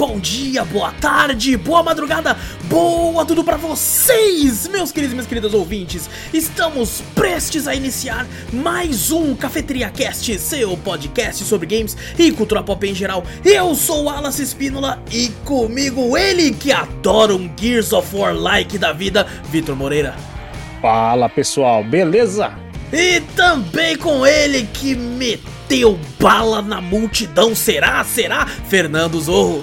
Bom dia, boa tarde, boa madrugada, boa tudo pra vocês, meus queridos e minhas queridas ouvintes. Estamos prestes a iniciar mais um Cafeteria Cast, seu podcast sobre games e cultura pop em geral. Eu sou o Alas Espínola e comigo ele que adora um Gears of War like da vida, Vitor Moreira. Fala pessoal, beleza? E também com ele que meteu bala na multidão, será? Será? Fernando Zorro.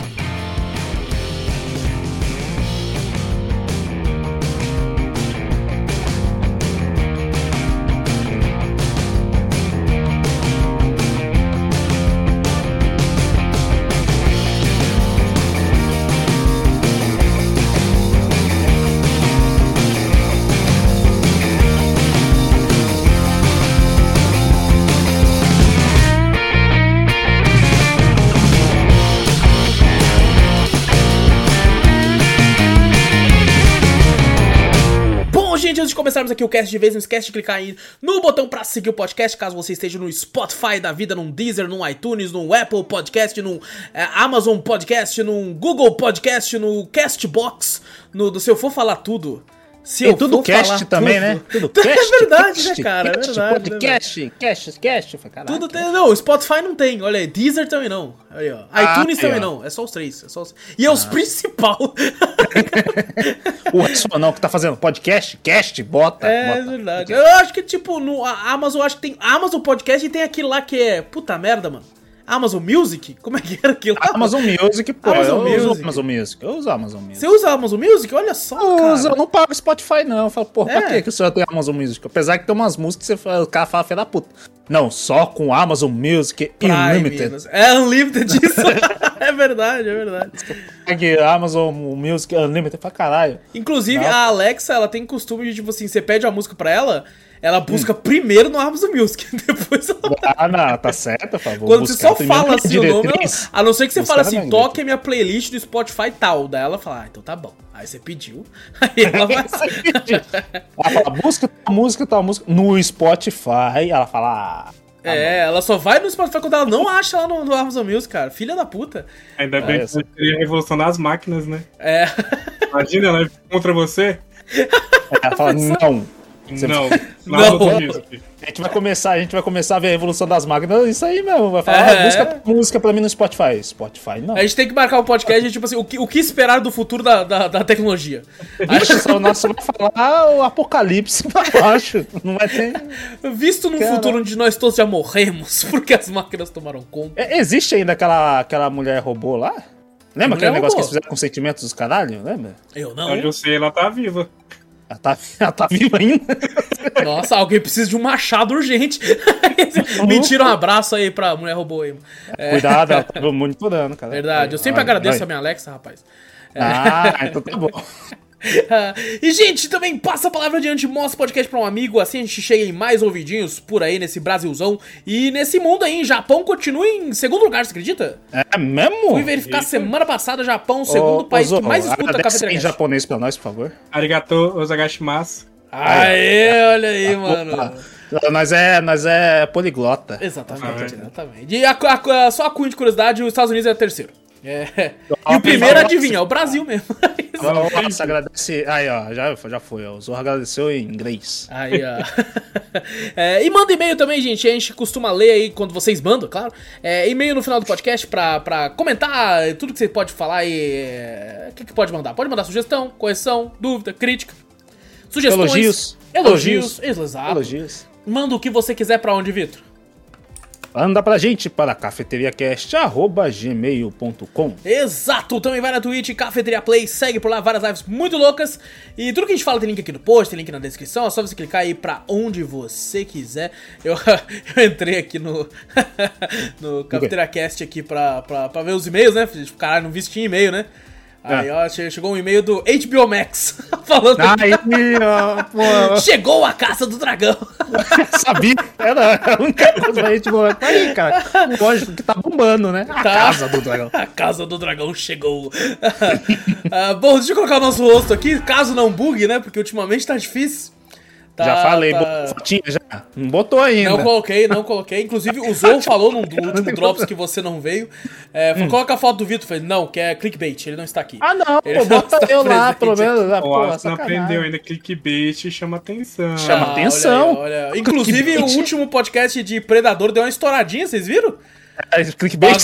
Começarmos aqui o cast de vez, não esquece de clicar aí no botão pra seguir o podcast, caso você esteja no Spotify da vida, num Deezer, num iTunes, num Apple Podcast, num é, Amazon Podcast, num Google Podcast, no Castbox, no do Se Eu For Falar Tudo. Se Tem tudo cast também, né? Tudo É cast, verdade, cast, né, cara? É cast, verdade, podcast, cast, cast, caralho. Tudo tem. Não, Spotify não tem. Olha aí, Deezer também não. Aí, ó. Ah, iTunes também ó. não. É só os três. É só os... E é os principal. O resto não, que tá fazendo podcast, cast, bota. É bota. verdade. Eu acho que, tipo, no a Amazon, acho que tem Amazon Podcast e tem aquele lá que é. Puta merda, mano. Amazon Music? Como é que era aquilo? Amazon Music, pô, Amazon eu uso Music. Amazon Music, eu uso Amazon Music. Você usa Amazon Music? Olha só, Eu cara. uso, eu não pago Spotify não, eu falo, pô, É. pra que que o senhor tem Amazon Music? Apesar que tem umas músicas que você fala, o cara fala, filha da puta. Não, só com Amazon Music Prime, Unlimited. É Unlimited isso. é verdade, é verdade. Pegue Amazon Music Unlimited pra caralho. Inclusive, Não. a Alexa, ela tem costume de, tipo assim, você pede a música pra ela, ela Hum. busca primeiro no Amazon Music, depois ela Ah, não, tá certo, por favor. Quando você só fala assim o nome, ela- a não ser que você fale assim, toque a minha playlist do Spotify tal. Daí ela fala, ah, então tá bom. Aí você pediu, aí ela vai. Ela fala, busca tua música, tua música no Spotify. Ela fala, ah, é, ela só vai no Spotify quando ela não acha lá no, no Amazon Music, cara. Filha da puta. Ainda bem que essa. seria a revolução das máquinas, né? É. Imagina ela contra você? ela fala, não. Você- Não, Não. Music. A gente vai começar, a gente vai começar a ver a evolução das máquinas, isso aí mesmo. Vai falar, É. ah, busca música pra mim no Spotify. Spotify, não. A gente tem que marcar um podcast de tipo assim, o que, o que esperar do futuro da, da, da tecnologia. Vixe, só, nossa, vai falar o apocalipse pra baixo. Não vai ter. Visto num Caralho. futuro onde nós todos já morremos, porque as máquinas tomaram conta. É, existe ainda aquela, aquela mulher robô lá? Lembra aquele Mulher negócio robô? que eles fizeram com sentimentos dos caralho? Lembra? Eu não. Onde eu sei, ela tá viva. Ela tá, ela tá viva ainda. Nossa, alguém precisa de um machado urgente. Mentira, um abraço aí pra mulher robô aí. É, Cuidado, ela tá monitorando, cara. verdade, eu sempre Olha, agradeço a minha Alexa, rapaz. Ah, então tá bom. E, gente, também passa a palavra adiante, mostra o podcast pra um amigo, assim a gente chega em mais ouvidinhos por aí nesse Brasilzão. E nesse mundo aí, Japão continua em segundo lugar, você acredita? É mesmo? Fui verificar semana passada, Japão, o segundo Ô, país ô, que mais Zorro, escuta Café em japonês pra nós, por favor. Arigato ozagashimasu. Aê, olha aí, mano. Opa. Nós é, nós é poliglota. Exatamente, Ah, exatamente. E a, a- a- só a cunha de curiosidade, os Estados Unidos é o terceiro. É. E o primeiro, adivinha, é o Brasil mesmo. Nossa, agradece. Aí, ó, já, já foi. ó. O Zorro agradeceu em inglês. Aí, ó. É, e manda e-mail também, gente. A gente costuma ler aí quando vocês mandam, claro. É, e-mail no final do podcast pra, pra comentar tudo que você pode falar aí. é, O que, que pode mandar? Pode mandar sugestão, correção, dúvida, crítica. Sugestões. Elogios. Elogios. Elogios. Exato. Elogios. Manda o que você quiser pra onde, Vitor? Manda pra gente para cafeteriacast.gmail.com Exato! Também vai na Twitch, Cafeteria Play, segue por lá, várias lives muito loucas. E tudo que a gente fala tem link aqui no post, tem link na descrição, é só você clicar aí pra onde você quiser. Eu, eu entrei aqui no, no Cafeteria Cast aqui pra, pra, pra ver os e-mails, né? Caralho, não vi se tinha e-mail, né? Aí, ó, che- chegou um e-mail do HBO Max falando Aí, ó, pô, Chegou a Caça do Dragão. sabia. Era a única coisa pra gente botar aí, cara. Lógico que tá bombando, né? A Tá. casa do dragão. A Casa do Dragão chegou. Ah, bom, deixa eu colocar o nosso rosto aqui, caso não bugue, né? Porque ultimamente tá difícil. Tá- já falei, tá- botou fotinha já. Não botou ainda. Não coloquei, não coloquei. Inclusive, o Zou falou num do último Drops que você não veio. É, falou, coloca a foto do Vitor. Falei, não, que é clickbait, ele não está aqui. Ah, não, Ele pô, bota eu lá, pelo menos. Ah, O pô, Alisson não aprendeu ainda clickbait e chama atenção. Chama Ah, atenção. olha aí, olha. Inclusive, o Clickbait. último podcast de Predador deu uma estouradinha, vocês viram? É, Clickbait.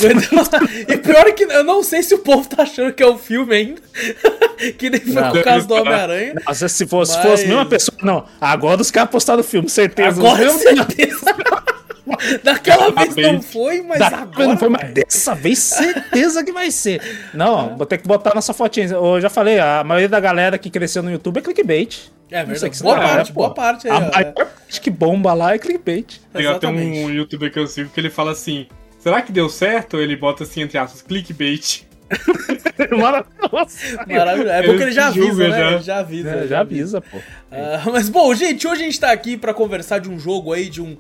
E pior é que eu não sei se o povo tá achando que é o filme ainda. que nem foi Não. o caso do Homem-Aranha. Nossa, se fosse, se Mas- fosse a mesma pessoa. Não, agora os caras postaram o filme, certeza. Agora Não, certeza. Daquela vez não foi, mas Da- agora. não foi, mas dessa vez certeza que vai ser. Não, vou ter que botar nossa fotinha. Eu já falei, a maioria da galera que cresceu no YouTube é clickbait. É verdade. que Boa tá- parte, é, boa parte aí. A ó. maior parte que bomba lá é clickbait. Legal, tem Exatamente. um youtuber que eu sigo que ele fala assim: será que deu certo? Ele bota assim, entre aspas, clickbait. Maravilhoso. Maravilhoso. É bom que ele já avisa, julga, né? já. Ele já avisa. É, já avisa, pô. Ah, mas bom, gente, hoje a gente tá aqui pra conversar de um jogo aí, de um.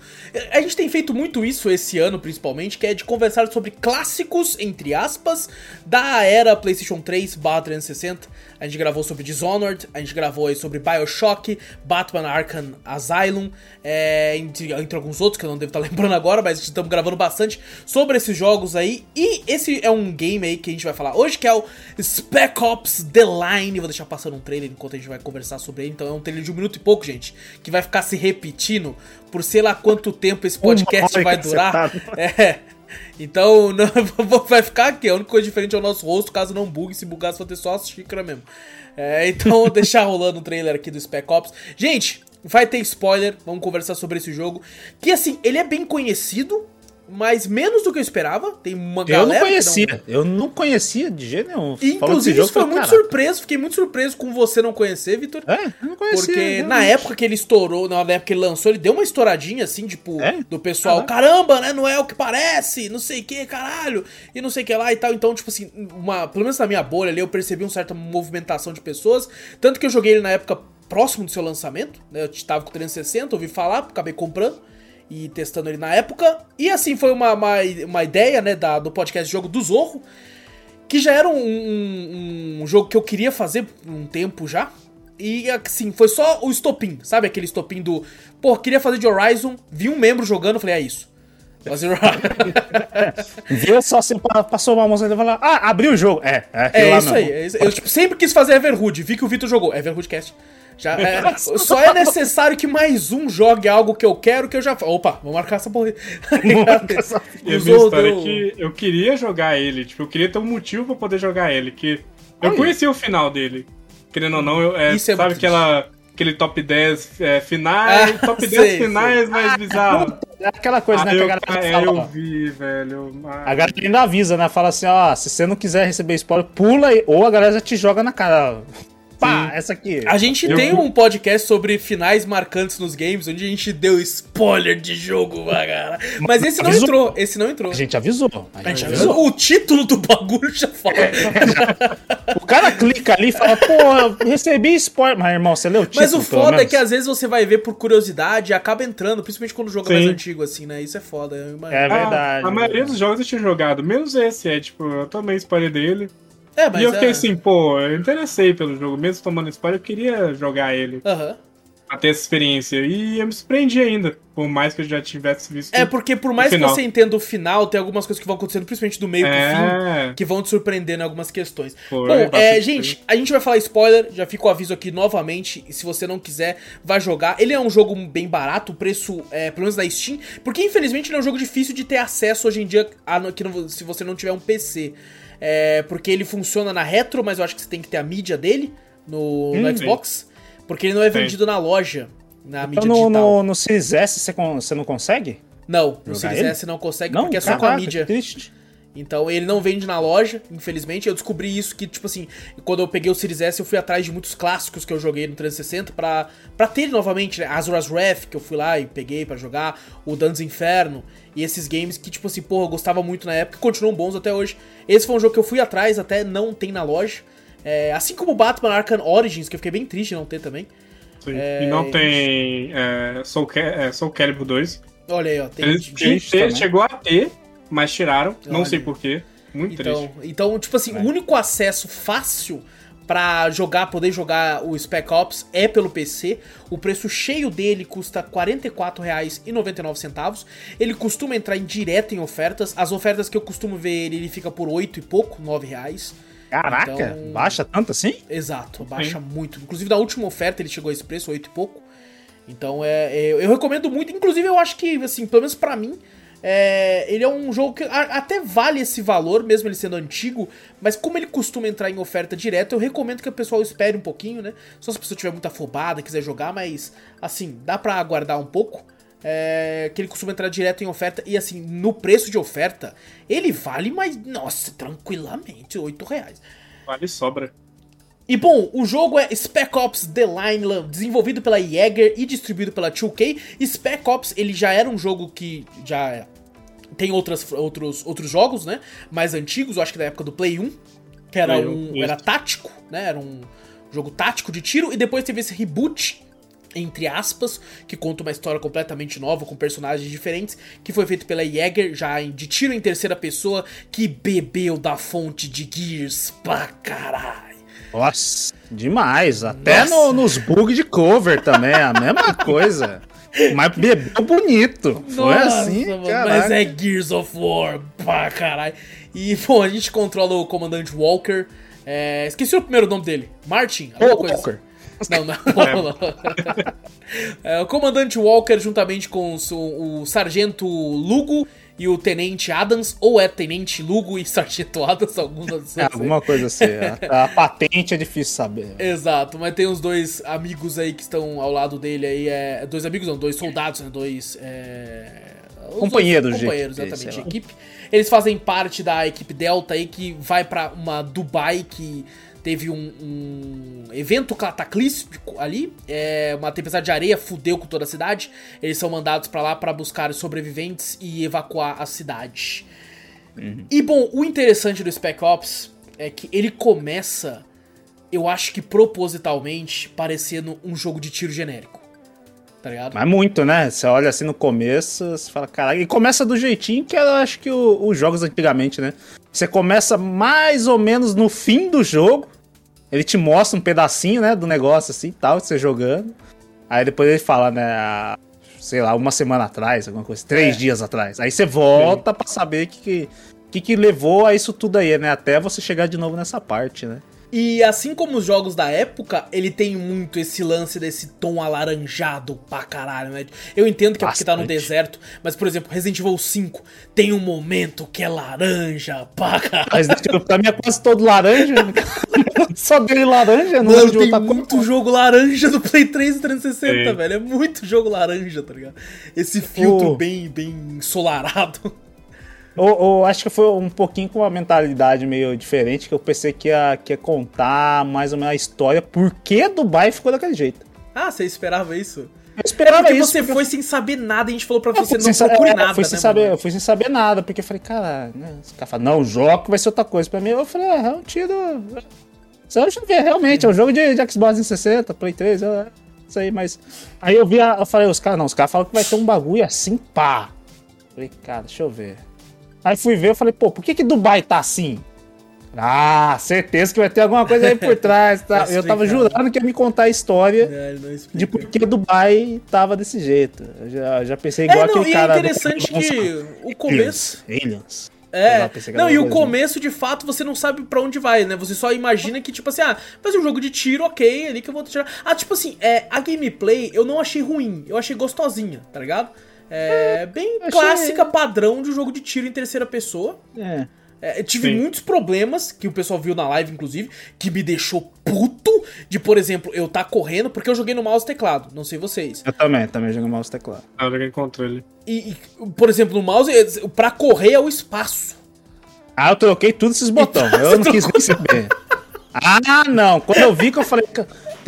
A gente tem feito muito isso esse ano, principalmente, que é de conversar sobre clássicos, entre aspas, da era PlayStation 3 barra 360. A gente gravou sobre Dishonored, a gente gravou aí sobre Bioshock, Batman Arkham Asylum, é, entre, entre alguns outros que eu não devo estar lembrando agora, mas estamos gravando bastante sobre esses jogos aí. E esse é um game aí que a gente vai falar hoje, que é o Spec Ops The Line. Vou deixar passando um trailer enquanto a gente vai conversar sobre ele. Então é um trailer de um minuto e pouco, gente, que vai ficar se repetindo por sei lá quanto tempo esse podcast vai durar. você É. Então não- vai ficar aqui. A única coisa diferente é o nosso rosto, caso não bugue. Se você vai ter só a xícara mesmo. É, então, vou deixar rolando o trailer aqui do Spec Ops. Gente, vai ter spoiler. Vamos conversar sobre esse jogo. Que assim, ele é bem conhecido, mas menos do que eu esperava. Tem uma Eu galera. não que conhecia. Eu não conhecia de jeito nenhum. E, inclusive, isso foi eu muito "Caraca". surpreso. Fiquei muito surpreso com você não conhecer, Vitor. É, eu não conhecia. Porque realmente. na época que ele estourou, na época que ele lançou, ele deu uma estouradinha assim, tipo, É? do pessoal, caramba, né? Não é o que parece, não sei o que, caralho, e não sei o que lá e tal. Então, tipo assim, uma, pelo menos na minha bolha ali, eu percebi uma certa movimentação de pessoas. Tanto que eu joguei ele na época próximo do seu lançamento, né? Eu tava com 360, ouvi falar, acabei comprando e testando ele na época. E assim, foi uma, uma, uma ideia, né, da, do podcast Jogo do Zorro, que já era um, um- um jogo que eu queria fazer um tempo já. E assim, foi só o estopim, sabe aquele estopim do. Pô, queria fazer de Horizon, vi um membro jogando, falei, é isso. Fazer Horizon. Viu só assim, pa- passou uma moça e falou: Ah, abriu o jogo. É, é, É lá isso aí. é isso. Eu tipo, sempre quis fazer Everhood, vi que o Vitor jogou. Everhood Cast. Já, é, só é necessário que mais um jogue algo que eu quero que eu já. Opa, vou marcar essa porra. E a minha história deu- é que eu queria jogar ele, tipo, eu queria ter um motivo pra poder jogar ele, que eu Olha. conhecia o final dele. Querendo ou não, eu, é, Isso é sabe aquela, aquele top 10 é, finais, Ah, top 10 sei, finais mais bizarros. É aquela coisa, né? Ah, Que a eu, galera é, fala, eu vi, velho. ah, A galera ainda avisa, né? Fala assim, ó, se você não quiser receber spoiler, pula aí. Ou a galera já te joga na cara. Pá, essa aqui. A gente Eu- tem um podcast sobre finais marcantes nos games, onde a gente deu spoiler de jogo, cara. Mas esse não Avisou. entrou, esse não entrou. A gente avisou. A gente avisou. O título do bagulho já fala. O cara clica ali e fala, pô, eu recebi spoiler. Mas, irmão, você leu o título? Mas o pelo foda é que às vezes você vai ver por curiosidade e acaba entrando, principalmente quando o jogo é mais Sim. antigo, assim, né? Isso é foda. eu imagino. É ah, verdade. a maioria dos jogos eu tinha jogado, menos esse, é tipo, eu tomei spoiler dele. É, mas e eu fiquei é- assim, pô, eu interessei pelo jogo, mesmo tomando spoiler, eu queria jogar ele, Aham. pra ter essa experiência. E eu me surpreendi ainda, por mais que eu já tivesse visto. É, porque por mais que você entenda o final, tem algumas coisas que vão acontecendo, principalmente do meio pro fim, É, que vão te surpreender em algumas questões. Foi, Bom, é, gente, a gente vai falar spoiler, já fica o aviso aqui novamente, e se você não quiser, vai jogar. Ele é um jogo bem barato, o preço, é, pelo menos da Steam, porque infelizmente ele é um jogo difícil de ter acesso hoje em dia, a, que não- se você não tiver um PC. É, porque ele funciona na retro, mas eu acho que você tem que ter a mídia dele no, no Hum. Xbox, porque ele não é vendido na loja, na mídia Então, no, digital. no, no Series S você, você não consegue? Não, no Series ele? S não consegue, Não, porque é só com a mídia. que Triste. Então ele não vende na loja, infelizmente. Eu descobri isso que, tipo assim, quando eu peguei o Series S, eu fui atrás de muitos clássicos que eu joguei no 360 pra, pra ter ele novamente, né? Azura's Wrath, que eu fui lá e peguei pra jogar, o Dantes Inferno, e esses games que, tipo assim, porra, eu gostava muito na época, e continuam bons até hoje. Esse foi um jogo que eu fui atrás, até não tem na loja. É, assim como o Batman Arkham Origins, que eu fiquei bem triste de não ter também. Sim. É, E não tem é, Soul, Ca- é, Soul Calibur 2. Olha aí, ó. Tem, Ele gente te- também. chegou a ter, mas tiraram. Não Olha. sei porquê. Muito Então, triste. então, tipo assim, o único acesso fácil pra jogar, poder jogar o Spec Ops é pelo PC. O preço cheio dele custa R$ 44,99. Ele costuma entrar em direto em ofertas. As ofertas que eu costumo ver ele, ele fica por 8 e pouco, 9 reais. Caraca, Então- baixa tanto assim? Exato, baixa muito. Inclusive, na última oferta ele chegou a esse preço, 8 e pouco. Então, é, é- eu recomendo muito. Inclusive, eu acho que, assim, pelo menos pra mim, é, ele é um jogo que até vale esse valor, mesmo ele sendo antigo. Mas como ele costuma entrar em oferta direto, eu recomendo que o pessoal espere um pouquinho, né? Só se a pessoa tiver muito afobada, quiser jogar, mas, assim, dá pra aguardar um pouco. É, que ele costuma entrar direto em oferta. E, assim, no preço de oferta, ele vale mais, nossa, tranquilamente, 8 reais. Vale sobra. E bom, o jogo é Spec Ops The Line, desenvolvido pela Jaeger e distribuído pela 2K. Spec Ops, ele já era um jogo que já tem outras, outros, outros jogos, né? Mais antigos, eu acho que da época do Play 1, que era Play 1, um era tático, né? Era um jogo tático de tiro e depois teve esse reboot entre aspas, que conta uma história completamente nova, com personagens diferentes, que foi feito pela Jaeger, já em- de tiro em terceira pessoa, que bebeu da fonte de Gears pra caralho. Nossa, demais. Até Nossa. no- nos bugs de cover também, a mesma coisa. Mas bebeu bonito. Foi Nossa, assim, mano, mas é Gears of War, pá, caralho. E, bom, a gente controla o comandante Walker. é, esqueci o primeiro nome dele. Martin? alguma coisa Walker. Não, não. É, o comandante Walker, juntamente com o, o sargento Lugo e o tenente Adams, ou é tenente Lugo e sargento Adams, alguns assim. É, alguma coisa assim. A, a patente é difícil saber. Exato, mas tem os dois amigos aí que estão ao lado dele aí, é, dois amigos não, dois soldados, né, dois... É, os Companheiros dois companheiros, exatamente, de equipe. Eles fazem parte da equipe Delta aí, que vai pra uma Dubai, que teve um, um evento cataclísmico ali, é, uma tempestade de areia fudeu com toda a cidade, eles são mandados pra lá pra buscar sobreviventes e evacuar a cidade. E bom, o interessante do Spec Ops é que ele começa, eu acho que propositalmente, parecendo um jogo de tiro genérico. Tá ligado? Mas muito, né? Você olha assim no começo, você fala, caralho. E começa do jeitinho que eu acho que os jogos antigamente, né? Você começa mais ou menos no fim do jogo. Ele te mostra um pedacinho, né? Do negócio assim tal, você jogando. Aí depois ele fala, né? Sei lá, uma semana atrás, alguma coisa, três É. dias atrás. Aí você volta pra saber que, que, que levou a isso tudo aí, né? Até você chegar de novo nessa parte, né? E assim como os jogos da época, ele tem muito esse lance desse tom alaranjado pra caralho, né? Eu entendo que é porque tá no deserto, mas por exemplo, Resident Evil 5 tem um momento que é laranja pra caralho. Mas pra mim é quase todo laranja. né? Só dele laranja, não Mano, tem cor. muito jogo laranja do Play 3 e 360, Sim. velho. É muito jogo laranja, tá ligado? Esse filtro Oh. bem, bem ensolarado. Ou, ou acho que foi um pouquinho com uma mentalidade meio diferente, que eu pensei que ia, que ia contar mais ou menos a história, por que Dubai ficou daquele jeito. Ah, você esperava isso? Eu É esperava porque isso. você porque foi sem saber nada a gente falou pra eu você não sem procure é, nada, eu fui sem né, saber, mano? Eu fui sem saber nada, porque eu falei, cara, né? Os caras falam, não, o jogo vai ser outra coisa pra mim. Eu falei, ah, é um tiro. Deixa eu ver, realmente, é um jogo de, de Xbox 360, Play 3, é, isso aí, mas. Aí eu vi, a, eu falei, os caras, não, os caras falam que vai ter um bagulho assim, pá. Falei, cara, deixa eu ver. Aí fui ver, eu falei, pô, por que que Dubai tá assim? Ah, certeza que vai ter alguma coisa aí por trás. Tá? Eu tava jurando que ia me contar a história É, de por que Dubai tava desse jeito. Eu já, já pensei É, igual não, aquele e cara. é interessante do- que o começo... Aliens. É, lá, não, e o começo, de fato, você não sabe pra onde vai, né? Você só imagina que, tipo assim, ah, faz um jogo de tiro, ok, ali que eu vou tirar. Ah, tipo assim, é, a gameplay eu não achei ruim, eu achei gostosinha, tá ligado? É, bem achei- clássica, padrão de um jogo de tiro em terceira pessoa. É. É, tive Sim. muitos problemas, que o pessoal viu na live, inclusive, que me deixou puto de, por exemplo, eu tá correndo, porque eu joguei no mouse e teclado, não sei vocês. Eu também, também joguei mouse e teclado. Ah, eu joguei controle. E, e, por exemplo, no mouse, pra correr é o espaço. Ah, eu troquei tudo esses botões. Eu não quis nem saber. Ah, não. Quando eu vi que eu falei.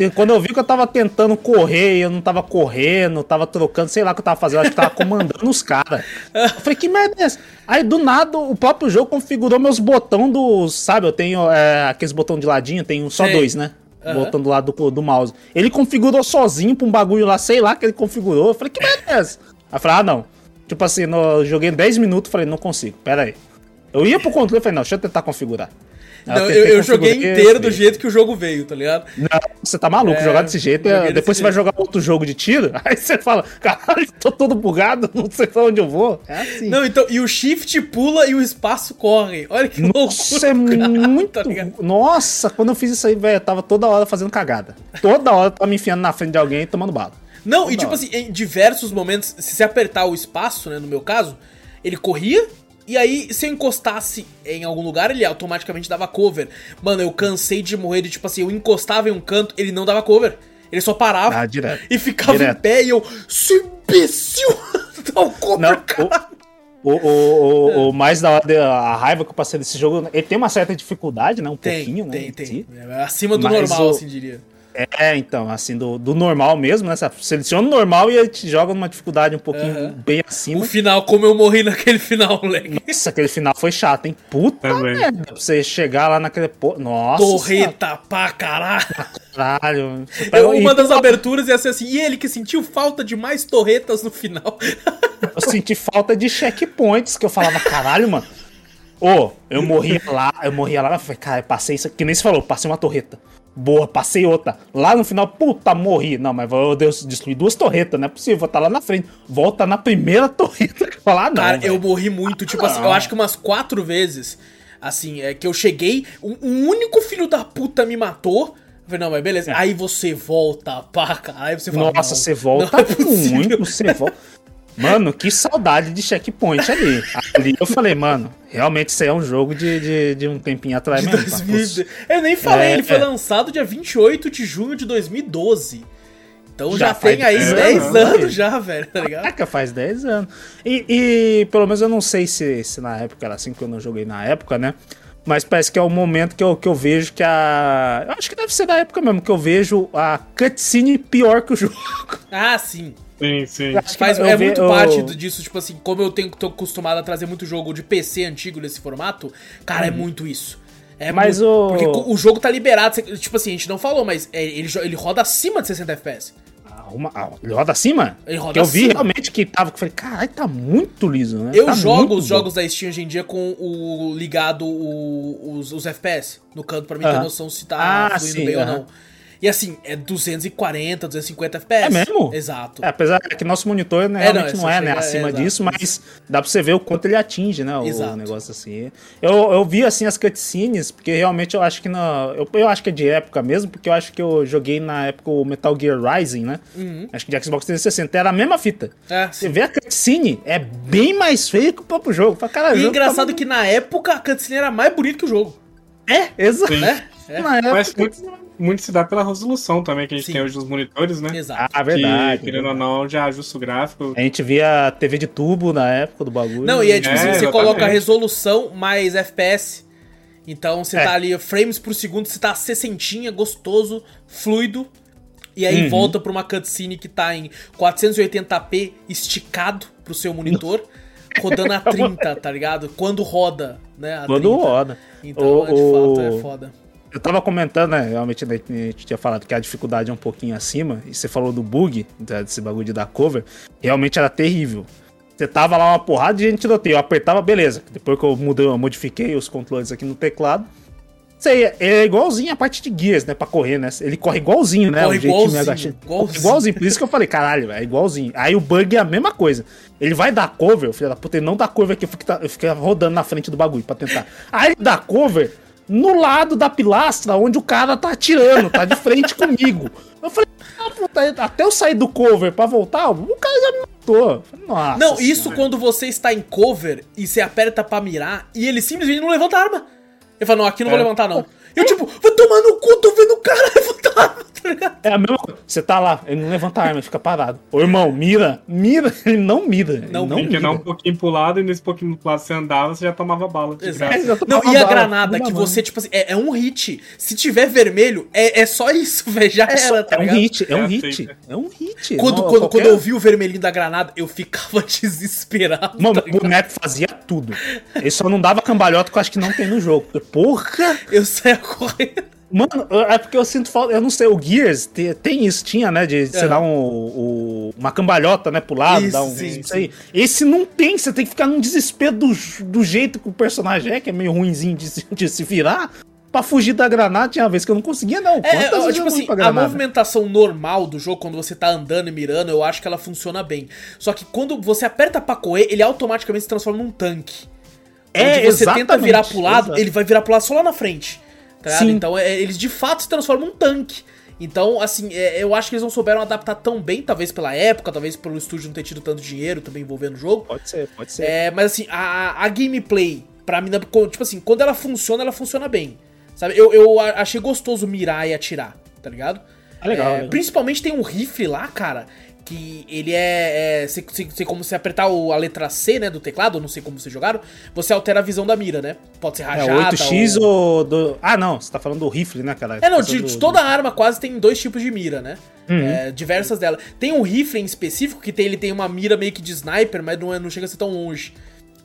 Quando eu vi que eu tava tentando correr e eu não tava correndo, tava trocando, sei lá o que eu tava fazendo, acho que tava comandando os caras. Eu falei, que merda é essa? Aí do nada o próprio jogo configurou meus botões dos. Sabe, eu tenho é, aqueles botões de ladinho, tenho só dois, né? Botão do lado do, do mouse. Ele configurou sozinho pra um bagulho lá, sei lá que ele configurou. Eu falei, que merda é essa? Aí eu falei, ah, não. Tipo assim, no, eu joguei 10 minutos, falei, não consigo, pera aí. Eu ia pro controle e falei, não, deixa eu tentar configurar. Não, eu, eu joguei inteiro do jeito que o jogo veio, tá ligado? não, você tá maluco, É, jogar desse jeito. é- desse depois você vai jogar outro jogo de tiro, aí você fala, caralho, tô todo bugado, não sei pra onde eu vou. É assim. Não, então, e o shift pula e o espaço corre. Olha que Nossa, é loucura. cara, muito. tá ligado? Nossa, quando eu fiz isso aí, velho, eu tava toda hora fazendo cagada. Toda hora eu tava me enfiando na frente de alguém e tomando bala. Não, Toda e tipo hora. assim, em diversos momentos, se você apertar o espaço, né, no meu caso, ele corria, e aí se eu encostasse em algum lugar, ele automaticamente dava cover. Mano, eu cansei de morrer de tipo assim, eu encostava em um canto, ele não dava cover. Ele só parava Ah, direto. e ficava Direto. em pé e eu, seu imbecil, dá o cover, Não, cara. O, o, o, o mais da hora, a raiva que eu passei desse jogo, ele tem uma certa dificuldade, né? Um Tem, pouquinho, né? tem, em tem. si. É acima do Mas normal, o- assim diria. É, então, assim, do, do normal mesmo, né? Você seleciona o normal e ele te joga numa dificuldade um pouquinho Aham. bem O acima. final, como eu morri naquele final, moleque. Nossa, aquele final foi chato, hein? Puta Também. merda. Pra você chegar lá naquele. po- Nossa. Torreta pra caralho. Caralho. Eu, uma e das aberturas ia ser assim, e ele que sentiu falta de mais torretas no final. Eu senti falta de checkpoints que eu falava, caralho, mano. Ô, eu morria lá, eu morria lá, eu falei, cara, eu passei isso aqui, que nem você falou, passei uma torreta. Boa, passei outra. Lá no final, puta, morri. Não, mas eu Deus, destruí duas torretas, não é possível, vou estar lá na frente. Volta na primeira torreta que eu falar, ah, não. Cara, velho. eu morri muito, tipo assim, eu Não. acho que umas quatro vezes, assim, é que eu cheguei, um, um único filho da puta me matou. Eu falei, não, mas beleza. Aí você volta, pá, cara. Aí você fala, Nossa, não, você volta não é muito, você volta. Mano, que saudade de checkpoint ali. Ali eu falei, mano, realmente isso aí é um jogo de, de, de um tempinho atrás De mesmo. 2000. Eu nem falei, É, ele foi é. lançado dia 28 de junho de 2012. Então já, Já tem aí 10 10 anos, anos já, velho, tá ligado? Caraca, faz 10 anos. E, e, pelo menos eu não sei se, se na época era assim, que eu não joguei na época, né? Mas parece que é o momento que eu, que eu vejo que a. Eu acho que deve ser da época mesmo, que eu vejo a cutscene pior que o jogo. Ah, sim. Sim, sim. Faz, eu é ve- muito eu- parte disso, tipo assim, como eu tenho, tô acostumado a trazer muito jogo de PC antigo nesse formato, cara, é muito isso. É Uhum. Mas muito, o- Porque o jogo tá liberado, tipo assim, a gente não falou, mas é, ele, ele roda acima de 60 FPS. Ah, uma- ah, ele roda acima? Ele roda que eu vi acima. realmente que tava. Que eu falei, caralho, tá muito liso, né? Eu Tá jogo os bom. jogos da Steam hoje em dia com o ligado o- os, os FPS no canto pra mim ter Aham. noção se tá Ah, fluindo sim, bem ou não. E assim, é 240, 250 FPS. É mesmo? Exato. É, apesar que nosso monitor né, É, não, realmente é não, só é, né, é, acima exato, disso, mas dá pra você ver o quanto ele atinge, né, o Exato. negócio assim. Eu, eu vi, assim, as cutscenes, porque realmente eu acho que na... Eu, eu acho que é de época mesmo, porque eu acho que eu joguei na época o Metal Gear Rising, né? Acho que de Xbox 360, era a mesma fita. Uhum. É, Você vê a cutscene, é bem mais feio que o próprio jogo. Fala, cara, E jogo engraçado tá... que na época a cutscene era mais bonita que o jogo. É, exato. Né? É. Na época... Mas muito, muito se dá pela resolução também que a gente Sim. tem hoje nos monitores, né? Exato. Ah, verdade. Que, querendo ou não, já ajusta o gráfico. A gente via TV de tubo na época do bagulho. Não, e é tipo É, assim, você exatamente. coloca a resolução mais FPS. Então você É. tá ali, frames por segundo, você tá 60, gostoso, fluido. E aí Uhum. volta pra uma cutscene que tá em 480p esticado pro seu monitor, rodando a 30, tá ligado? Quando roda, né? A Quando 30. roda. Então, O- é, de fato, é foda. Eu tava comentando, né? Realmente né, a gente tinha falado que a dificuldade é um pouquinho acima. E você falou do bug, desse bagulho de dar cover. Realmente era terrível. Você tava lá uma porrada de gente tiroteio. Eu apertava, beleza. Depois que eu mudei, eu modifiquei os controles aqui no teclado. Isso aí é- igualzinho a parte de guias, né? Pra correr, né? Ele corre igualzinho, né? Corre o igualzinho, igualzinho. igualzinho. Por isso que eu falei, caralho, é igualzinho. Aí o bug é a mesma coisa. Ele vai dar cover, filho da puta, ele não dá cover aqui, eu fico, eu fico rodando na frente do bagulho pra tentar. Aí ele dá cover no lado da pilastra onde o cara tá atirando, tá de frente comigo. Eu falei, ah, até eu sair do cover pra voltar, o cara já me matou. Falei, Nossa. Não, isso senhora. quando você está em cover e você aperta pra mirar e ele simplesmente não levanta a arma. Ele fala, não, aqui não vou É. levantar não. Eu tipo, vai tomar no cu, tô vendo o cara levantar a arma? É a mesma coisa. Você tá lá, ele não levanta a arma, ele fica parado. Ô irmão, mira, mira, ele não mira. Não ele não Tem que mira. um pouquinho pro lado e nesse pouquinho pro lado você andava, você já tomava bala. de Exato. graça. É, já Não, tomava e a bala, granada, que você, tipo assim, é, é um hit. Se tiver vermelho, é, é só isso, velho. Já É, só- era, tá é um hit, é um É hit. aceita. É um hit. Quando, Não, quando, qualquer- quando eu vi o vermelhinho da granada, eu ficava desesperado. Mano, tá o boneco fazia tudo. Ele só não dava cambalhota que eu acho que não tem no jogo. Porra! Eu saía correndo. Mano, é porque eu sinto falta. Eu não sei, o Gears te- tem isso, tinha, né? De você Aham. dar um, o- uma cambalhota, né, pro lado, Isso, dar um. sim, isso aí. Esse não tem, você tem que ficar num desespero do, do jeito que o personagem é, que é meio ruinzinho de, se- de se virar. Pra fugir da granada, tinha uma vez que eu não conseguia, não. É, é, vezes eu tipo assim, a movimentação normal do jogo, quando você tá andando e mirando, eu acho que ela funciona bem. Só que quando você aperta pra correr, ele automaticamente se transforma num tanque. É, Onde você tenta exatamente, virar pro lado, exato. ele vai virar pro lado só lá na frente. Tá? Sim. Então é, eles de fato se transformam num tanque. Então, assim, é, eu acho que eles não souberam adaptar tão bem, talvez pela época, talvez pelo estúdio não ter tido tanto dinheiro também envolvendo o jogo. Pode ser, pode ser. É, mas assim, a, a gameplay, pra mim, né, tipo assim, quando ela funciona, ela funciona bem. Sabe? Eu, eu achei gostoso mirar e atirar, tá ligado? É legal, É, legal. Principalmente tem um rifle lá, cara, que ele é. é você, você- você- como você apertar o- a letra C, né, do teclado, não sei como vocês jogaram, você altera a visão da mira, né? Pode ser É, rajada. o 8x ou... ou do. Ah, não, você tá falando do rifle, né, cara? É, não, de, do- toda arma quase tem dois tipos de mira, né? Uhum. É, diversas delas. Tem um rifle em específico que tem, ele tem uma mira meio que de sniper, mas não, é- não chega a ser tão longe.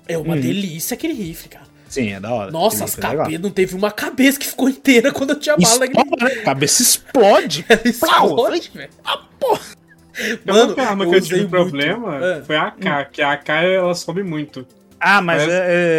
É uma delícia aquele rifle, cara. Sim, é da hora. Nossa, as é cabeças. Não teve uma cabeça que ficou inteira quando eu tinha bala. Explode, né? Cabeça explode. Ela explode, velho. Ah, porra. Mano, a arma que eu tive usei problema muito. É. foi a AK, que a AK ela sobe muito. Ah, mas É. é,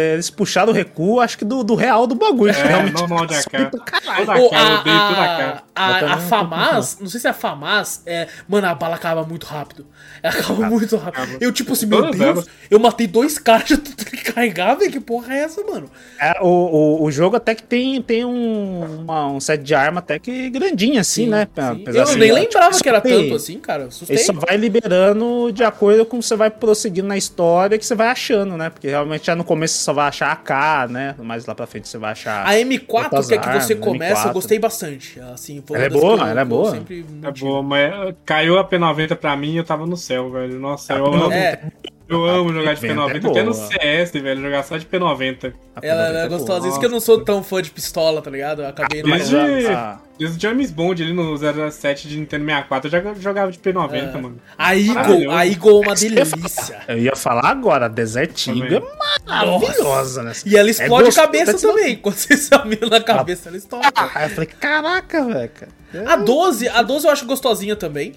é, eles puxaram o recuo, acho que do, do real do bagulho. É, realmente. Sobe AK. pra caralho. Toda Ô, AK, eu odeio toda a, AK. a, a, a não FAMAS, não sei se é a FAMAS, é, mano, a bala acaba muito rápido. Ela acaba muito rápido. acaba. Eu, tipo assim, meu Todas Deus, elas. eu matei dois caras, já tô tendo que carregar, velho. Que porra é essa, mano? É, o, o, o jogo até que tem, tem um, uma- um set de arma até que grandinho, assim, né? Sim. Eu de- nem tipo, lembrava isso que era tanto assim, cara. eu Assustei. Ele só vai liberando de acordo com você vai prosseguindo na história que você vai achando, né? Porque realmente já no começo você só vai achar AK, né? Mais lá pra frente você vai achar. A M4, outras que é que você armas, começa, eu M4. gostei bastante. Assim, uma Ela é boa, eu- ela é eu boa. É boa, mas caiu a P90 pra mim e eu tava no céu, velho. Nossa, eu É, eu amo jogar de P90 é P90. Até no boa. CS, velho, jogar só de P90. A ela, P90 ela é é boa. gostosa. Isso que eu não sou tão fã de pistola, tá ligado? Eu acabei não. Desde, Ah. desde o James Bond ali no 07 de Nintendo 64, eu já jogava de P90, É. mano. A Eagle, a Eagle é uma delícia. Eu ia falar agora, a Desert Eagle é maravilhosa, né? E ela explode gostoso, cabeça tá também. Quando você se na cabeça, ela estoura. Aí eu falei, caraca, velho. cara. A 12, a 12 eu acho gostosinha também.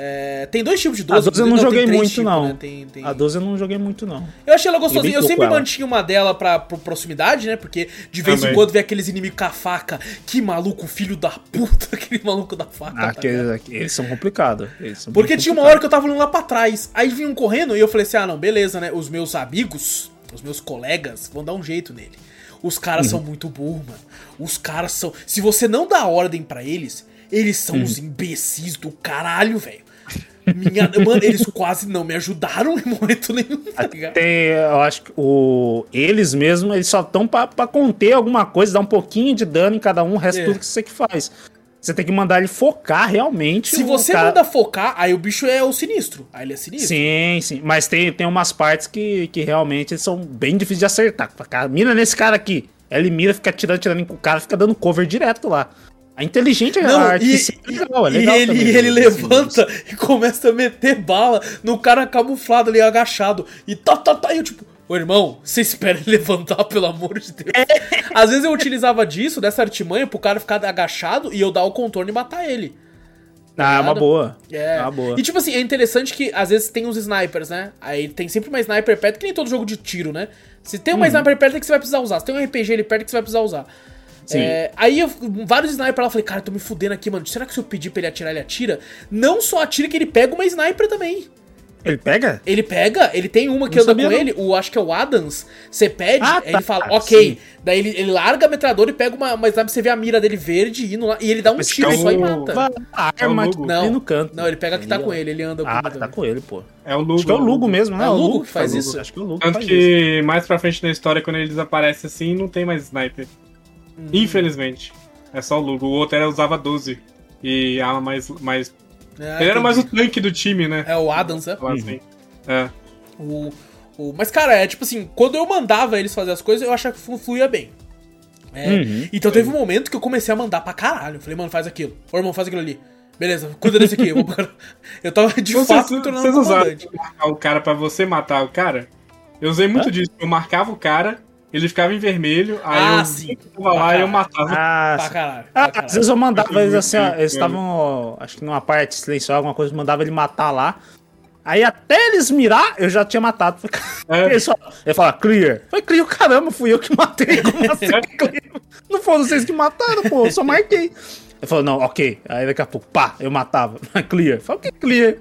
É, tem dois tipos de 12. A 12 eu não inclusive, joguei muito, tipos, não. né? Tem- tem- A 12 eu não joguei muito, não. Eu achei ela gostosinha. Eu sempre ela. mantinha uma dela pra, pra proximidade, né? Porque de vez em Também. quando vem aqueles inimigos com a faca. Que maluco, filho da puta, aquele maluco da faca. Ah, tá aqueles, eles são complicados. Porque tinha uma hora que eu tava olhando lá pra trás. Aí vinham correndo e eu falei assim: ah, não, beleza, né? Os meus amigos, os meus colegas vão dar um jeito nele. Os caras Uhum. são muito burros, mano. Os caras são. Se você não dá ordem pra eles, eles são Uhum. os imbecis do caralho, velho. Minha... Mano, eles quase não me ajudaram em momento nenhum, tá? Tem, eu acho que o, eles mesmos, eles só estão pra, pra conter alguma coisa, dar um pouquinho de dano em cada um, o resto É. tudo que você que faz. Você tem que mandar ele focar realmente. Se você cara- manda focar, aí o bicho é o sinistro. Aí ele é sinistro. Sim, sim. Mas tem, tem umas partes que, que realmente são bem difíceis de acertar. Mira nesse cara aqui. Ele mira, fica tirando, tirando o cara, fica dando cover direto lá. A inteligente Não, a e, é legal, é e legal ele, também, e ele assim, levanta e começa a meter bala no cara camuflado ali, agachado. E tá, tá, tá. E eu tipo, ô irmão, você espera ele levantar, pelo amor de Deus. Às vezes eu utilizava disso, dessa artimanha, pro cara ficar agachado e eu dar o contorno e matar ele. Ah, é uma boa. É. É uma boa. E tipo assim, é interessante que às vezes tem os snipers, né? Aí tem sempre uma sniper perto, que nem todo jogo de tiro, né? Se tem uma Uhum. sniper perto é que você vai precisar usar. Se tem um RPG ali perto é que você vai precisar usar. Sim. É, aí eu, vários snipers lá, eu falei, cara, eu tô me fudendo aqui, mano. Será que se eu pedir pra ele atirar, ele atira? Não só atira, que ele pega uma sniper também. Ele pega? Ele pega, ele tem uma que Não anda sabia, com não. ele, o acho que é o Adams. Você pede, Ah, tá, ele fala, ok. sim. Daí ele, ele larga a metralhadora e pega uma, uma sniper, você vê a mira dele verde indo lá, e ele dá um Mas tiro é só e mata. A arma É Lugo. ali Não, no canto. não, ele pega a que tá com ó. ele, ele anda com Ah, ele tá com ele, pô. É o Lugo. Acho que é o Lugo mesmo, né? É o Lugo que faz isso. Acho que é o Lugo que Tanto faz isso. que mais pra frente na história, quando ele desaparece assim, não tem mais sniper. Uhum. Infelizmente. É só o Lugo. O outro era usava 12. e arma mais. mais... É, ele era mais o tanque do time, né? É o Adams, né? Falar assim. É. O, o, mas, cara, é tipo assim, quando eu mandava eles fazer as coisas, eu achava que flu- fluía bem. É, Uhum. Então teve um momento que eu comecei a mandar pra caralho. Eu falei, mano, faz aquilo. Ô, irmão, faz aquilo ali. Beleza, cuida desse aqui. Eu, vou- eu tava de Vocês, fato me tornando vocês um usaram o cara pra você matar o cara? Eu usei muito Hã? disso. Eu marcava o cara, ele ficava em vermelho, aí Ah, eu sim. tava lá e eu matava. Ah, Pra sim. caralho. Ah, pra caralho. às vezes eu mandava eles assim, ó, eles estavam, acho que numa parte silenciosa, alguma coisa, mandava ele matar lá. Aí até eles mirar, eu já tinha matado. É. Ele, só, ele fala, clear. Foi clear, caramba, fui eu que matei. Como assim, clear? Não foram vocês que mataram, pô, eu só marquei. Ele falou, não, ok. Aí daqui a pouco, pá, eu matava. Clear. Falei, o que clear?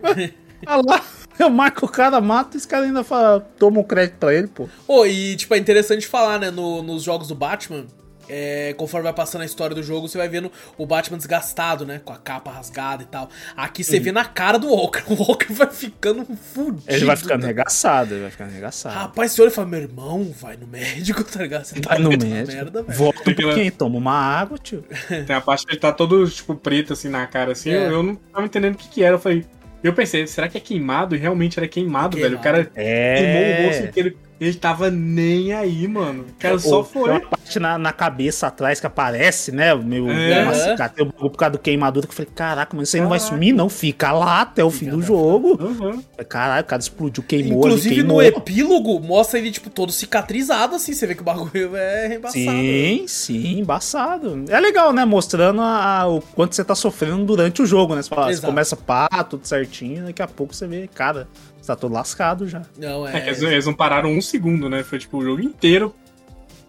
Ah lá, eu marco o cara, mato, e esse cara ainda fala, toma um crédito pra ele, pô. Pô, e tipo, é interessante falar, né, no- nos jogos do Batman, é, conforme vai passando a história do jogo, você vai vendo o Batman desgastado, né, com a capa rasgada e tal. Aqui você vê na cara do Walker, o Walker vai ficando fudido. Ele vai ficando arregaçado, ele vai ficando arregaçado. Rapaz, você olha e fala, meu irmão, vai no médico, tá ligado? Você tá Vai no médico, merda, volta um pouquinho, toma uma água, tio. Tem a parte que ele tá todo, tipo, preto, assim, na cara, assim. É. Eu, eu não tava entendendo o que que era. Eu falei... Eu pensei, será que é queimado? E realmente era queimado, velho. O cara queimou o rosto É. inteiro. Ele tava nem aí, mano. O cara só Ou Tem foi. uma parte na, na cabeça atrás que aparece, né? O meu É. uma cicatriz, por causa do queimadura, que eu falei, caraca, mas isso aí não vai sumir, não. Fica lá até o fim do jogo. Uhum. Caralho, o cara explodiu, queimou, Inclusive ele no queimou. epílogo mostra ele, tipo, todo cicatrizado, assim. Você vê que o bagulho é embaçado. Sim, sim, embaçado. É legal, né? Mostrando a- a- o quanto você tá sofrendo durante o jogo, né? Você, fala, você começa pá, tudo certinho, daqui a pouco você vê, cara, tá todo lascado já. Não, É é. eles, eles não pararam um segundo, né? Foi tipo o jogo inteiro.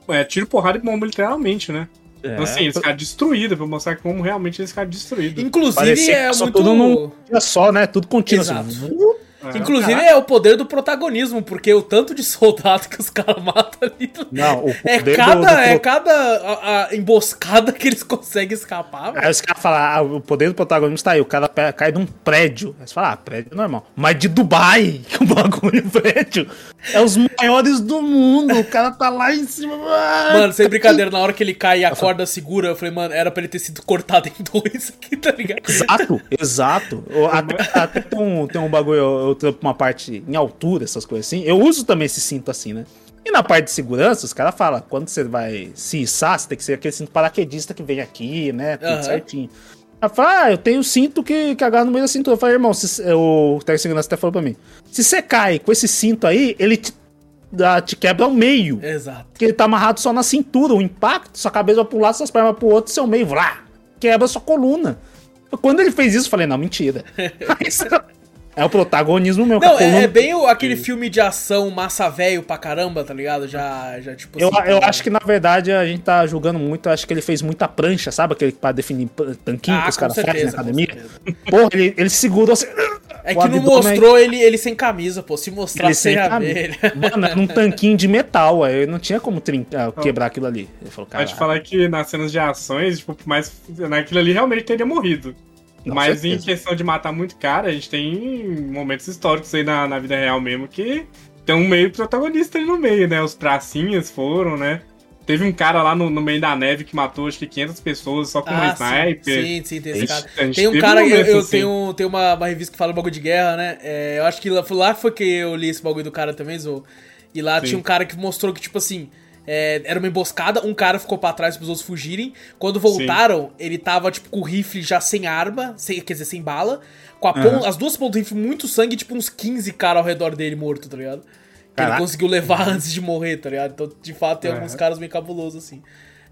É, tiro, porrada e bomba, literalmente, né? É, Então, assim, eles ficaram destruídos, pra mostrar como realmente eles ficaram destruídos. Inclusive parecia é passou muito. tudo num dia só, né? Tudo contínuo. Exato. Assim. É. Inclusive é o poder do protagonismo, porque o tanto de soldado que os caras matam ali. Não, o É poder cada, do- do é cada a- a emboscada que eles conseguem escapar. Aí os caras falam, ah, o poder do protagonista tá aí, o cara cai de um prédio. Aí você fala, ah, prédio é normal. Mas de Dubai, que o bagulho prédio, é os maiores do mundo. O cara tá lá em cima. Mano, sem brincadeira, na hora que ele cai e a corda segura, eu falei, mano, era pra ele ter sido cortado em dois aqui, tá ligado? Exato, exato. Até, até tem, um, tem um bagulho, eu, eu trampo uma parte em altura, essas coisas assim. Eu uso também esse cinto assim, né? E na parte de segurança, os caras falam, quando você vai se içar, você tem que ser aquele cinto paraquedista que vem aqui, né? Tudo Aham. certinho. Ela fala, ah, eu tenho cinto que, que agarra no meio da cintura. Eu falei, irmão, se, o técnico de segurança até falou pra mim, se você cai com esse cinto aí, ele te, dá- te quebra ao meio. Exato. Porque ele tá amarrado só na cintura, o impacto, sua cabeça vai pra um lado, suas pernas pro outro, seu meio, vrá, quebra sua coluna. Quando ele fez isso, eu falei, não, mentira. É o protagonismo meu. Não, é, é bem o- aquele filme de ação massa velho pra caramba, tá ligado? Já, já tipo Eu, assim, eu acho que, na verdade, a gente tá julgando muito, eu acho que ele fez muita prancha, sabe? Aquele pra definir tanquinho Ah, que os caras fazem na academia. Porra, ele, ele segurou assim. É que não mostrou ele, ele sem camisa, pô. Se mostrar Ele sem camisa. Mano, era um tanquinho de metal, aí não tinha como trincar, quebrar aquilo ali. Ele falou, cara. Pode falar que nas cenas de ações, tipo, mas naquilo ali realmente teria morrido. Com Mas certeza. em questão de matar muito cara, a gente tem momentos históricos aí na, na vida real mesmo que tem um meio protagonista ali no meio, né? Os pracinhas foram, né? Teve um cara lá no, no meio da neve que matou acho que 500 pessoas só com Ah, sniper. sim, sim, tem esse cara. Tem um cara, eu, momentos eu assim. tenho, tenho uma, uma revista que fala bagulho de guerra, né? É, eu acho que lá, foi lá foi que eu li esse bagulho do cara também, Zou. E lá Sim. tinha um cara que mostrou que, tipo assim, é, era uma emboscada, um cara ficou pra trás pros outros fugirem. Quando voltaram, ele tava, tipo, com o rifle já sem arma, sem, quer dizer, sem bala. Com a pon- as duas pontas do rifle, muito sangue, tipo, uns 15 caras ao redor dele morto, tá ligado? Que ele conseguiu levar antes de morrer, tá ligado? Então, de fato, tem Uhum. alguns caras bem cabulosos, assim.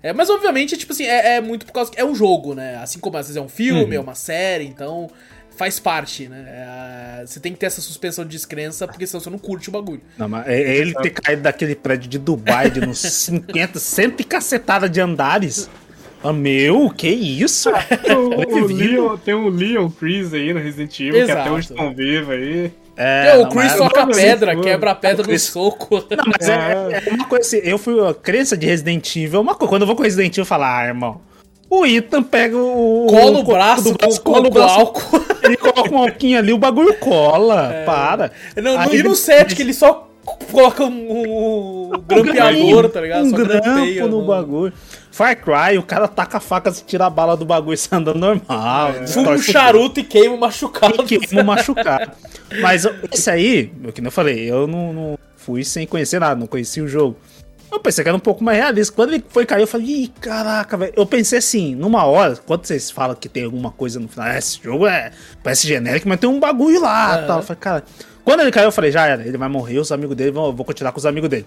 É, mas obviamente, tipo assim, é, é muito por causa que é um jogo, né? Assim como às vezes é um filme, é uma série, então faz parte, né? É, você tem que ter essa suspensão de descrença, porque senão você não curte o bagulho. Não, mas é- é ele ter caído daquele prédio de Dubai de uns 50, cento e cacetada de andares. Ah, meu, que isso? O, o Leon, tem o Leon Chris aí no Resident Evil, que Exato. até hoje estão vivos aí. É, o não, Chris soca a pedra, quebra a pedra no Chris- soco. Não, mas é, é uma coisa assim, eu fui a crença de Resident Evil, é uma coisa, quando eu vou com Resident Evil, eu falo, ah, irmão, o Ethan pega o... Cola o braço do com, cola o braço, álcool. ele coloca um alquinho ali, o bagulho cola, para. Não, Aí e no ele- set que ele só coloca um, um grampeador, tá ligado? Um Só grampo grampeia no bagulho. Far Cry, o cara taca a faca, tira a bala do bagulho e andando normal. Fuma um charuto e queima o machucado. tudo, queima o machucado. Mas esse aí, o que eu falei, eu não, não fui sem conhecer nada, não conhecia o jogo. Eu pensei que era um pouco mais realista. Quando ele foi cair, eu falei, ih, caraca, velho. Eu pensei assim, numa hora, quando vocês falam que tem alguma coisa no final, "Ah, esse jogo é. Parece genérico, mas tem um bagulho lá Aham. tal. Eu falei, cara. Quando ele caiu, eu falei, já era, ele vai morrer, os amigos dele vão, eu vou continuar com os amigos dele.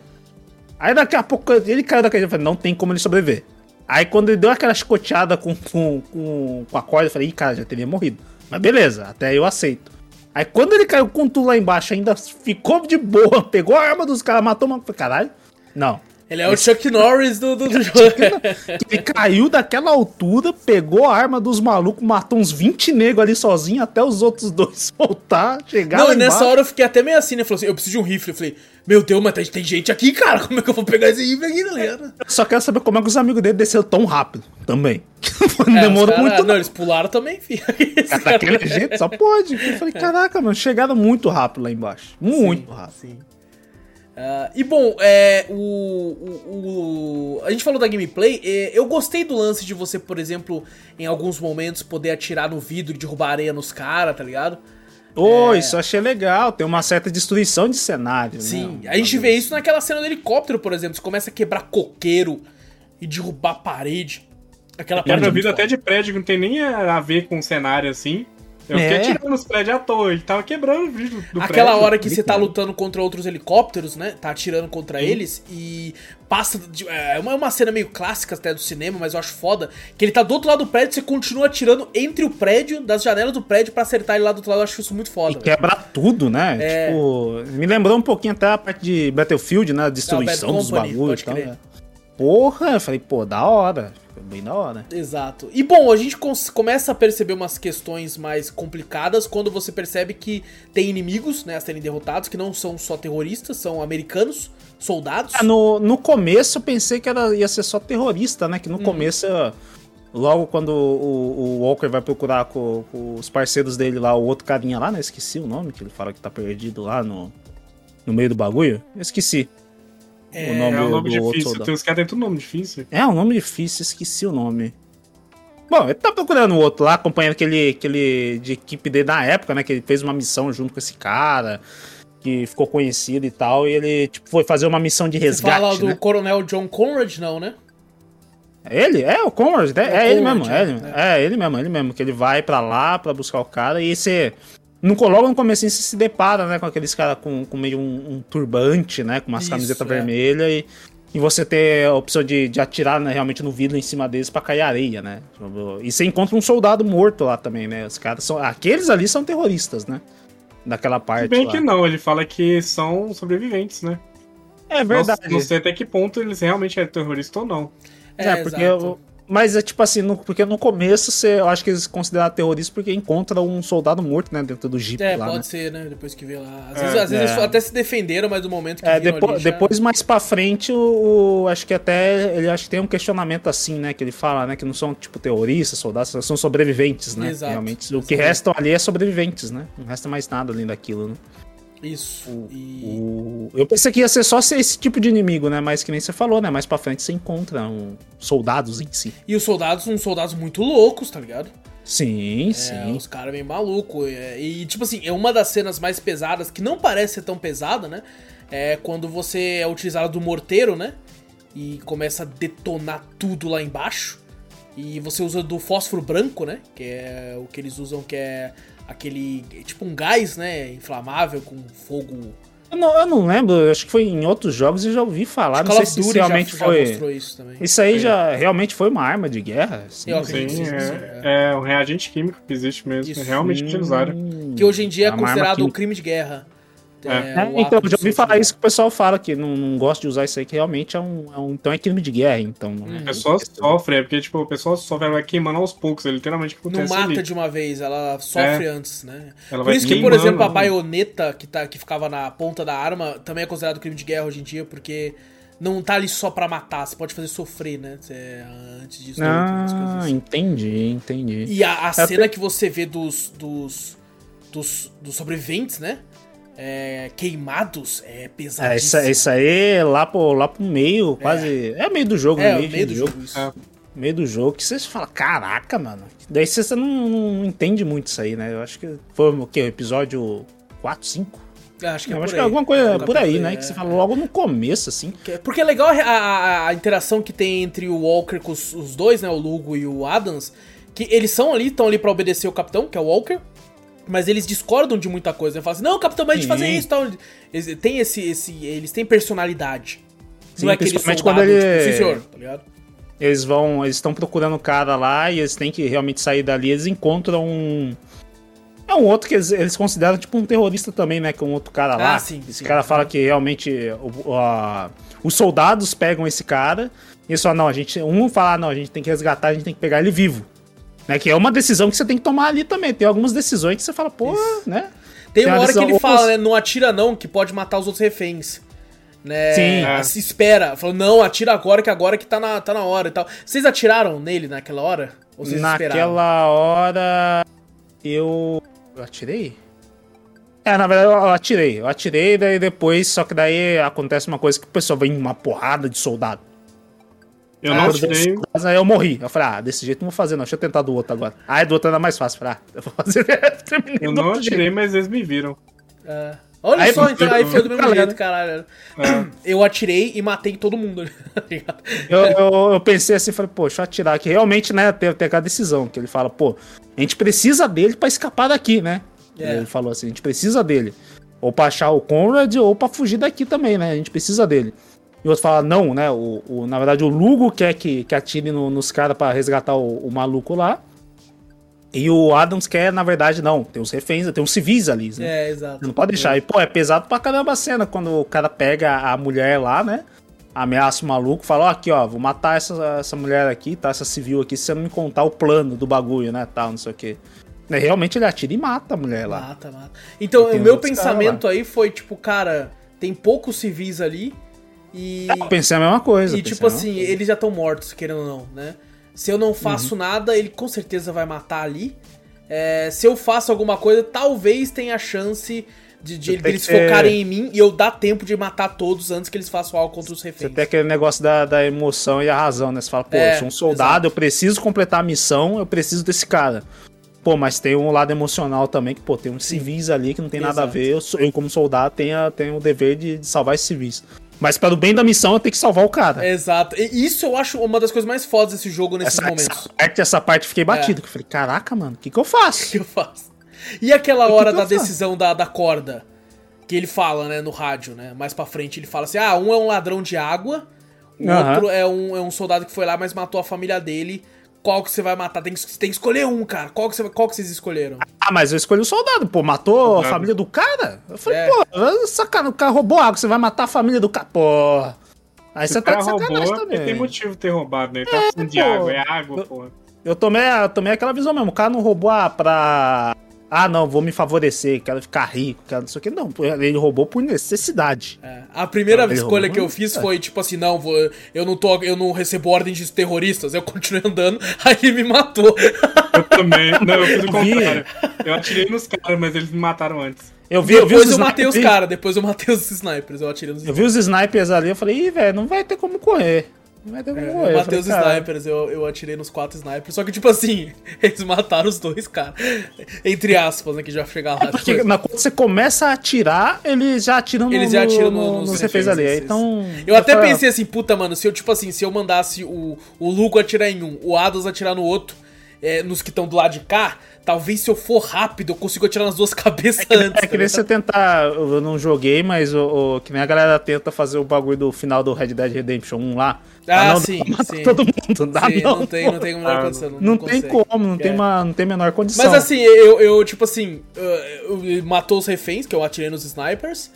Aí daqui a pouco ele caiu daquele, eu falei, não tem como ele sobreviver. Aí quando ele deu aquela chicoteada com, com, com, com a corda, eu falei, ih, cara, já teria morrido. Mas beleza, até eu aceito. Aí quando ele caiu com tudo lá embaixo, ainda ficou de boa, pegou a arma dos caras, matou uma. Caralho, não. Ele é o Chuck Norris do, do, do jogo. Ele caiu daquela altura, pegou a arma dos malucos, matou uns 20 negros ali sozinho, até os outros dois voltar, chegar Não, e nessa embaixo. hora eu fiquei até meio assim, né? Falou assim, eu preciso de um rifle. Eu falei, meu Deus, mas tem, tem gente aqui, cara. Como é que eu vou pegar esse rifle aqui, tá ligado? Só quero saber como é que os amigos dele desceram tão rápido também. Não É, demorou cara- muito Não, eles pularam também, filho. Cara, Daquele jeito, só pode. Eu falei, caraca, mano, chegaram muito rápido lá embaixo. Muito rápido. Sim. Ah, e bom, é, o, o, o- A gente falou da gameplay. é, eu gostei do lance de você, por exemplo, em alguns momentos poder atirar no vidro e derrubar areia nos caras, tá ligado? Ô, isso eu achei legal. Tem uma certa destruição de cenário, Sim, né? a gente vê isso naquela cena do helicóptero, por exemplo. Você começa a quebrar coqueiro e derrubar parede. Aquela é a vida muito até de prédio que não tem nem a ver com o cenário assim. Eu fiquei É. atirando nos prédios à toa, ele tava quebrando o vidro do Aquela prédio. hora que você tá lutando contra outros helicópteros, né? Tá atirando contra eles e passa. de- é uma, é uma cena meio clássica até do cinema, mas eu acho foda. Que ele tá do outro lado do prédio e você continua atirando entre o prédio, das janelas do prédio pra acertar ele lá do outro lado. Eu acho isso muito E foda. velho. quebra tudo, né? É. Tipo, me lembrou um pouquinho até a parte de Battlefield, né? A destruição Bad dos bagulhos e tal. crer. né? Porra, eu falei, pô, da hora. Ficou bem da hora. Exato. E bom, a gente começa a perceber umas questões mais complicadas quando você percebe que tem inimigos, né, a serem derrotados, que não são só terroristas, são americanos, soldados. Ah, no, no começo eu pensei que era, ia ser só terrorista, né? Que no Uhum. começo, logo quando o, o Walker vai procurar com, com os parceiros dele lá, o outro carinha lá, né? Esqueci o nome, que ele fala que tá perdido lá no, no meio do bagulho. Eu esqueci. É, o nome, É um do- nome do difícil, soldado. tem uns caras que tem tudo nome difícil. É um nome difícil, esqueci o nome. Bom, ele tá procurando o outro lá, acompanhando aquele, aquele de equipe dele na época, né? Que ele fez uma missão junto com esse cara, que ficou conhecido e tal, e ele, tipo, foi fazer uma missão de Você resgate, fala do né? Coronel John Conrad, não, né? Ele? É, o Conrad, é, É o é ele Conrad, mesmo, é, é, ele, é ele mesmo, ele mesmo, que ele vai pra lá pra buscar o cara e você... No, logo no começo você se depara, né, com aqueles caras com, com meio um, um turbante, né, com umas Isso, camisetas é. vermelhas e, e você ter a opção de, de atirar né, realmente no vidro em cima deles pra cair areia, né. E você encontra um soldado morto lá também, né, os caras são... Aqueles ali são terroristas, né, daquela Se parte bem lá. que não, ele fala que são sobreviventes, né? É Não- verdade. Não, sei até que ponto eles realmente é terrorista ou não. É, porque exato. eu- mas é tipo assim, no- porque no começo você, eu acho que eles consideram terrorista porque encontra um soldado morto, né, dentro do jeep É, lá, pode né? ser, né? Depois que vê lá. Às É, vezes, às vezes é. eles até se defenderam, mas no momento que É, viram depois, ali já- depois mais pra frente, o, o- acho que até ele acho que tem um questionamento assim, né, que ele fala, né, que não são tipo terroristas, soldados, são sobreviventes, né? Exato, Realmente, o que exatamente. restam ali é sobreviventes, né? Não resta mais nada além daquilo, né? Isso. e... O- eu pensei que ia ser só esse tipo de inimigo, né? Mas que nem você falou, né? Mais pra frente você encontra um, soldados em si. e os soldados são soldados muito loucos, tá ligado? Sim, É, sim. os caras bem malucos. E, tipo assim, é uma das cenas mais pesadas, que não parece ser tão pesada, né? É quando você é utilizado do morteiro, né? E começa a detonar tudo lá embaixo. E você usa do fósforo branco, né? Que é o que eles usam, que é aquele. Tipo um gás, né? Inflamável com fogo. Eu não, eu não lembro, eu acho que foi em outros jogos eu já ouvi falar, não Call sei se isso realmente já, já foi. mostrou isso também. Isso aí já realmente foi uma arma de guerra? Sim, Eu acredito. Sim, sim, sim, é, é um reagente químico que existe mesmo. Isso. Realmente utilizaram. Hum, Que hoje em dia é arma considerado um crime de guerra. É. É, o então, já ouvi falar isso que o pessoal fala que não, não gosta de usar isso aí, que realmente é um, é um- Então é crime de guerra, então. não é- Uhum. A pessoa sofre, é porque, tipo, o pessoal sofre, ela vai queimando aos poucos, é literalmente o que Não mata ali. de uma vez, ela sofre antes, né? Ela Por isso que, por exemplo, a né? baioneta que, tá, que ficava na ponta da arma também é considerado crime de guerra hoje em dia, porque não tá ali só pra matar, você pode fazer sofrer, né? Você, antes disso, Ah, assim. entendi, entendi. E a, a É cena que você vê dos, dos, dos, dos sobreviventes, né? É, queimados é É, pesadíssimo. isso, isso aí lá pro, lá pro meio, quase. É, meio do jogo, É, no o meio do jogo. isso. É. meio do jogo, que você fala, caraca, mano. Daí você não, não entende muito isso aí, né? Eu acho que foi o quê? O episódio 4, 5? Eu Acho que é acho aí. que é alguma coisa por aí, né? é. Que você fala logo no começo, assim. Que- Porque é legal a, a- a interação que tem entre o Walker com os, os dois, né? O Lugo e o Adams. Que eles são ali, estão ali pra obedecer o capitão, que é o Walker. Mas eles discordam de muita coisa. Né? Falam assim, não, capitão, mas a gente Sim. fazer isso e tal. Eles têm esse, esse. Eles têm personalidade. Sim, não é aquele soldado, quando ele- tipo, sim, senhor, tá ligado? Eles vão. Eles estão procurando o cara lá e eles têm que realmente sair dali. Eles encontram um. É um outro que eles, eles consideram tipo um terrorista também, né? Que é um outro cara lá. Ah, sim, Esse sim. cara fala que realmente o- o- a- os soldados pegam esse cara e eles falam, não, a gente. Um fala, "Ah, não, a gente tem que resgatar, a gente tem que pegar ele vivo. Né, que é uma decisão que você tem que tomar ali também. Tem algumas decisões que você fala, pô, né? Tem Tem uma uma hora que ele fala, né? Não atira não, que pode matar os outros reféns. Né? Sim. Ah, É. Se espera. Falou, não, atira agora, que agora que tá na, tá na hora e tal. Vocês atiraram nele naquela hora? Ou vocês esperaram? Naquela hora eu. Eu atirei? É, na verdade eu atirei. Eu atirei, daí depois, só que daí acontece uma coisa que o pessoal vem uma porrada de soldado. Eu não eu tirei. Mas aí eu morri. Eu falei, ah, desse jeito não vou fazer, não. Deixa eu tentar do outro agora. Ah, é do outro era mais fácil. Eu falei, ah, eu vou fazer. Terminei Eu não outro jeito. atirei, mas eles me viram. É. Olha Aí, só, então, aí foi do mesmo jeito, caralho. É. Eu atirei e matei todo mundo. tá? Eu, eu, eu pensei assim, falei, pô, deixa eu atirar aqui. Realmente, né, tem, tem aquela decisão que ele fala, pô, a gente precisa dele pra escapar daqui, né? É. Ele falou assim, a gente precisa dele. Ou pra achar o Conrad, ou pra fugir daqui também, né? A gente precisa dele. E o outro fala, não, né? O, o- na verdade, o Lugo quer que, que atire no- nos caras pra resgatar o, o maluco lá. E o Adams quer, na verdade, não. Tem os reféns, tem os civis ali, né? É, exato. Você não pode deixar. E, pô, é pesado pra caramba a cena quando o cara pega a mulher lá, né? Ameaça o maluco, fala, ó, aqui, ó, vou matar essa, essa mulher aqui, tá? Essa civil aqui, se você não me contar o plano do bagulho, né? Tal, não sei o quê. Né, Realmente ele atira e mata a mulher lá. Mata, mata. Então, o meu pensamento aí foi, tipo, cara, tem poucos civis ali e. Eu pensei a mesma coisa. E tipo assim, coisa. eles já estão mortos, querendo ou não, né? Se eu não faço Uhum. nada, ele com certeza vai matar ali. É, se eu faço alguma coisa, talvez tenha a chance de, de Você eles focarem em mim e eu dar tempo de matar todos antes que eles façam algo contra os Você reféns. tem aquele negócio da, da emoção e a razão, né? Você fala, pô, É, eu sou um soldado, eu preciso completar a missão, eu preciso desse cara. Pô, mas tem um lado emocional também, que, pô, tem uns civis ali que não tem nada a Exato. ver. Eu, eu como soldado, tenho, tenho o dever de, de salvar esses civis. Mas para o bem da missão, eu tenho que salvar o cara. Exato. E isso eu acho uma das coisas mais fodas desse jogo nesses essa, momentos. essa parte, essa parte eu fiquei batido. que Eu falei, caraca, mano, o que, que eu faço? que eu faço. E aquela que hora que da decisão da, da corda? Que ele fala, né, no rádio, né? Mais pra frente ele fala assim: ah, um é um ladrão de água, o outro é um, é um soldado que foi lá, mas matou a família dele. Qual que você vai matar? Tem que, você tem que escolher um, cara. Qual que, você, qual que vocês escolheram? Ah, mas eu escolhi o soldado, pô, matou a família do cara? Eu falei, É. pô, sacana, o cara roubou água, você vai matar a família do cara, pô. Aí Se você tá de sacanagem roubou, é porque tem também. motivo de ter roubado, né? Ele tá precisando de pô. água, é água, porra. Eu tomei, eu tomei aquela visão mesmo. O cara não roubou ah, pra. Ah, não, vou me favorecer, quero ficar rico, quero não sei o que. Não, ele roubou por necessidade. É, a primeira Ele escolha roubou que eu fiz é. foi tipo assim: não, vou, eu, não tô, eu não recebo ordem de terroristas. Eu continuei andando, aí ele me matou. Eu também. Não, eu fiz o contrário. Eu atirei nos caras, mas eles me mataram antes. Eu vi, eu vi Depois os eu matei os snipers- caras, depois eu matei os snipers. Eu atirei nos Eu vi os snipers ali, eu falei, ih, velho, não vai ter como correr. Como correr. É, Eu Eu matei os snipers, eu, eu atirei nos quatro snipers. Só que, tipo assim, eles mataram os dois, cara. Entre aspas, né? Que já chegar lá. Porque depois. na, quando você começa a atirar, eles já atiram no, Eles já atiram no- no- nos nos reféns ali. Então. Eu até pensei assim, puta, mano, se eu, tipo assim, se eu mandasse o, o Lugo atirar em um, o Adas atirar no outro, é, nos que estão do lado de cá, talvez se eu for rápido, eu consigo atirar nas duas cabeças antes. É tá que nem você ligado? tentar. Eu não joguei, mas o, o- que nem a galera tenta fazer o bagulho do final do Red Dead Redemption 1 lá. Ah, não, sim, dá sim. todo mundo. Dá Sim, não. não tem, não tem a menor Ah, condição. Não tem consegue. como, não, tem É. uma, não tem a menor condição. Mas assim, eu, eu tipo assim, eu, eu matou os reféns, que eu atirei nos snipers.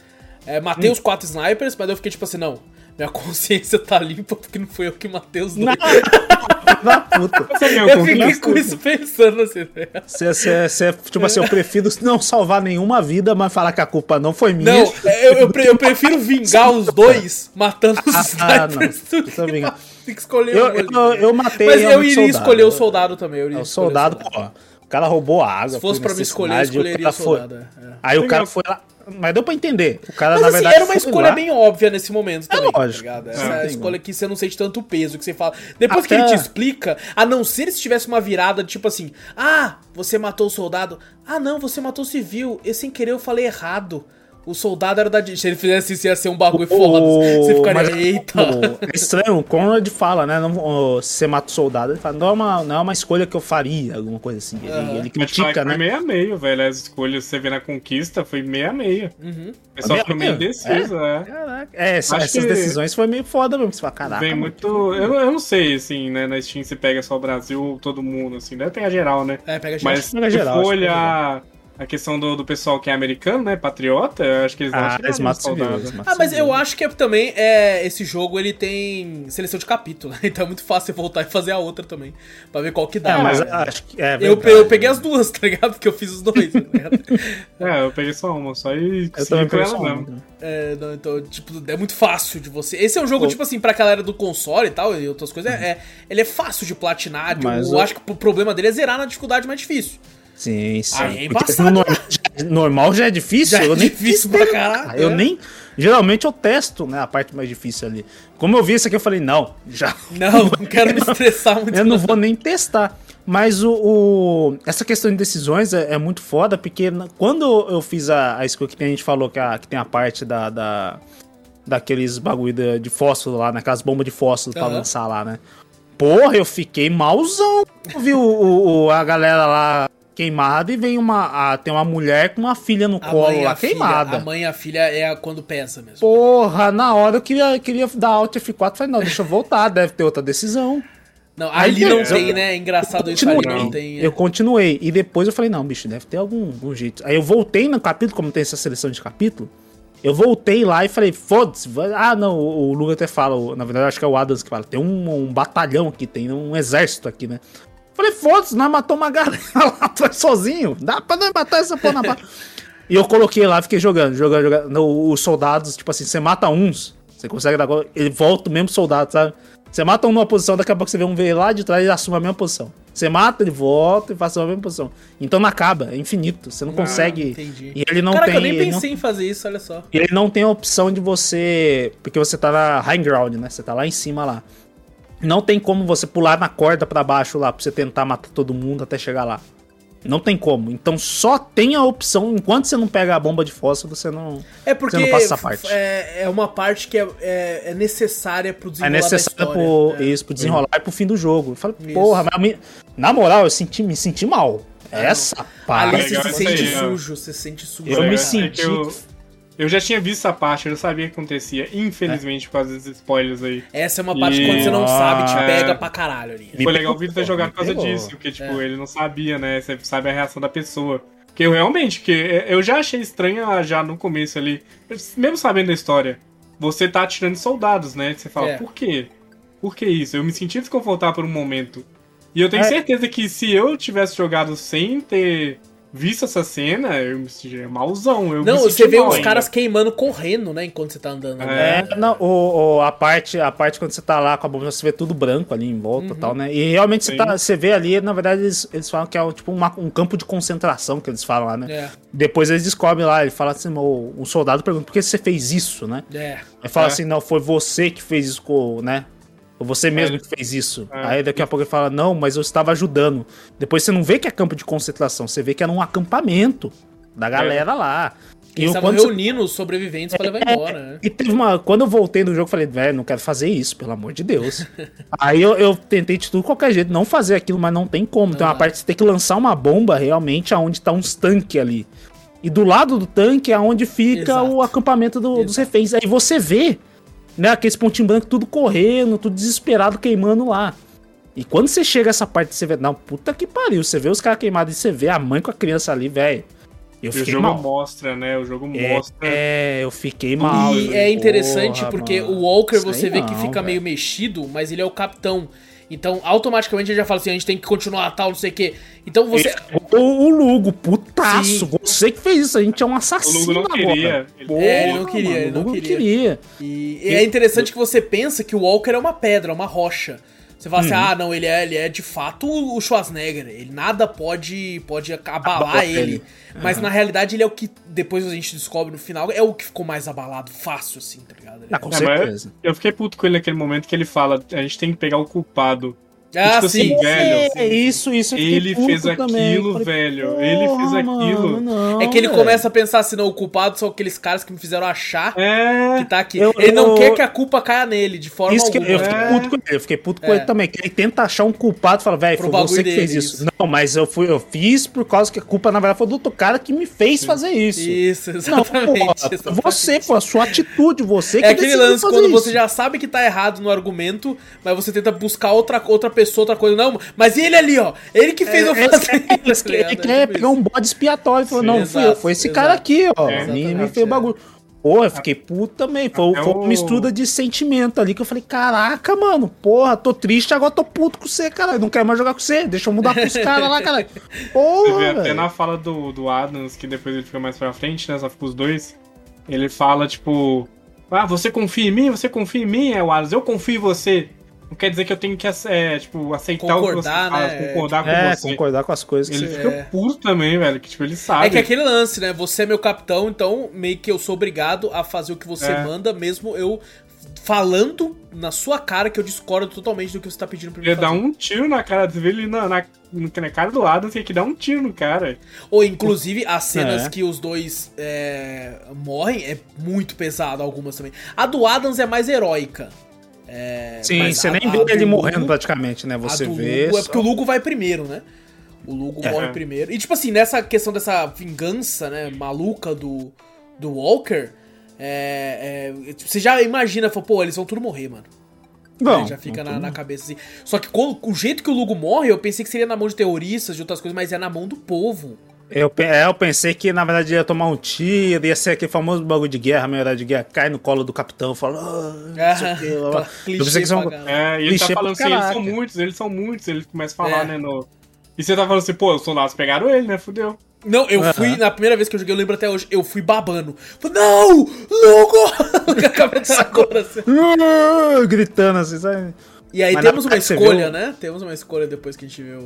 é, matei Hum. os quatro snipers, mas eu fiquei tipo assim, não. Minha consciência tá limpa porque não foi eu que matei os dois. Não, da puta. Você Eu fiquei isso? com isso pensando assim, né? Cê, cê, cê- tipo assim, eu prefiro não salvar nenhuma vida, mas falar que a culpa não foi minha. Não, é, eu, eu, pre- eu prefiro vingar os dois matando os Ah, não. snipers tô vingando. Tem que escolher Eu, um eu, eu matei Mas eu iria soldado. escolher o soldado também. Eu iria É, o soldado, pô. O cara roubou água. Se fosse pra me escolher, eu escolheria o foi- soldado. é. É. Aí o cara Legal. foi lá. Mas deu pra entender. O cara, Mas na assim, verdade. era uma escolha lá- bem óbvia nesse momento também, lógico. tá ligado? É, Essa não tem escolha que você não sente tanto peso, que você fala... Depois que Até- ele te explica, a não ser se tivesse uma virada, tipo assim... Ah, você matou o soldado. Ah, não, você matou o civil. E sem querer eu falei errado. O soldado era da... di- Se ele fizesse isso, ia ser um bagulho foda. Você ficaria, mas, eita... é estranho, o Conrad fala, né? Não, se você mata o soldado, ele fala, não é, uma, não é uma escolha que eu faria, alguma coisa assim. Ele, Aham. ele critica, foi né? meio a meio, velho. As escolhas que você vê na conquista foi meio a meio. Uhum. O pessoal ficou meio indeciso, é. Caraca. É, essa- Acho essas que- decisões foi meio foda mesmo. Você fala, caraca. Vem muito. Eu, não- eu não sei, assim, né? Na Steam se pega só o Brasil todo mundo, assim. Deve pegar geral, né? É, pega a gente. Mas pega se geral, for acho que olhar a questão do, do pessoal que é americano, né? Patriota, eu acho que eles não Ah, acham eles matam Ah, mas civil. eu acho que é, também é, esse jogo ele tem seleção de capítulo, então é muito fácil você voltar e fazer a outra também, pra ver qual que dá. É, mas né? acho que. É eu, verdade. eu peguei as duas, tá ligado? Porque eu fiz os dois, tá ligado? É, eu peguei só uma, só e Eu segui também com ela mesmo. uma. É, não, então, tipo, é muito fácil de você. Esse é um jogo, Pô. tipo assim, pra galera do console e tal, e outras coisas, é, ele é fácil de platinar. Mas eu acho que o problema dele é zerar na dificuldade mais difícil. Sim, sim. Aí é embaçado, normal, já- normal já é difícil. Já é eu nem difícil pra caralho, cara. Eu é. nem. Geralmente eu testo, né? A parte mais difícil ali. Como eu vi isso aqui, eu falei, não, já. Não, não quero me estressar muito. Eu não vou nem testar. Mas o, o- essa questão de decisões é, é muito foda, porque quando eu fiz a, a escolha que a gente falou que, a- que tem a parte da, da- daqueles bagulho de, de fósforo lá, naquelas bombas de fósforo pra Aham. lançar lá, né? Porra, eu fiquei malzão. Eu vi o, o- o- a galera lá queimada e vem uma. a- tem uma mulher com uma filha no A colo lá a filha- queimada. a mãe e a filha é a- quando pensa mesmo. Porra, na hora eu queria, queria dar Alt F4. Falei, não, deixa eu voltar, deve ter outra decisão. Não, ali não eu- tem, né? É engraçado isso ali continuei. não tem. é. Eu continuei. E depois eu falei, não, bicho, deve ter algum, algum jeito. Aí eu voltei no capítulo, como tem essa seleção de capítulo. Eu voltei lá e falei, foda-se. Ah, não, o, o Luga até fala, na verdade acho que é o Adams que fala, tem um, um batalhão aqui, tem um exército aqui, né? Falei, foda-se, nós matou uma galera lá atrás sozinho. Dá pra nós matar essa porra na ba- E eu coloquei lá, fiquei jogando, jogando, jogando. No- os soldados, tipo assim, você mata uns, você consegue dar gol, ele volta o mesmo soldado, sabe? Você mata um numa posição, daqui a pouco você vê um ver lá de trás e assume a mesma posição. Você mata, ele volta e faz a mesma posição. Então não acaba, é infinito. Você não Ah, consegue. entendi. E ele não Caraca, tem. eu nem ele não- pensei em fazer isso, olha só. e ele não tem a opção de você. Porque você tá na high ground, né? Você tá lá em cima lá. Não tem como você pular na corda pra baixo lá pra você tentar matar todo mundo até chegar lá. Não tem como. Então só tem a opção. Enquanto você não pega a bomba de fósforo, você não. É porque Você não passa essa parte. É, é uma parte que é, é, é necessária pro É desenrolar necessário da pro. É. isso, pro desenrolar e pro fim do jogo. Eu falei, Isso. porra, mas me- na moral, eu senti, me senti mal. Essa Ali parte. você legal se sente aí, ó. sujo, você se sente sujo. Eu me É, senti- é Eu, eu já tinha visto essa parte, eu já sabia o que acontecia, infelizmente, por causa desses spoilers aí. Essa é uma parte E- que quando você não sabe, te É. pega pra caralho ali. Foi legal o Vitor ter jogado por causa pegou. disso, porque, tipo, É. ele não sabia, né? Você sabe a reação da pessoa. Porque eu realmente, que eu já achei estranho já no começo ali, mesmo sabendo da história, você tá atirando soldados, né? Você fala, É. por quê? Por que isso? Eu me senti desconfortável por um momento. E eu tenho É. certeza que se eu tivesse jogado sem ter visto essa cena, eu me sentiria malzão. Eu Não, me senti você vê os caras queimando correndo, né? Enquanto você tá andando. né? É, não, o, o- a, parte, a parte quando você tá lá com a bomba, você vê tudo branco ali em volta e tal, né? E realmente você, tá, você vê ali, na verdade, eles, eles falam que é tipo uma- um campo de concentração que eles falam lá, né? É, Depois eles descobrem lá, ele fala assim, o, um soldado pergunta, por que você fez isso, né? é. Aí fala É. assim, não, foi você que fez isso, com, né? Você mesmo É. que fez isso. É. Aí daqui a pouco ele fala, não, mas eu estava ajudando. Depois você não vê que é campo de concentração, você vê que era um acampamento da galera lá. Eles eu, estavam reunindo os sobreviventes pra levar embora, né? e teve uma. Quando eu voltei no jogo, eu falei, velho, não quero fazer isso, pelo amor de Deus. Aí eu, eu tentei de tudo qualquer jeito, não fazer aquilo, mas não tem como. Tem uma dá. parte que você tem que lançar uma bomba realmente aonde tá uns tanques ali. E do lado do tanque é onde fica Exato. o acampamento do- dos reféns. Aí você vê, né, aqueles pontinhos brancos tudo correndo, tudo desesperado queimando lá. E quando você chega a essa parte, você vê, não, puta que pariu, você vê os caras queimados e você vê a mãe com a criança ali, velho. Eu E o fiquei jogo mal. mostra, né? O jogo É, mostra. é, eu fiquei mal. E é interessante porra, porque mano, o Walker você vê que não, fica velho. meio mexido, mas ele é o capitão. Então, automaticamente ele já fala assim: a gente tem que continuar tal, não sei o quê. Então você. O, o Lugo, putaço, Sim. você que fez isso, a gente é um O assassino Lugo não agora. queria. Ele- Porra, É, ele não queria, mano, ele o não Lugo queria. queria. E é interessante que você pensa que o Walker é uma pedra, uma rocha. Você fala assim, ah, não, ele é, ele é de fato o Schwarzenegger. Ele nada pode, pode abalar Abalar ele. ele. Mas na realidade ele é o que, depois a gente descobre no final, é o que ficou mais abalado, fácil, assim, tá ligado? Ah, com É, certeza. Eu fiquei puto com ele naquele momento que ele fala, a gente tem que pegar o culpado. Ah, tipo sim. assim, velho, É, isso, isso. Ele fez aquilo, Falei, velho. Ele fez aquilo. mano, não, É que ele velho. começa a pensar assim, não, o culpado são aqueles caras que me fizeram achar É. que tá aqui. Eu- ele não eu- quer que a culpa caia nele, de forma Isso que eu, alguma. eu fiquei É. puto com ele. Eu fiquei puto com É. ele também. Que ele tenta achar um culpado e fala, velho, foi você que fez isso. isso. Não, mas eu fui, eu fiz por causa que a culpa, na verdade, foi do outro cara que me fez fazer isso. Isso, Não, exatamente. porra, exatamente. você, foi a sua atitude, você que É aquele lance quando isso. você já sabe que tá errado no argumento, mas você tenta buscar outra, outra pessoa, outra coisa. Não, mas e ele ali, ó? Ele que fez eu É, fazer é, é, isso. tá ele quer tipo pegar isso. um bode expiatório e falou, Sim, não, exato, foi, foi esse exato. cara aqui, ó. É, me, me fez o é. bagulho. Porra, eu fiquei puto também. Foi, foi uma mistura de sentimento ali que eu falei, caraca, mano, porra, tô triste, agora tô puto com você, cara. Não quero mais jogar com você. Deixa eu mudar pros caras lá, cara. Você vê Porra, até na fala do, do Adams, que depois ele fica mais pra frente, né? Só fica os dois. Ele fala, tipo, ah, você confia em mim? Você confia em mim, é o Adams, eu confio em você. Não quer dizer que eu tenho que é, tipo, aceitar o que você Concordar, fala, né? concordar com É, você. concordar com as coisas que Ele você... fica É. puto também, velho, que tipo, ele sabe. É que aquele lance, né? Você é meu capitão, então meio que eu sou obrigado a fazer o que você É. manda, mesmo eu falando na sua cara que eu discordo totalmente do que você tá pedindo pra mim Ele dá um tiro na cara, você vê ele na, na, na cara do Adams, tem que dar um tiro no cara. Ou inclusive as cenas É. que os dois é, morrem é muito pesado, algumas também. A do Adams é mais heróica. É, Sim, você a- nem vê ele Lugo- morrendo praticamente, né? Você vê. Lugo é só- porque o Lugo vai primeiro, né? O Lugo É. morre primeiro. E tipo assim, nessa questão dessa vingança, né, maluca do, do Walker, é, é, você já imagina, fala, pô, eles vão tudo morrer, mano. Bom, Né, já fica na, na cabeça assim. Só que com, o jeito que o Lugo morre, eu pensei que seria na mão de terroristas, de outras coisas, mas é na mão do povo. Eu, é, eu pensei que, na verdade, ia tomar um tiro, ia ser aquele famoso bagulho de guerra, meia hora de guerra, cai no colo do capitão, fala. Ah, não sei o quê, blá, blá. Aquela Eu pensei que são- caralho. É, e ele tá falando assim, eles são muitos, eles são muitos, ele começa a falar, É. né, no... E você tá falando assim, pô, os soldados pegaram ele, né, fudeu. Não, eu Aham. fui, na primeira vez que eu joguei, eu lembro até hoje, eu fui babando. Falei, não! Cabeça agora, assim. Ah, Gritando assim, sabe? E aí Mas na temos uma verdade escolha, viu- né? Temos uma escolha depois que a gente vê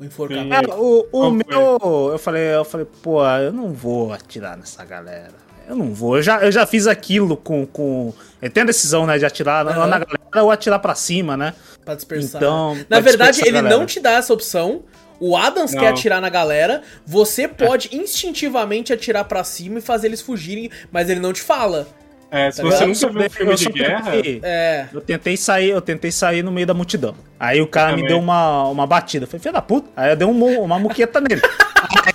o, enforcamento. É, o o meu. Eu falei, eu falei, pô, eu não vou atirar nessa galera. Eu não vou. Eu já, eu já fiz aquilo com. com... Eu tenho a decisão, né, de atirar Aham. na galera ou atirar pra cima, né? Pra dispersar. Então, Na pra verdade, ele não te dá essa opção. O Adams Não. quer atirar na galera. Você pode instintivamente atirar pra cima e fazer eles fugirem, mas ele não te fala. É, se Tá você nunca viu um filme de guerra... tentei- É. Eu tentei sair, eu tentei sair no meio da multidão. Aí o cara me deu uma, uma batida. Eu falei, filho da puta. Aí eu dei um uma muqueta nele.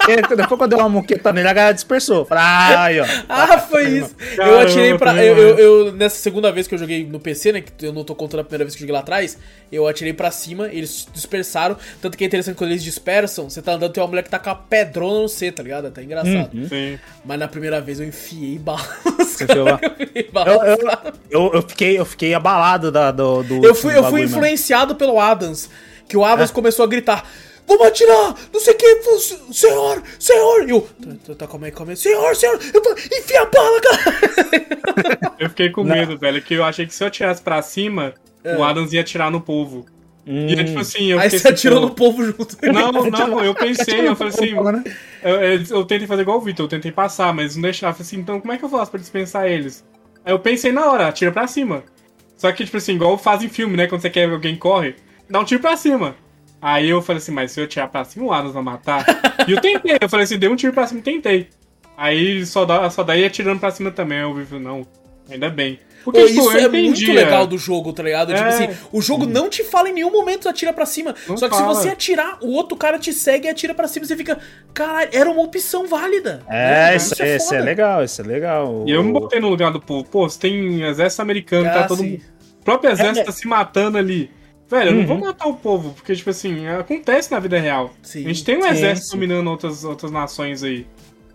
Aí, depois que eu dei uma muqueta nele, a galera dispersou. Falei, ah, aí, ó. Ah, foi isso. eu Caramba, atirei pra. Eu, eu- eu- nessa segunda vez que eu joguei no PC, né? Que eu não tô contando a primeira vez que eu joguei lá atrás. Eu atirei pra cima, eles dispersaram. Tanto que é interessante quando eles dispersam, você tá andando, tem uma mulher que tá com a pedrona no C, tá ligado? É até engraçado. Sim. Mas na primeira vez eu enfiei bala. Você enfiou bala? Eu. Eu, eu, eu, eu fiquei, eu fiquei abalado da, do, do. Eu fui, eu fui bagulho mesmo. influenciado pelo Adams. Que o É. Adams começou a gritar: Vamos atirar! Não sei o que, senhor, senhor! E eu, tá, tá, calma aí, calma aí, senhor, senhor! Eu tô, enfia a bala, cara! Eu fiquei com medo, velho, que eu achei que se eu atirasse pra cima, o Adams ia atirar no povo. Hum. E é tipo assim, eu Aí você assim, atirou pô, no povo junto. Não, não, eu pensei, eu falei assim, Né? eu, eu, eu tentei fazer igual o Vitor, eu tentei passar, mas não deixava. Eu falei assim, então como é que eu faço pra dispensar eles? Aí eu pensei na hora, atira pra cima. Só que, tipo assim, igual fazem filme, né? Quando você quer ver alguém corre, dá um tiro pra cima. Aí eu falei assim, mas se eu atirar pra cima, o Adams vai matar. e eu tentei, eu falei assim, dei um tiro pra cima e tentei. Aí só dá, só daí atirando pra cima também. Eu vi, não, ainda bem. Porque, Pô, tipo, isso eu é muito entendia. legal do jogo, tá ligado? Tipo É. assim, o jogo não te fala em nenhum momento atira pra cima. Não Só que fala. se você atirar, o outro cara te segue e atira pra cima. Você fica, caralho, era uma opção válida. É, Né? isso, é, isso é foda. legal, isso é legal. E eu me botei no lugar do povo. Pô, você tem exército americano, Ah, tá todo sim. mundo. O próprio exército É. tá se matando ali. Velho, eu não vou Uhum. matar o povo, porque, tipo assim, acontece na vida real. Sim. a gente tem um Sim, exército sim. dominando outras, outras nações aí.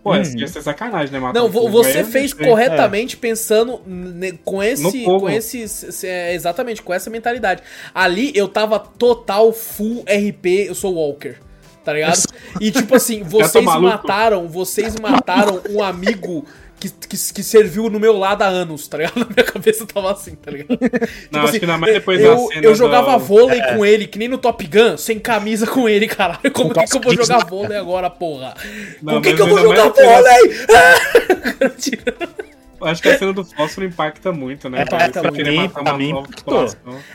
Pô, Uhum. essa ia ser sacanagem, né? Matar Não, povo. você fez sei. corretamente pensando ne- com esse, com esse, se- é, exatamente com essa mentalidade. Ali eu tava total full RP, eu sou Walker, tá ligado? E tipo assim, vocês maluco. mataram, vocês mataram um amigo que, que, que serviu no meu lado há anos, tá ligado? Na minha cabeça tava assim, tá ligado? Não, acho que ainda mais depois da eu, cena eu jogava do- vôlei com ele, que nem no Top Gun, sem camisa com ele, caralho. Como que, que eu vou jogar vôlei agora, porra? Não, Com que, que eu vou jogar vôlei? Acho que a cena do fósforo impacta muito, né? É, Impacta Você muito. matar pra mim.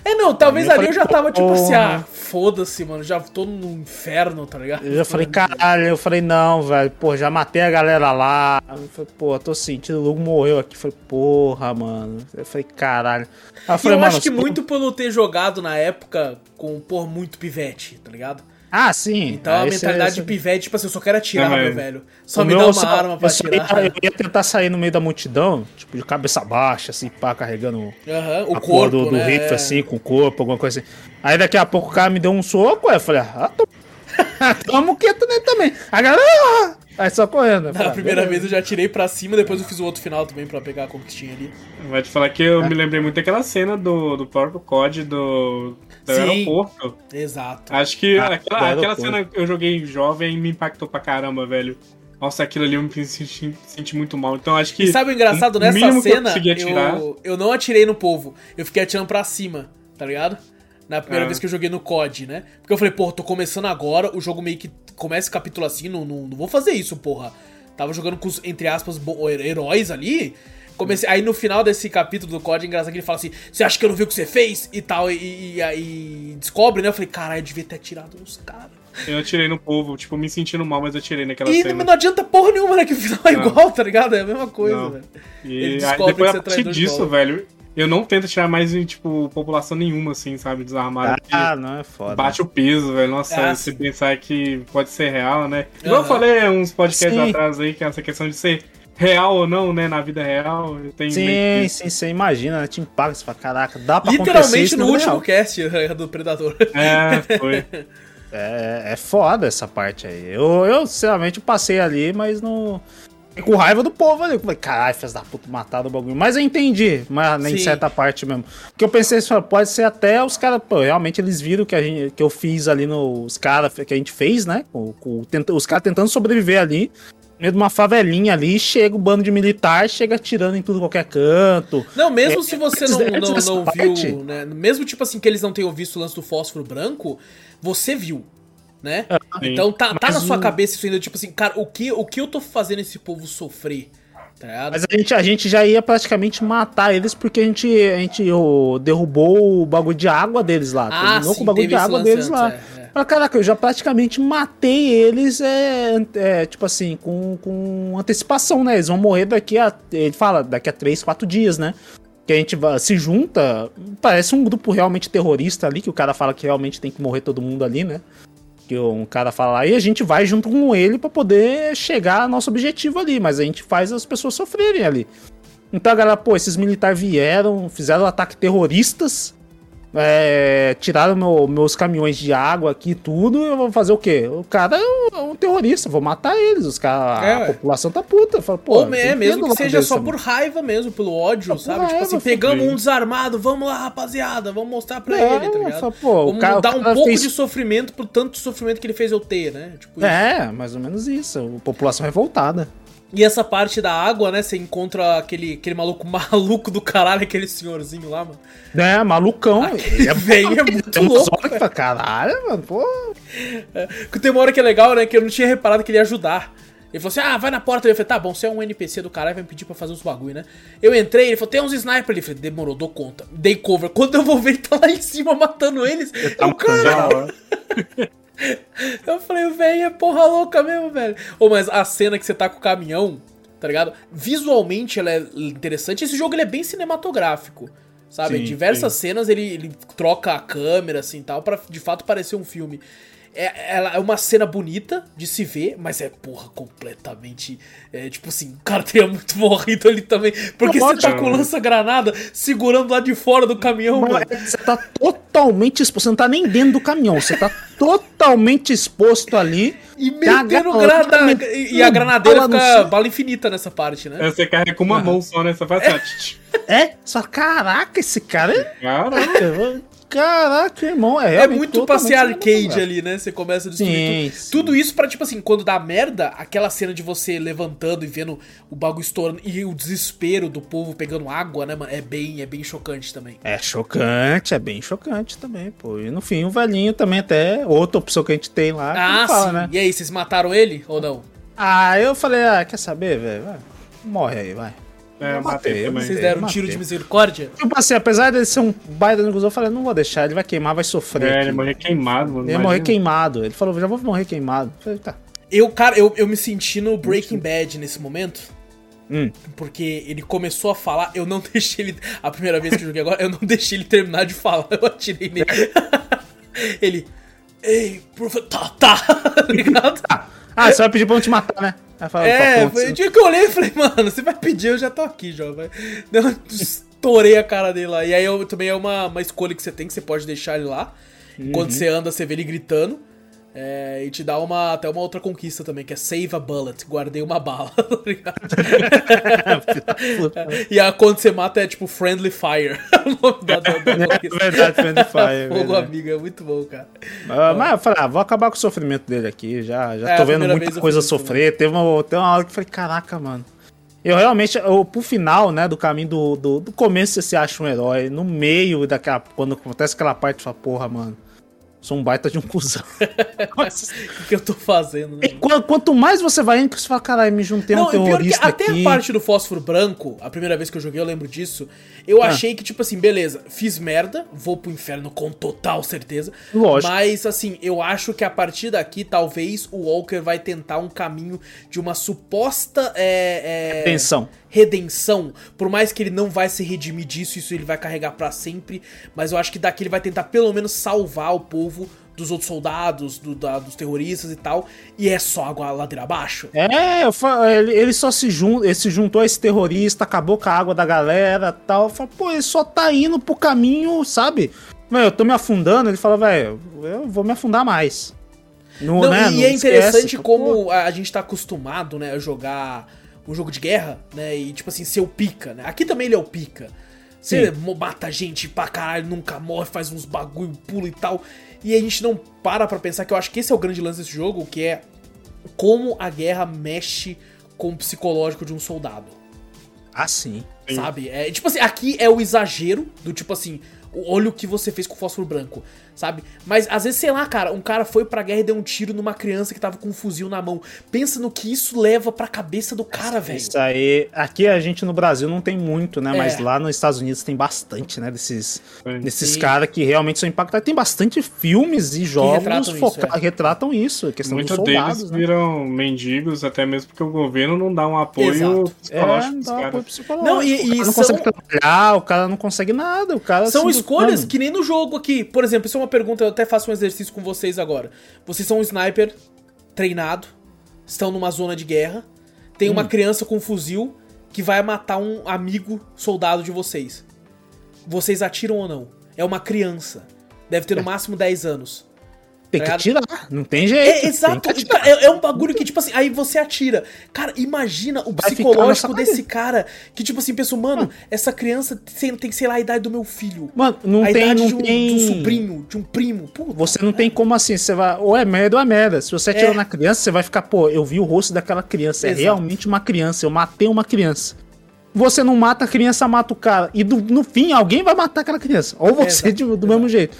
É, não, talvez Eu ali eu já tava tipo assim, porra. ah, foda-se, mano, já tô no inferno, tá ligado? Eu já falei, caralho, eu falei, não, velho, pô, já matei a galera lá. Eu falei, pô, tô sentindo, o Lugo morreu aqui. Eu falei, porra, mano. Eu falei, caralho. Eu E falei, eu mano, acho que muito pelo ter jogado na época com, por muito pivete, tá ligado? Ah, sim. Então a Aí cê- mentalidade de pivete, tipo assim, eu só quero atirar, mas- meu velho. Só me meu, dá uma só- arma pra eu atirar. ia- Eu ia tentar sair no meio da multidão, tipo, de cabeça baixa, assim, pá, carregando Aham, o corpo, do, do né? rifle, É. assim, com o corpo, alguma coisa assim. Aí daqui a pouco o cara me deu um soco, aí eu falei, ah, tô... tamo quieto nele também. A galera, ah! Aí só correndo. Eu falei, Na primeira beleza. vez eu já tirei pra cima, depois eu fiz o outro final também pra pegar a conquistinha ali. Vai te falar que eu me lembrei muito daquela cena do, do próprio COD do, do Sim. aeroporto. Exato. Acho que Ah, aquela, aquela cena que eu joguei jovem e me impactou pra caramba, velho. Nossa, aquilo ali eu me senti, senti muito mal. Então acho que. E sabe o engraçado nessa eu cena? consegui atirar- Eu, eu não atirei no povo, eu fiquei atirando pra cima, tá ligado? Na primeira É. vez que eu joguei no COD, né? Porque eu falei, pô, tô começando agora, o jogo meio que começa capítulo assim, não, não, não vou fazer isso, porra. Tava jogando com os, entre aspas, bo- heróis ali. Comecei, aí no final desse capítulo do COD, é engraçado que ele fala assim: Você acha que eu não vi o que você fez? E tal, e, e aí descobre, né? Eu falei, caralho, eu devia ter atirado nos caras. Eu atirei no povo, tipo, me sentindo mal, mas eu atirei naquela E cena. não, não adianta porra nenhuma, né? Que o final é Não. igual, tá ligado? É a mesma coisa, Não. velho. E Ele aí, depois, que a você é partir disso, velho, eu não tento tirar mais, tipo, população nenhuma, assim, sabe? Desarmada. porque Ah, não, é foda. Bate o peso, velho. Nossa, Ah, se pensar que pode ser real, né? Igual eu falei uns podcasts Sim. atrás aí, que é essa questão de ser real ou não, né? Na vida real. Tem Sim, meio que- sim, você imagina, né? Te impacta, você fala, caraca, dá pra Literalmente isso no último real. cast é, do Predador. É, foi. É, é foda essa parte aí. Eu, eu, sinceramente, passei ali, mas não. Com raiva do povo ali. Eu falei, caralho, fez da puta mataram o bagulho. Mas eu entendi, mas em Sim. certa parte mesmo. Porque eu pensei, assim, pode ser até os caras, pô, realmente eles viram que, a gente, que eu fiz ali nos caras, que a gente fez, né? Com, com- tenta- os caras tentando sobreviver ali. meio de uma favelinha ali, chega o bando de militar, chega atirando em tudo qualquer canto. Não, mesmo se você não, não, não viu, né? Mesmo tipo assim, que eles não tenham visto o lance do fósforo branco, você viu, né? Sim. Então tá, tá na sua o- cabeça isso ainda, tipo assim, cara, o que, o que eu tô fazendo esse povo sofrer? Tá? Mas a gente, a gente já ia praticamente matar eles porque a gente, a gente derrubou o bagulho de água deles lá. Ah, terminou sim, com o bagulho de água deles antes, lá. é, é. Mas, caraca, eu já praticamente matei eles, é, é, tipo assim, com, com antecipação, né? Eles vão morrer daqui a. Ele fala, daqui a 3, 4 dias, né? Que a gente se junta. Parece um grupo realmente terrorista ali, que o cara fala que realmente tem que morrer todo mundo ali, né? Que um cara fala e a gente vai junto com ele pra poder chegar ao nosso objetivo ali, mas a gente faz as pessoas sofrerem ali. Então a galera, pô, esses militares vieram, fizeram ataque terroristas, é, tiraram meu- meus caminhões de água aqui e tudo, eu vou fazer o quê? O cara é um, é um terrorista, vou matar eles, os cara, É, a ué. população tá puta. Fala, pô, Ou é mesmo que seja só também. por raiva mesmo, pelo ódio, por sabe? tipo raiva, assim, pegamos um desarmado, vamos lá, rapaziada, vamos mostrar pra É, ele, tá ligado? pô, o vamos cara- dar um pouco fez- de sofrimento pro tanto sofrimento que ele fez eu ter, né? Tipo. É, mais ou menos isso, a população revoltada. E essa parte da água, né? Você encontra aquele, aquele maluco maluco do caralho, aquele senhorzinho lá, mano. É, malucão. ele é Velho, é muito Tem louco. que fala, caralho, mano, pô. Porque Tem uma hora que é legal, né? Que eu não tinha reparado que ele ia ajudar. Ele falou assim: ah, vai na porta. Eu falei: tá bom, você é um NPC do caralho, vai me pedir pra fazer uns bagulho, né? Eu entrei, ele falou: tem uns sniper ali. Eu falei: demorou, dou conta. Dei cover. Quando eu vou ver, ele tá lá em cima matando eles. Eu, cara, eu falei: velho, é porra louca mesmo, velho. Ô, mas a cena que você tá com o caminhão, tá ligado? Visualmente ela é interessante. Esse jogo ele é bem cinematográfico. Sabe? Sim, Diversas cenas ele, ele troca a câmera assim tal pra de fato parecer um filme. É, ela é uma cena bonita de se ver, mas é porra completamente. É, tipo assim, o cara teria muito morrido ali também. Porque você tá com lança-granada segurando lá de fora do caminhão, Mano, mano. Você tá totalmente exposto, você não tá nem dentro do caminhão, você tá totalmente exposto ali. E metendo gra- granada. E, e a granadeira fica bala infinita nessa parte, né? Aí Você carrega com uma mão só, né? Assim, ó, tch, tch. É, só caraca, esse cara é. Cara, Caraca, caraca, irmão, é É muito pra ser arcade ali, né? Você começa a destruir Sim, tudo. sim. Tudo isso pra, tipo assim, quando dá merda, aquela cena de você levantando e vendo o bagulho estourando e o desespero do povo pegando água, né, mano? É bem, é bem chocante também. É chocante, é bem chocante também, pô. E no fim, o velhinho também até, outra opção que a gente tem lá, Ah, fala, sim. né? E aí, vocês mataram ele ou não? Ah, eu falei, ah, quer saber, velho? Morre aí, vai. É, eu matei matei. Vocês matei. deram um matei. tiro de misericórdia? Tipo assim, apesar dele ser um baita no eu falei, não vou deixar, ele vai queimar, vai sofrer. É, aqui. ele morreu queimado, mano. Ele imagina. morrer queimado. Ele falou, já vou morrer queimado. Eu falei, tá. Eu, cara, eu, eu me senti no Breaking Bad nesse momento. Hum. Porque ele começou a falar, eu não deixei ele. A primeira vez que eu joguei agora, eu não deixei ele terminar de falar. Eu atirei nele. ele. Ei, professor. Tá, tá. Tá ligado? Ah, você vai pedir pra eu te matar, né? Fala, É, "Pô, foi o dia que eu olhei e falei, mano, você vai pedir, eu já tô aqui. Vai. Eu estourei a cara dele lá. E aí eu, também é uma, uma escolha que você tem, que você pode deixar ele lá. Quando você anda, você vê ele gritando. É, e te dá uma, até uma outra conquista também, que é Save a Bullet. Guardei uma bala, tá ligado? e aí quando você mata é tipo Friendly Fire. da, da, da É verdade, Friendly Fire. é Fogo verdade. amigo, é muito bom, cara. Ah, Mas eu falei, ah, vou acabar com o sofrimento dele aqui. Já, já É, tô a vendo muita coisa isso sofrer. Teve uma, teve uma hora que eu falei, caraca, mano. Eu realmente, eu, pro final, né, do caminho do, do, do começo você se acha um herói. No meio daquela. Quando acontece aquela parte, você fala, porra, mano. Sou um baita de um cuzão. Nossa. O que eu tô fazendo, né? Qu- quanto mais você vai indo, você fala, caralho, me juntei a um Não, e pior que terrorista até aqui. a parte do fósforo branco, a primeira vez que eu joguei, eu lembro disso, eu Ah. achei que, tipo assim, beleza, fiz merda, vou pro inferno com total certeza. Lógico. Mas, assim, eu acho que a partir daqui, talvez o Walker vai tentar um caminho de uma suposta. É, é, Atenção. redenção, por mais que ele não vai se redimir disso, isso ele vai carregar pra sempre, mas eu acho que daqui ele vai tentar pelo menos salvar o povo dos outros soldados, do- da- dos terroristas e tal, e é só água ladeira abaixo. É, ele, ele só se, jun, ele se juntou a esse terrorista, acabou com a água da galera tal. Eu falo, pô, ele só tá indo pro caminho, sabe? Velho, eu tô me afundando. Ele fala, velho, eu vou me afundar mais. No, Não, né, e é esquece. interessante Pô, como a a gente tá acostumado, né, a jogar um jogo de guerra, né, e tipo assim, ser o pica, né? Aqui também ele é o pica. Você mo- mata gente pra caralho, nunca morre, faz uns bagulho, pula e tal. E a gente não para pra pensar que eu acho que esse é o grande lance desse jogo, que é como a guerra mexe com o psicológico de um soldado. Ah, sim. Sabe? É, tipo assim, aqui é o exagero do tipo assim, o- olha o que você fez com o fósforo branco, sabe? Mas às vezes, sei lá, cara, um cara foi pra guerra e deu um tiro numa criança que tava com um fuzil na mão. Pensa no que isso leva pra cabeça do cara, velho. Isso aí. Aqui a gente no Brasil não tem muito, né? É. Mas lá nos Estados Unidos tem bastante, né? Desses, desses caras que realmente são impactados. Tem bastante filmes e jogos retratam que isso, é. retratam isso, a questão dos Muitos deles soldados, né? viram mendigos, até mesmo porque o governo não dá um apoio Exato. É, psicológico não pros dá apoio psicológico. Não, e- o cara e não são- consegue trabalhar, o cara não consegue nada, o cara... São assim, escolhas mano, que nem no jogo aqui. Por exemplo, isso é uma pergunta, eu até faço um exercício com vocês agora. Vocês são um sniper treinado, estão numa zona de guerra, tem Hum. uma criança com um fuzil que vai matar um amigo soldado de vocês. Vocês atiram ou não? É uma criança. Deve ter no máximo 10 anos. Tem que tá atirar, não tem jeito. É, exato. Cara, É, é um bagulho que, tipo assim, aí você atira. Cara, imagina o Vai psicológico desse cara. Que, tipo assim, pensou, mano, essa criança tem, tem, sei lá, a idade do meu filho. Mano, não a tem, idade não de, um, tem... de um sobrinho, de um primo. Puta, Você não tem como assim, você vai. Ou é merda ou é merda. Se você atirar É. na criança, você vai ficar, pô, eu vi o rosto daquela criança. É Exato. realmente uma criança. Eu matei uma criança. Você não mata a criança, mata o cara. E do- no fim, alguém vai matar aquela criança. Ou você Exato, de- do mesmo jeito.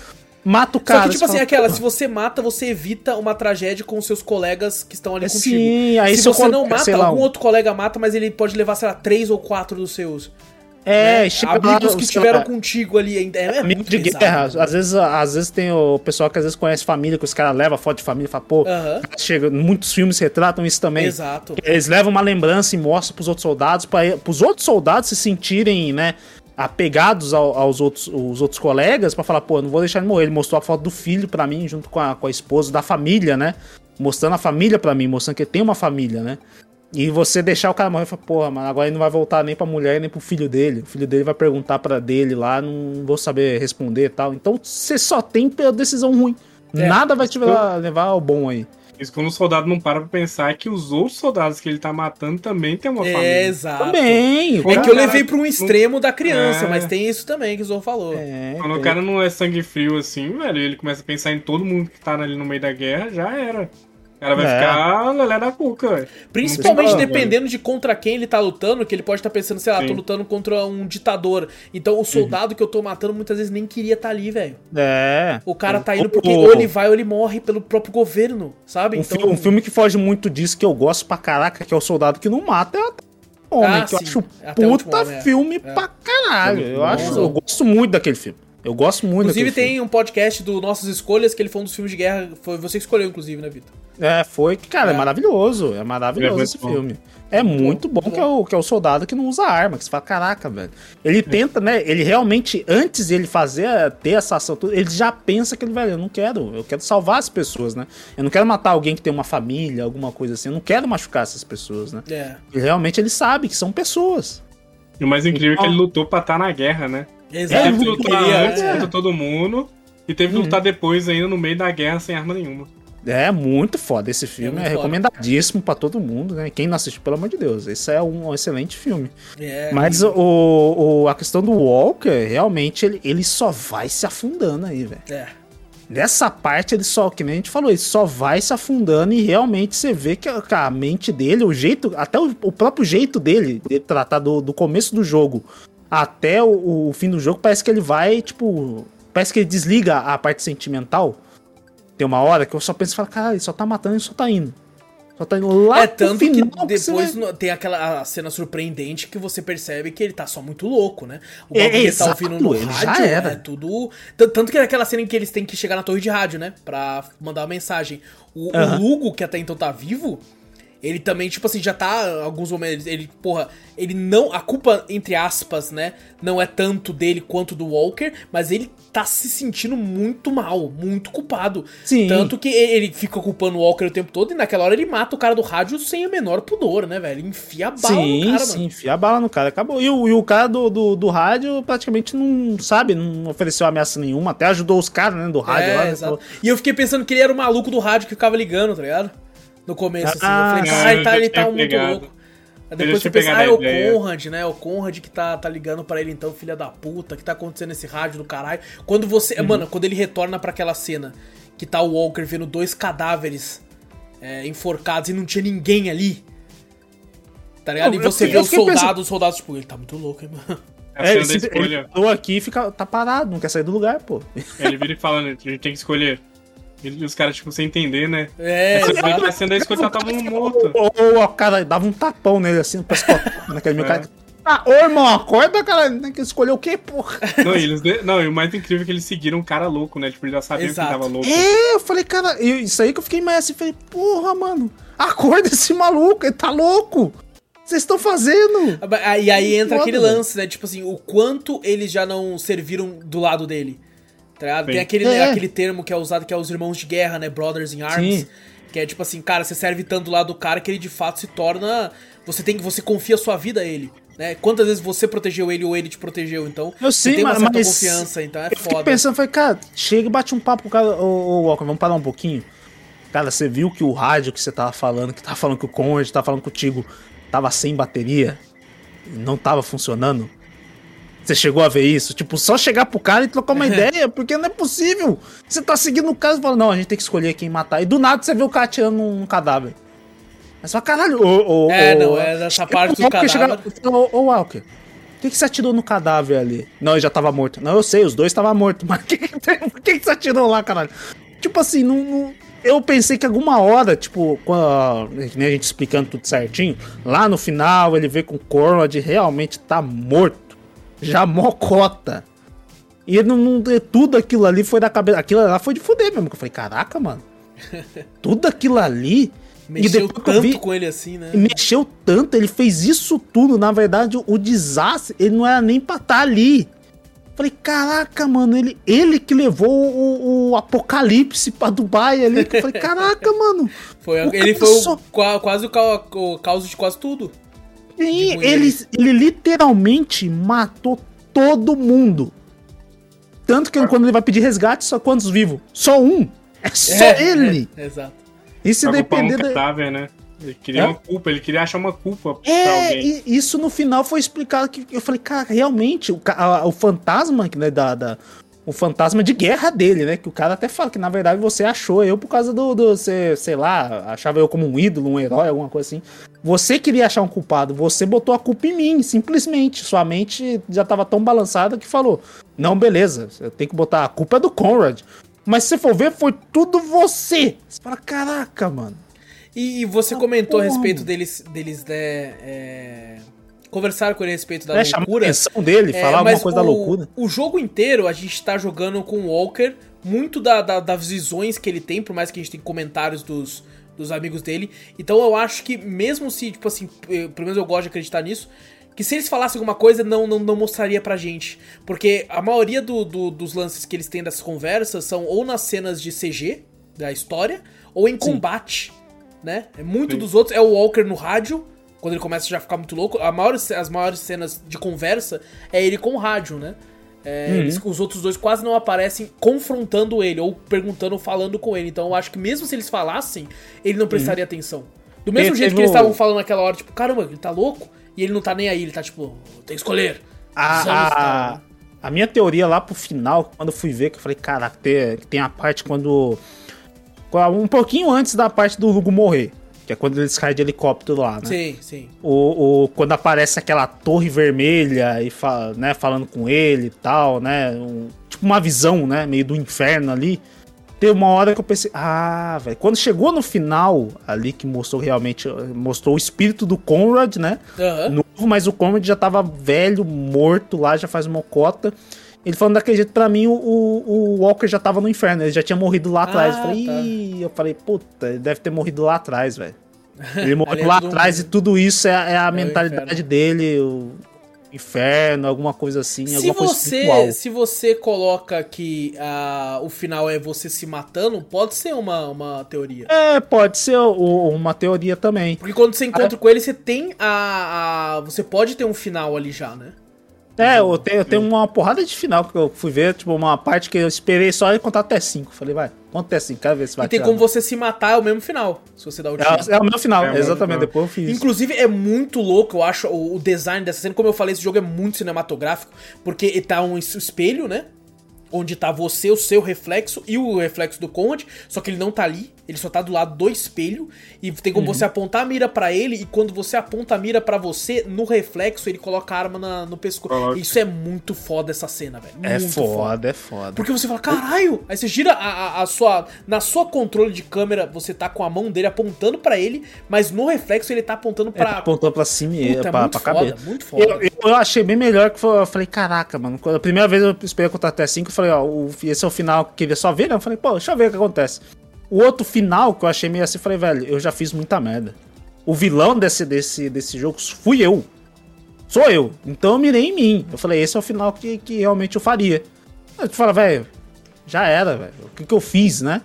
Mata o cara. Só que, tipo assim, fala, aquela, "Pô, se você mata, você evita uma tragédia com os seus colegas que estão ali É, contigo. sim, aí se você não mata, algum um- outro colega mata, mas ele pode levar, sei lá, três ou quatro dos seus. É, né? chega Amigos que estiveram contigo ali ainda. É, é Amigo de pesado, guerra. mano. Às vezes, às vezes tem o pessoal que às vezes conhece família, que os caras levam foto de família e fala, pô, Aham. chega, muitos filmes retratam isso também. Exato. Eles levam uma lembrança e mostram pros outros soldados, para os outros soldados se sentirem, né, apegados ao- aos outros, os outros colegas, pra falar, pô, não vou deixar ele morrer. Ele mostrou a foto do filho pra mim, junto com a, com a esposa, da família, né? Mostrando a família pra mim, mostrando que tem uma família, né? E você deixar o cara morrer e falar, porra, mano, agora ele não vai voltar nem pra mulher nem pro filho dele. O filho dele vai perguntar pra dele lá, não vou saber responder e tal. Então você só tem decisão ruim. É. Nada vai te levar, levar ao bom aí. Isso quando o soldado não para pra pensar é que os outros soldados que ele tá matando também tem uma É, família. exato. Também. É que eu levei pra um extremo da criança, É. mas tem isso também que o Zorro falou. É, Quando o cara não é sangue frio assim, velho, ele começa a pensar em todo mundo que tá ali no meio da guerra, já era. O cara vai É. ficar lelé da cuca, velho. Principalmente dependendo de contra quem ele tá lutando, que ele pode estar pensando, sei lá, tô Sim. lutando contra um ditador. Então o soldado que eu tô matando muitas vezes nem queria estar ali, velho. É. O cara tá indo porque o- ou ele vai ou ele morre pelo próprio governo, sabe? Um, Então, fi- um filme que foge muito disso, que eu gosto pra caraca, que é o Soldado que não mata, é Homem, Ah, que eu sim. acho Até puta Homem, é. filme pra caralho. Filme Eu, acho, eu gosto muito daquele filme. Eu gosto muito Inclusive tem um podcast do Nossas Escolhas, que ele foi um dos filmes de guerra. Foi você que escolheu, inclusive, né, Vitor? filme. É, foi que, cara, é, É. maravilhoso. É maravilhoso é esse muito bom. filme. É muito bom, muito que, é o, que é o soldado que não usa arma, que você fala, caraca, velho. Ele tenta, né? Ele realmente, antes de ele fazer, ter essa ação, tudo, ele já pensa que ele, velho, eu não quero, eu quero salvar as pessoas, né? Eu não quero matar alguém que tem uma família, alguma coisa assim. Eu não quero machucar essas pessoas, né? É. E realmente ele sabe que são pessoas. E o mais incrível é que ele lutou pra estar na guerra, né? Exato. Teve que ele lutar queria- antes é. contra todo mundo. E teve que lutar depois ainda no meio da guerra sem arma nenhuma. É muito foda esse filme, é, foda. recomendadíssimo pra todo mundo, né? Quem não assistiu, pelo amor de Deus, esse é um excelente filme. É. Mas o, o- a questão do Walker, realmente, ele, ele só vai se afundando aí, velho. É. Nessa parte, ele só, que nem a gente falou, ele só vai se afundando e realmente você vê que a, que a mente dele, o jeito, até o, o próprio jeito dele, de tratar do, do começo do jogo até o, o fim do jogo, parece que ele vai, tipo, parece que ele desliga a parte sentimental. Tem uma hora que eu só penso e falo, cara, ele só tá matando e só tá indo. Só tá indo lá É tanto que depois vai- tem aquela cena surpreendente que você percebe que ele tá só muito louco, né? O É, que ele tá exato, ouvindo no ele já rádio era. é tudo. Tanto que é aquela cena em que eles têm que chegar na torre de rádio, né? Pra mandar uma mensagem. O, o Aham. Lugo, que até então tá vivo, ele também, tipo assim, já tá. Alguns momentos. Ele, porra, ele não. A culpa, entre aspas, né? Não é tanto dele quanto do Walker, mas ele tá se sentindo muito mal, muito culpado. Sim. Tanto que ele fica culpando o Walker o tempo todo e naquela hora ele mata o cara do rádio sem o menor pudor, né, velho? Ele enfia a bala Sim, no cara, sim, mano. enfia a bala no cara, acabou. E o, e o cara do, do, do rádio praticamente não sabe, não ofereceu ameaça nenhuma, até ajudou os caras, né, do rádio lá. É, né, exato. E eu fiquei pensando que ele era o maluco do rádio que ficava ligando, tá ligado? No começo, assim. Ah, eu falei, cara, ele Eu tá, ele tá muito pegado. louco. Aí Eu depois você pensa, ah, é o. Conrad, né? É o Conrad que tá, tá ligando pra ele então, filha da puta, que tá acontecendo nesse rádio do caralho. Quando você. Uhum. Mano, quando ele retorna pra aquela cena que tá o Walker vendo dois cadáveres é, enforcados e não tinha ninguém ali. Tá ligado? Não, e eu você fiquei- vê eu os pensando- soldados, os soldados, tipo, ele tá muito louco, hein, mano. É a É, ele, se- ele aqui e fica, tá parado, não quer sair do lugar, pô. Ele vira e fala, né? A gente tem que escolher. E os caras, tipo, sem entender, né? É, Você vê exato. que a cena da escolha tá todo mundo morto. Ou, ou o cara dava um tapão nele assim, no pescoço, naquele meu É. cara. Ah, ô irmão, acorda, cara, tem que escolher o quê, porra? Não, e eles não, e o mais incrível é que eles seguiram um cara louco, né? Tipo, eles já sabiam Exato. que ele tava louco. É, eu falei, cara, isso aí que eu fiquei mais assim, falei, porra, mano, acorda esse maluco, ele tá louco. O que Vocês estão fazendo? Ah, E aí entra aquele lance, né? Tipo assim, o quanto eles já não serviram do lado dele. Tá? Tem aquele, É. aquele termo que é usado que é os irmãos de guerra, né? Brothers in Arms. Sim. Que é tipo assim, cara, você serve tanto lado do cara que ele de fato se torna. Você tem você confia a sua vida a ele. Né? Quantas vezes você protegeu ele ou ele te protegeu? Então, Eu você sei, tem uma mas- certa mas confiança, então é eu foda. pensando, falei, cara, chega e bate um papo com o cara, ô, ô Walker, vamos parar um pouquinho. Cara, você viu que o rádio que você tava falando, que tava falando que o Conrad tava falando contigo, tava sem bateria? Não tava funcionando? Você chegou a ver isso? Tipo, só chegar pro cara e trocar uma ideia, porque não é possível. Você tá seguindo o caso e fala, não, a gente tem que escolher quem matar. E do nada você vê o cara atirando num cadáver. Mas só caralho, ô, ô, É, ô, não, é dessa parte do cadáver. chega- Ô, ô, Walker, por que, que você atirou no cadáver ali? Não, ele já tava morto. Não, eu sei, os dois estavam mortos. Mas que por que, que você atirou lá, caralho? Tipo assim, não, não- eu pensei que alguma hora, tipo, nem a gente explicando tudo certinho, lá no final ele vê com o Conrad realmente tá morto. Já mocota. E ele não, não- tudo aquilo ali foi da cabeça. Aquilo lá foi de fuder mesmo. que Eu falei, caraca, mano. Tudo aquilo ali. Mexeu tanto vi- com ele assim, né? mexeu tanto, ele fez isso tudo. Na verdade, o desastre, ele não era nem pra estar ali. Falei, caraca, mano, ele, ele que levou o, o apocalipse pra Dubai ali. Falei, caraca, mano. Foi, o ele foi o, só- qua- quase o, o causa de quase tudo. E ruim ele, ele literalmente matou todo mundo. Tanto que quando ele vai pedir resgate, só quantos vivos? Só um. É só É, ele. é, exato. E se um depender da... cadáver, né? Ele queria É? uma culpa, ele queria achar uma culpa pra É, alguém. e isso no final foi explicado que eu falei, cara, realmente, o, a- o fantasma, né, da, da- o fantasma de guerra dele, né, que o cara até fala que na verdade você achou eu por causa do, do você, sei lá, achava eu como um ídolo, um herói, alguma coisa assim. Você queria achar um culpado, você botou a culpa em mim, simplesmente. Sua mente já tava tão balançada que falou, não, beleza, eu tenho que botar a culpa é do Conrad. Mas se você for ver, foi tudo você. Você fala, caraca, mano. E você comentou a porra, respeito mano. deles, deles né, é, conversaram com ele a respeito da É, chamar a loucura. atenção dele, É, falar alguma coisa da o- loucura. O jogo inteiro a gente tá jogando com o Walker, muito da, da- das visões que ele tem, por mais que a gente tenha comentários dos, dos amigos dele. Então eu acho que, mesmo se, tipo assim, eh, pelo menos eu gosto de acreditar nisso, que se eles falassem alguma coisa, não, não, não mostraria pra gente. Porque a maioria do- do- dos lances que eles têm dessas conversas são ou nas cenas de CG da história, ou em combate, né? É Muito Sim. dos outros é o Walker no rádio, quando ele começa a já ficar muito louco. A maior, as maiores cenas de conversa é ele com o rádio, né? É, eles- os outros dois quase não aparecem confrontando ele, ou perguntando ou falando com ele. Então eu acho que mesmo se eles falassem, ele não prestaria atenção. Do mesmo Teve jeito que eles estavam falando naquela hora, tipo, caramba, ele tá louco? E ele não tá nem aí, ele tá tipo, tem que escolher. A, a, a minha teoria lá pro final, quando eu fui ver, que eu falei, caraca, tem, tem a parte quando. Um pouquinho antes da parte do Lugo morrer. Que é quando eles caem de helicóptero lá, né? Sim, sim. O, o- quando aparece aquela torre vermelha e fa- né, falando com ele e tal, né? um- tipo uma visão, né? Meio do inferno ali. Teve uma hora que eu pensei, ah, velho. Quando chegou no final, ali que mostrou realmente, mostrou o espírito do Conrad, né? Aham. novo, mas o Conrad já tava velho, morto lá, já faz uma cota. Ele falando daquele jeito, pra mim, o, o, o Walker já tava no inferno, ele já tinha morrido lá atrás. Ah, eu falei, tá. Eu falei, puta, ele deve ter morrido lá atrás, velho. Ele morreu é lá atrás e tudo isso é, é a o mentalidade inferno. dele, o inferno, alguma coisa assim, Se alguma coisa espiritual. você, se você coloca que ah, o final é você se matando, pode ser uma, uma teoria. É, pode ser o- uma teoria também. Porque quando você encontra com ele, você tem a, a- Você pode ter um final ali já, né? É, eu tenho, eu tenho uma porrada de final que eu fui ver, tipo, uma parte que eu esperei só ele contar até 5. Falei, vai, conta até 5, quero ver se vai e tem tirar. como você se matar, é o mesmo final. Se você dá o tiro. É, é o meu final, É o meu exatamente, final. depois eu fiz. Inclusive, é muito louco, eu acho, o, o design dessa cena. Como eu falei, esse jogo é muito cinematográfico, porque tá um es- espelho, né? Onde tá você, o seu reflexo e o reflexo do Conrad, só que ele não tá ali, ele só tá do lado do espelho, e tem como você apontar a mira pra ele, e quando você aponta a mira pra você, no reflexo ele coloca a arma na- no pescoço. Coloca. Isso é muito foda essa cena, velho. É muito foda, é foda. porque você fala, caralho! Aí você gira a, a- a sua. Na sua controle de câmera, você tá com a mão dele apontando pra ele, mas no reflexo ele tá apontando Ele pra. apontou pra cima e Puta, é pra, muito pra foda, cabeça. muito foda. Eu, eu achei bem melhor que foi, eu falei, caraca, mano. Quando a primeira vez eu esperei contar até 5, eu falei, ó, o- esse é o final que queria só ver, né? Eu falei, pô, deixa eu ver o que acontece. O outro final que eu achei meio assim, eu falei, velho, eu já fiz muita merda. O vilão desse, desse, desse jogo fui eu. Sou eu. Então eu mirei em mim. Eu falei, esse é o final que, que realmente eu faria. Aí tu fala, velho, já era, velho. O que, que eu fiz, né?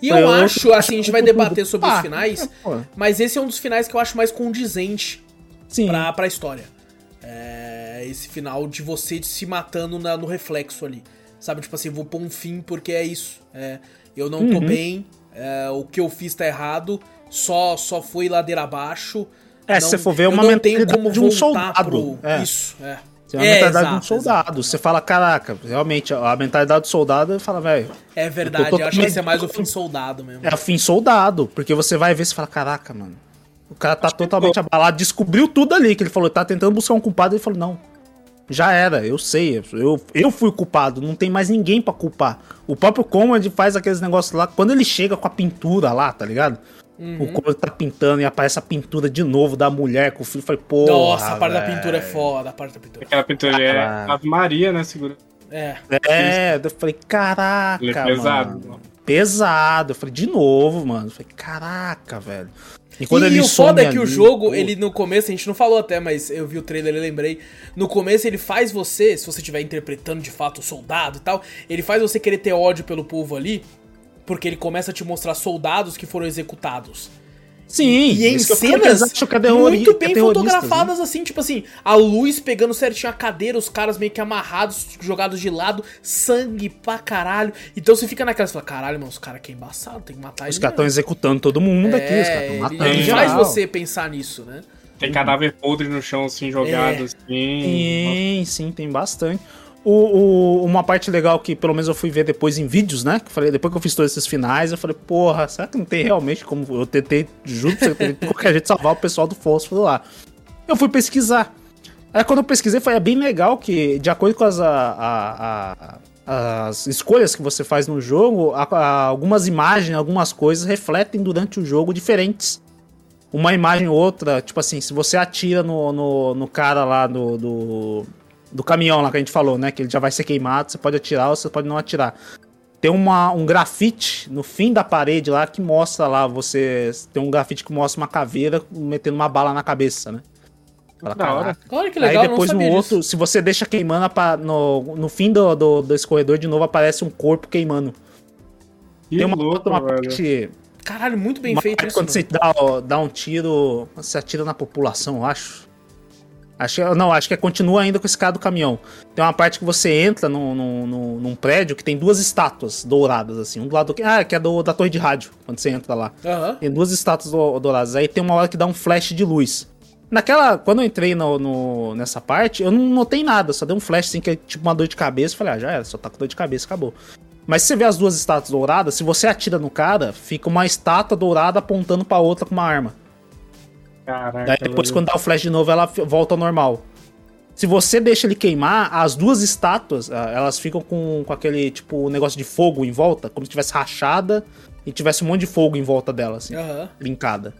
E eu, Eu- acho, assim, a gente vai debater sobre os Ah, finais, é, mas esse é um dos finais que eu acho mais condizente Sim. pra, pra história. É, esse final de você se matando na- no reflexo ali. Sabe, tipo assim, vou pôr um fim porque é isso. É, eu não tô Uhum. bem, é, o que eu fiz tá errado, só, só foi ladeira abaixo. É, se você for ver, é eu uma não tenho mentalidade como de um soldado. pro- É. Isso, é. Você é a É, mentalidade de um exato, soldado. Você fala, caraca, realmente, a mentalidade do soldado fala, velho, É verdade, tô eu, acho que esse é mais o fim soldado mesmo. é fim soldado. Porque você vai ver e fala, caraca, mano. O cara tá totalmente abalado, descobriu tudo ali, que ele falou, tá tentando buscar um culpado, ele falou, não. Já era, eu sei, eu, eu fui culpado, não tem mais ninguém pra culpar. O próprio Conrad faz aqueles negócios lá, quando ele chega com a pintura lá, tá ligado? Uhum. O Conrad tá pintando e aparece a pintura de novo da mulher com o filho, falei, pô. Nossa, a parte da pintura é foda, a parte da pintura. Aquela pintura é. Ave Maria, né? Segura. É. É, eu falei, caraca, Ele é pesado. mano. Pesado. Eu falei, de novo, mano. Eu falei, caraca, velho. E quando e ele o foda é que o ali, jogo, pô, ele no começo, a gente não falou até, mas eu vi o trailer e lembrei. No começo ele faz você, se você estiver interpretando de fato o soldado e tal, ele faz você querer ter ódio pelo povo ali, porque ele começa a te mostrar soldados que foram executados. Sim, E em falei que cenas é muito é bem terroristas, fotografadas, assim, tipo assim, a luz pegando certinho a cadeira, os caras meio que amarrados, jogados de lado, sangue pra caralho. Então você fica naquela, você fala, caralho, mano, os caras aqui é embaçado, tem que matar Os caras estão mesmo." executando todo mundo aqui, os caras É, estão ele, matando ele em faz você pensar nisso, né? Tem cadáver podre no chão, assim, jogado, É. assim. Sim, sim, tem bastante. O, o- uma parte legal que pelo menos eu fui ver depois em vídeos, né? Que falei, depois que eu fiz todos esses finais, eu falei, porra, será que não tem realmente como. Eu tentei, juro de qualquer jeito salvar o pessoal do fósforo lá. Eu fui pesquisar. Aí quando eu pesquisei, foi é bem legal que, de acordo com as, a- a- a- as escolhas que você faz no jogo, algumas imagens, algumas coisas refletem durante o jogo diferentes uma imagem ou outra, tipo assim, se você atira no, no, no cara lá do, do, do caminhão lá que a gente falou, né? Que ele já vai ser queimado, você pode atirar ou você pode não atirar. Tem uma, um grafite no fim da parede lá que mostra lá, você. Tem um grafite que mostra uma caveira metendo uma bala na cabeça, né? Fala, Da hora. Olha que legal, Aí depois não no outro, disso. se você deixa queimando, no, no fim do, do, desse corredor de novo aparece um corpo queimando. Que Tem uma, louco, uma parte Caralho, muito bem feito isso. quando mano. você dá, ó, dá um tiro, você atira na população, eu acho. Acho que, não, acho que é, continua ainda com esse cara do caminhão. Tem uma parte que você entra num, num, num- prédio que tem duas estátuas douradas, assim. Um do lado do. Ah, que é do, da torre de rádio, quando você entra lá. Aham. Tem duas estátuas do- douradas. Aí tem uma hora que dá um flash de luz. Naquela. Quando eu entrei no, no- nessa parte, eu não notei nada, só deu um flash assim, que é tipo uma dor de cabeça. Falei, ah, já era, só tá com dor de cabeça, acabou. Mas se você vê as duas estátuas douradas, se você atira no cara, fica uma estátua dourada apontando pra outra com uma arma. Caraca. Daí depois, velho. quando dá o flash de novo, ela volta ao normal. Se você deixa ele queimar, as duas estátuas, ah, elas ficam com, com aquele, tipo, negócio de fogo em volta, como se tivesse rachada e tivesse um monte de fogo em volta dela, assim, Aham. brincada.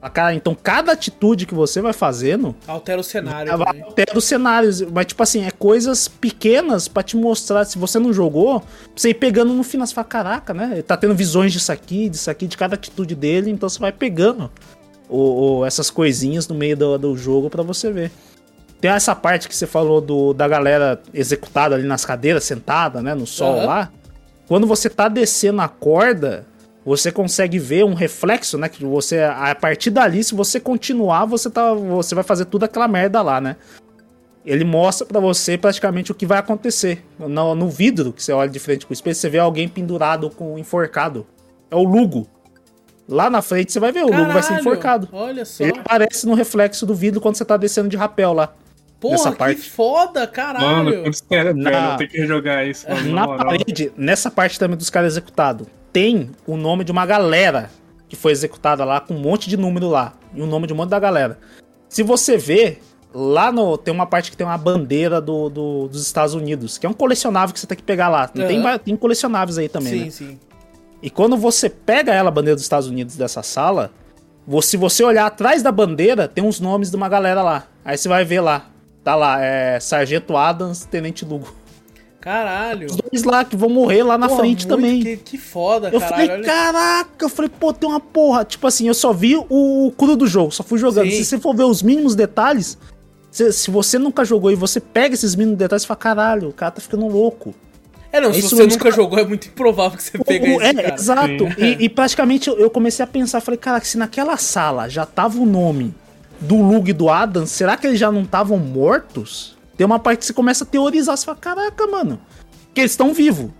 A cara, então, cada atitude que você vai fazendo, Altera o cenário altera os cenários. Mas, tipo assim, é coisas pequenas pra te mostrar. Se você não jogou, pra você ir pegando no final. Você fala, caraca, né? Ele tá tendo visões disso aqui, disso aqui, de cada atitude dele. Então você vai pegando o, o- essas coisinhas no meio do, do jogo pra você ver. Tem essa parte que você falou do, da galera executada ali nas cadeiras, sentada, né? No sol Aham. lá. Quando você tá descendo a corda, você consegue ver um reflexo, né? Que você, a partir dali, se você continuar, você, tá, você vai fazer tudo aquela merda lá, né? Ele mostra pra você praticamente o que vai acontecer. No, no vidro, que você olha de frente com o espelho, você vê alguém pendurado com enforcado. É o Lugo. Lá na frente você vai ver, o Lugo vai ser Caralho, enforcado. Olha só. Ele aparece no reflexo do vidro quando você tá descendo de rapel lá. Porra, nessa que parte. foda, Mano, caralho. quando espera, Na- velho, eu tenho que rejogar isso, mano. Na moral. parede, nessa parte também dos caras executados, tem o nome de uma galera que foi executada lá, com um monte de número lá. E o nome de um monte da galera. Se você ver, lá no. Tem uma parte que tem uma bandeira do, do- dos Estados Unidos, que é um colecionável que você tem que pegar lá. Tem, Aham. va- tem colecionáveis aí também, sim, né? sim. E quando você pega ela, a bandeira dos Estados Unidos dessa sala, se você olhar atrás da bandeira, tem uns nomes de uma galera lá. Aí você vai ver lá. Tá lá, é Sargento Adams, Tenente Lugo. Caralho. Os dois lá que vão morrer lá na Porra, frente também. Que, que foda, Eu caralho. falei, olha- caraca, eu falei, pô, tem uma porra. Tipo assim, eu só vi o cru do jogo, só fui jogando. Sim. Se você for ver os mínimos detalhes, se, se você nunca jogou e você pega esses mínimos detalhes, você fala, caralho, o cara tá ficando louco. É, não, É se isso você nunca cara. jogou, é muito improvável que você pegue O- isso, é, cara. exato. E, e praticamente eu, eu comecei a pensar, falei, caraca, se naquela sala já tava o nome do Lug e do Adam, será que eles já não estavam mortos? Tem uma parte que você começa a teorizar, você fala, caraca, mano, que eles estão vivos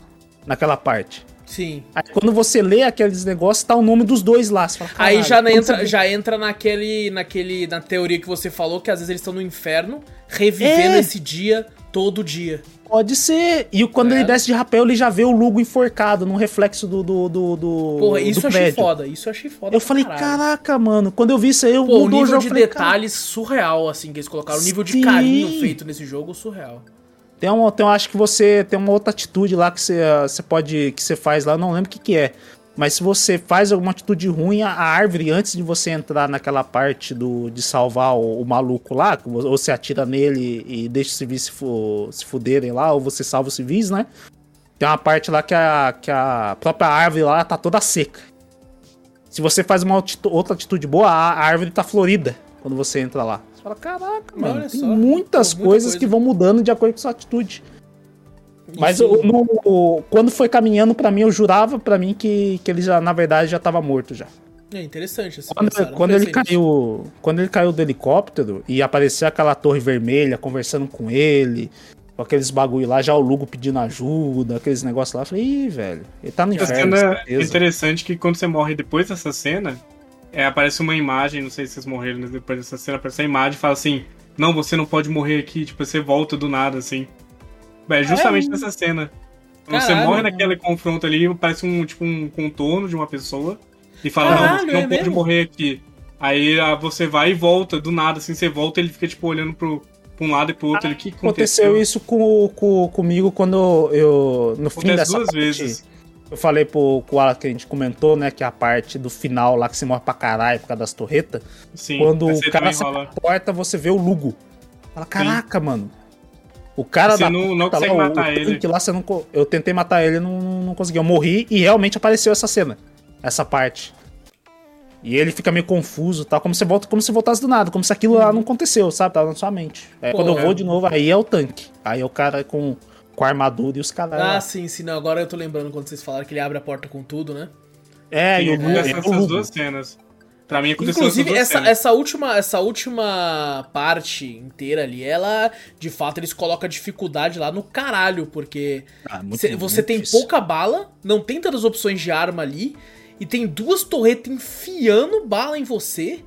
naquela parte. Sim. Aí quando você lê aqueles negócios, tá o nome dos dois lá. Você fala, Aí "Caralho, já entra, você- já entra naquele, naquele, na teoria que você falou, que às vezes eles estão no inferno, revivendo É. esse dia todo dia. Pode ser. E quando É. ele desce de rapel, ele já vê o Lugo enforcado no reflexo do, do, do, do- Porra, isso do eu achei foda, isso eu achei foda. Eu falei, caralho. caraca, mano. Quando eu vi isso aí, eu Pô, o nível de falei, "Cara, detalhes surreal, assim, que eles colocaram. O nível de carinho feito nesse jogo, surreal. Tem uma, tem, eu acho que você tem uma outra atitude lá que você, você pode. que você faz lá, eu não lembro o que, que é. Mas se você faz alguma atitude ruim, a árvore, antes de você entrar naquela parte do, de salvar o, o maluco lá, ou você atira nele e deixa os civis se, fu- se fuderem lá, ou você salva os civis, né? Tem uma parte lá que a, que a própria árvore lá tá toda seca. Se você faz uma outra atitude boa, a a árvore tá florida quando você entra lá. Você fala, caraca, mano, Olha tem só. muitas Pô, muita coisas coisa. que vão mudando de acordo com sua atitude. Mas o- no- quando foi caminhando pra mim, eu jurava pra mim que, que ele já, na verdade, já tava morto já. É interessante esse Quando, pensar, quando ele caiu. Quando ele caiu do helicóptero e apareceu aquela torre vermelha conversando com ele, com aqueles bagulho lá, já o Lugo pedindo ajuda, aqueles negócios lá, eu falei, ih, velho, ele tá no inferno. cena é certeza." interessante que quando você morre depois dessa cena, é, aparece uma imagem, não sei se vocês morreram depois dessa cena, aparece a imagem e fala assim, não, você não pode morrer aqui, tipo, você volta do nada, assim. É justamente nessa cena. Quando você Caralho. morre naquele confronto ali, parece um, tipo, um contorno de uma pessoa e fala, não, Caralho, você não é pode mesmo? morrer aqui. Aí ah, você vai e volta, do nada, assim, você volta ele fica, tipo, olhando pro, pra um lado e pro outro. ele, o que que Aconteceu isso com, com- comigo quando eu. No fim Acontece dessa duas parte, vezes. Eu falei pro, Alan que a gente comentou, né? Que é a parte do final lá que você morre pra caralho por causa das torretas. Sim, quando o você cara sai rola. da porta, você vê o Lugo. Fala, caraca, mano. O cara Você da não- não consegue lá, o- matar o ele. lá, você não, eu tentei matar ele e não, não consegui. Eu morri e realmente apareceu essa cena. Essa parte. E ele fica meio confuso, tal, como se volta, como se voltasse do nada, como se aquilo lá não aconteceu, sabe? Tava na sua mente. Aí Pô, quando eu é. vou de novo, aí é o tanque. Aí é o cara com, com armadura e os caras. Ah, sim, sim. Não, agora eu tô lembrando quando vocês falaram que ele abre a porta com tudo, né? é, e o Sim, Lugo. É o essas Lugo. duas cenas. Pra mim aconteceu Inclusive, essa, cenas. essa, última, essa última parte inteira ali, ela, de fato, eles colocam a dificuldade lá no caralho, porque Ah, muito- cê- você tem difícil. pouca bala, não tem tantas opções de arma ali, e tem duas torretas enfiando bala em você,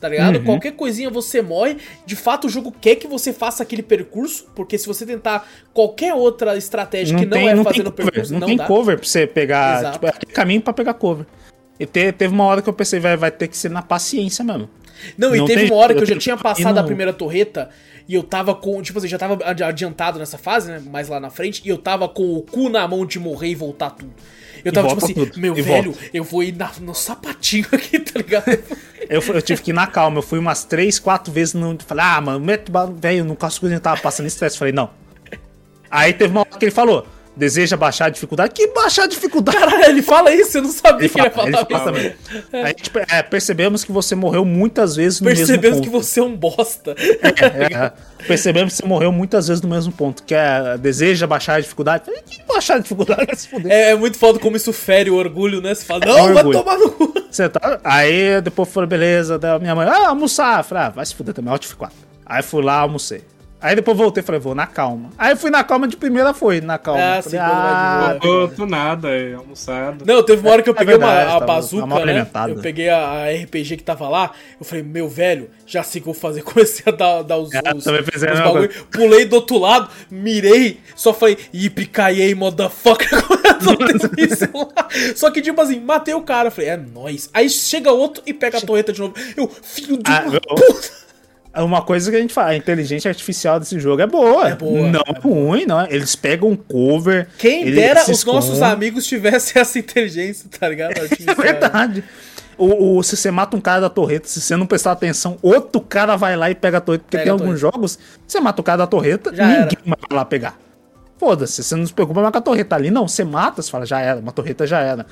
tá ligado? Uhum. Qualquer coisinha você morre. De fato, o jogo quer que você faça aquele percurso, porque se você tentar qualquer outra estratégia que não é fazendo o cover, percurso, não, não, tem dá. cover pra você pegar. Exato. Tipo, é aquele caminho pra pegar cover. E te- teve uma hora que eu pensei, vai, vai ter que ser na paciência mesmo. Não, e Não teve tem- uma hora que eu eu já tinha e passado a primeira torreta e eu tava com. Tipo assim, já tava adi- adiantado nessa fase, né? Mais lá na frente, e eu tava com o cu na mão de morrer e voltar tudo. Eu E tava tipo assim, tudo, meu e velho, volta. eu vou ir na- no sapatinho aqui, tá ligado? Eu, eu tive que ir na calma. Eu fui umas três, quatro vezes. No, falei, ah, mano, bala, velho, não consigo eu tava passando estresse. Falei, não. Aí teve uma hora que ele falou: deseja baixar a dificuldade? Que baixar a dificuldade? Caralho, ele fala isso, eu não sabia Ele que ele ia fala, falar ele fala isso. tipo, é, percebemos que você morreu muitas vezes no Percebemos mesmo que ponto. você é um bosta. É, é. percebemos que você morreu muitas vezes no mesmo ponto. Que é, deseja baixar a dificuldade? Falei, que baixar a dificuldade? Vai se fuder. É, é muito foda como isso fere o orgulho, né? Você fala, não, vai tomar no cu. Você tá... Aí depois foi, beleza, daí a minha mãe, ah, almoçar. Falei, ah, vai se fuder também, Alt 4. Aí fui lá, almocei. Aí depois voltei, falei, vou na calma. Aí fui na calma de primeira, foi na calma. Ah, falei, vai de boa. Tô, tô nada, é, almoçado. Não, teve uma hora que eu É peguei uma, verdade, a tava- bazuca, mal né? Eu peguei a, a RPG que tava lá, eu falei, meu velho, já sei o que eu vou fazer. Comecei a dar, dar os, É, os, a os bagulho, pulei do outro lado, mirei, só falei, yippee motherfucker, a. Só que, tipo assim, matei o cara, falei, é nóis. Aí chega outro e pega a torreta de novo. Eu, filho de Ah, uma eu- puta. Uma coisa que a gente fala, a inteligência artificial desse jogo é boa. É boa, Não é é ruim, não. é? Eles pegam um cover. Quem dera os nossos amigos tivessem essa inteligência, tá ligado? É verdade. O, o- se você mata um cara da torreta, se você não prestar atenção, outro cara vai lá e pega a torreta. Porque Pega tem alguns torreta. jogos, você mata o cara da torreta, Já ninguém era. vai lá pegar. Foda-se, você não se preocupa mais com a torreta ali. Não, você mata, você fala, já era, uma torreta já era.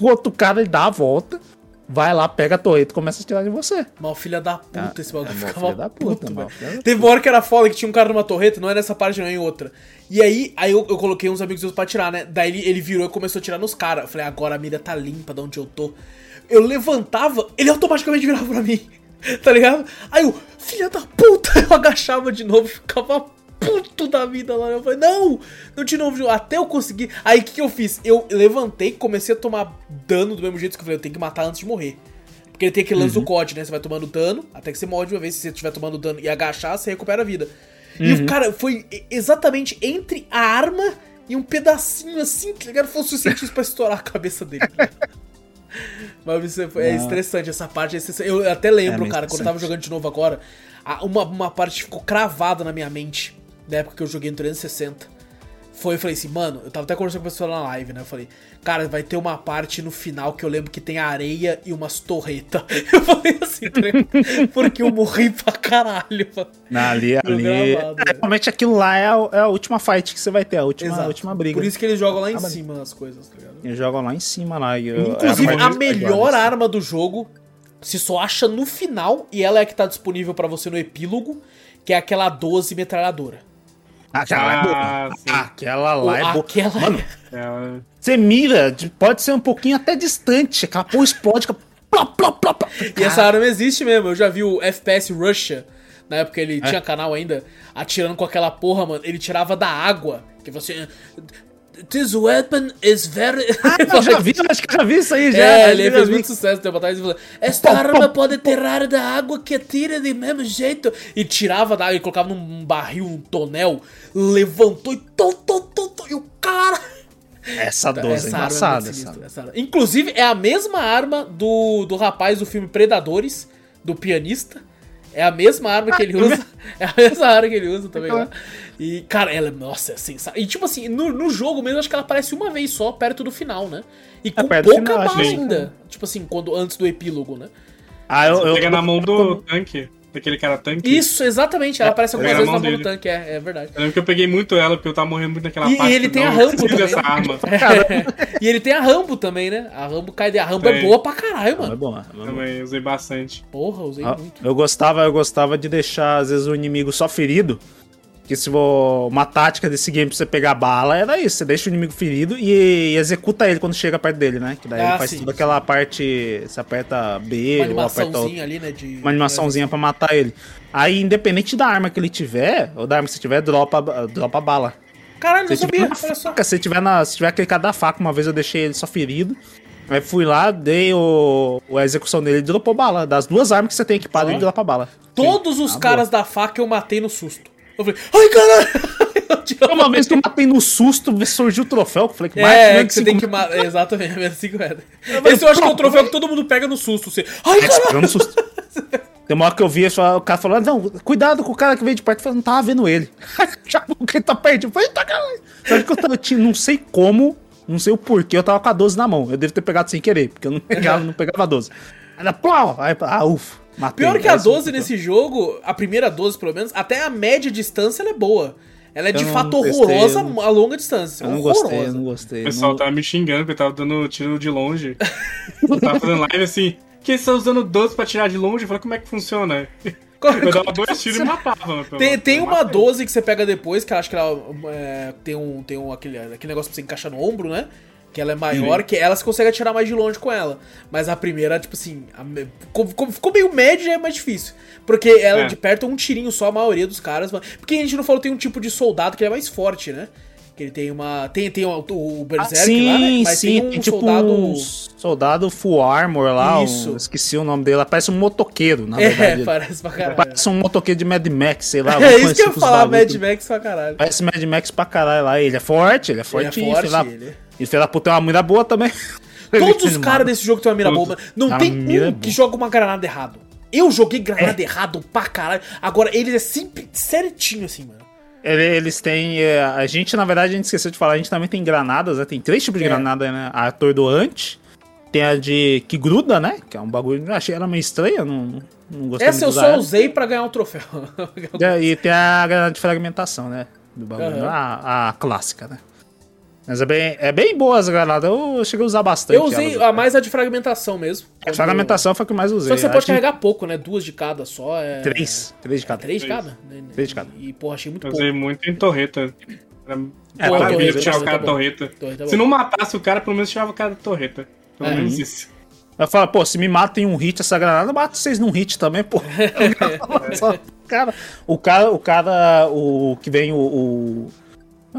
O outro cara, ele dá a volta, vai lá, pega a torreta e começa a tirar de você. Mal filha da puta esse bagulho. é mal ficava filha da puta, puto, mal filha da Teve uma hora que era foda que tinha um cara numa torreta, não é nessa parte, não é em outra. E aí, aí eu, eu coloquei uns amigos meus pra tirar, né? Daí ele, ele virou e começou a tirar nos caras. Eu falei, agora a mira tá limpa de onde eu tô. Eu levantava, ele automaticamente virava pra mim. Tá ligado? Aí eu, filha da puta, eu agachava de novo, ficava puto da vida lá. Eu falei, não, não de novo, até eu conseguir. Aí o que, que eu fiz? Eu levantei, comecei a tomar dano do mesmo jeito que eu falei, eu tenho que matar antes de morrer. Porque ele tem aquele lance do COD, né? Você vai tomando dano, até que você morre de uma vez. Se você estiver tomando dano e agachar, você recupera a vida. E o cara foi e- exatamente entre a arma e um pedacinho assim, que ligado? Foi o suficiente pra estourar a cabeça dele. tá? Mas isso é, é Não. estressante, essa parte é estressante. Eu até lembro, É cara, quando eu tava jogando de novo agora, uma, uma parte ficou cravada na minha mente, da época que eu joguei no 360. Foi, eu falei assim, mano, eu tava até conversando com a pessoa na live, né? Eu falei, cara, vai ter uma parte no final que eu lembro que tem areia e umas torretas. Eu falei assim, porque eu morri pra caralho, mano. Na, ali, ali. gravado, é, realmente aquilo lá é a, é a última fight que você vai ter, a última, a última briga. Por isso que eles jogam lá em Ah, cima as coisas, tá ligado? Eles jogam lá em cima lá. e eu- Inclusive, é a parte melhor assim. arma do jogo se só acha no final e ela é que tá disponível pra você no epílogo, que é aquela 12 metralhadora. Aquela é boa. Ah. Aquela lá é boa. aquela Mano, Ela- você mira, de- pode ser um pouquinho até distante. Aquela porra explode. plop, plop, plop. E essa arma existe mesmo. Eu já vi o FPS Russia, na época ele É. tinha canal ainda, atirando com aquela porra, mano. Ele tirava da água. Que você. This weapon is very. Eu já vi, eu acho que eu já vi isso aí já. É, ele fez muito sucesso tempo atrás. Ele falou, Esta Pom, arma pode tirar da água que tira de mesmo jeito. E tirava da água e colocava num barril, um tonel, levantou e tom, tom, tom, tom, e o cara. Essa 12 é Essa arma é embaçada. essa sinistra, essa. Inclusive, é a mesma arma do, do rapaz do filme Predadores, do pianista. É a mesma arma que ele usa. É a mesma arma que ele usa também lá. E, cara, ela, nossa, é sensacional. E, tipo assim, no, no jogo mesmo, acho que ela aparece uma vez só, perto do final, né? E com perto do pouca final, ainda. Tipo assim, quando, antes do epílogo, né? Ah, eu, eu, Pega na mão do tanque, daquele cara tanque. Isso, exatamente. Ela aparece algumas pega vezes na mão do dele. tanque, é, é verdade. Eu lembro que eu peguei muito ela, porque eu tava morrendo muito naquela E- parte. e ele tem a Rambo também. dessa arma. e ele tem a Rambo também, né? A Rambo cai de. A Rambo é Tem. boa pra caralho, É mano. bom, é bom. Também usei bastante. Porra, usei Ah, muito. Eu gostava, eu gostava de deixar, às vezes, o inimigo só ferido. Que se for uma tática desse game pra você pegar bala, era isso. Você deixa o inimigo ferido e, executa ele quando chega perto dele, né? Que daí Ah, ele faz sim, toda sim. aquela parte. Você aperta B Uma ou aperta o- animaçãozinha ali, né? De, uma animaçãozinha pra matar ele. Aí, independente da arma que ele tiver, ou da arma que você tiver, dropa, dropa bala. Caralho, não sabia. na Olha só. se tiver na, se tiver clicado da faca, uma vez eu deixei ele só ferido. Aí fui lá, dei o, a execução dele e dropou bala. Das duas armas que você tem equipado, ele dropa bala. Todos os Ah, caras da faca eu matei no susto. Eu falei, ai caralho! Eu Uma vez que eu matei no susto, surgiu o troféu, eu falei que mais É, menos que você tem que matar. Exatamente, menos 50. Esse eu acho que é o troféu que todo mundo pega no susto. Você, ai metros, caralho! pegando susto. Tem uma hora que eu vi, o cara falou, não, cuidado com o cara que veio de perto. Eu falei, não tava vendo ele. Já que ele tá perto. Eu falei, tá caralho. Só que eu, tava, eu não sei como, não sei o porquê, eu tava com a 12 na mão. Eu devo ter pegado sem querer, porque eu não pegava, não pegava a 12. Aí, plau, aí, ah, ufa, matei. Pior que a Aí, 12 nesse jogo, a primeira 12 pelo menos, até a média distância ela é boa. Ela é de não fato testei, horrorosa eu não- a longa distância. Eu não horrorosa. gostei, eu não gostei. O pessoal não- tava me xingando, porque eu tava dando tiro de longe. eu tava fazendo live assim. Que vocês estão usando 12 pra tirar de longe? Eu falei, como é que funciona? Eu dava dois tiros e matava. Tem, tem eu uma matei. 12 que você pega depois, que eu acho que ela é, tem um, tem um aquele, aquele negócio pra você encaixar no ombro, né? Que ela é maior, que ela você consegue atirar mais de longe com ela. Mas a primeira, tipo assim, a ficou, ficou- meio médio já é mais difícil. Porque ela É. de perto é um tirinho só, a maioria dos caras. Porque a gente não falou, tem um tipo de soldado que ele é mais forte, né? Que ele tem uma. Tem, tem o, o Ah, Berserk sim, lá, né? Mas sim, tem um tem tipo soldado. um soldado full armor lá, um- Isso. esqueci o nome dele, parece um motoqueiro, na É, verdade. parece pra caralho. Parece um motoqueiro de Mad Max, sei lá. É isso que eu assim ia falar. Mad Max pra caralho. Parece Mad Max pra caralho lá. Ele é forte, ele é forte. Ele é forte, filho da- ele- E filho da puta é uma mira boa também. Todos os caras desse jogo tem uma mira boa, Todos. mano. Não A tem é um boa. que joga uma granada errado. Eu joguei granada errado pra caralho. Agora, eles é sempre certinho assim, mano. Ele- Eles têm. é, a gente, na verdade, a gente esqueceu de falar, a gente também tem granadas, né? Tem três tipos de É. granada, né? A atordoante, tem a de que gruda, né? Que é um bagulho. Eu achei ela meio estranha, não, não gostei Essa eu só usei pra ganhar um troféu. E tem a granada de fragmentação, né? Do bagulho. Aham. A, a clássica, né? Mas é bem, é bem boa as granadas. Eu cheguei a usar bastante. Eu usei elas. a mais a de fragmentação mesmo. A fragmentação foi a que eu mais usei. Só que você Acho pode que carregar pouco, né? Duas de cada só. É... Três. Três de cada. Três de Três. cada? Três de cada. E, porra, achei muito Eu pouco. usei muito em torreta. Era É, Pô, torreta, tirar o cara é bom. torreta. Torreta é Se não matasse o cara, pelo menos tirava o cara da torreta. Pelo É. menos isso. Eu falo, pô, se me mata em um hit essa granada, eu mato vocês num hit também, pô. Cara, o cara, o cara, o que vem o. o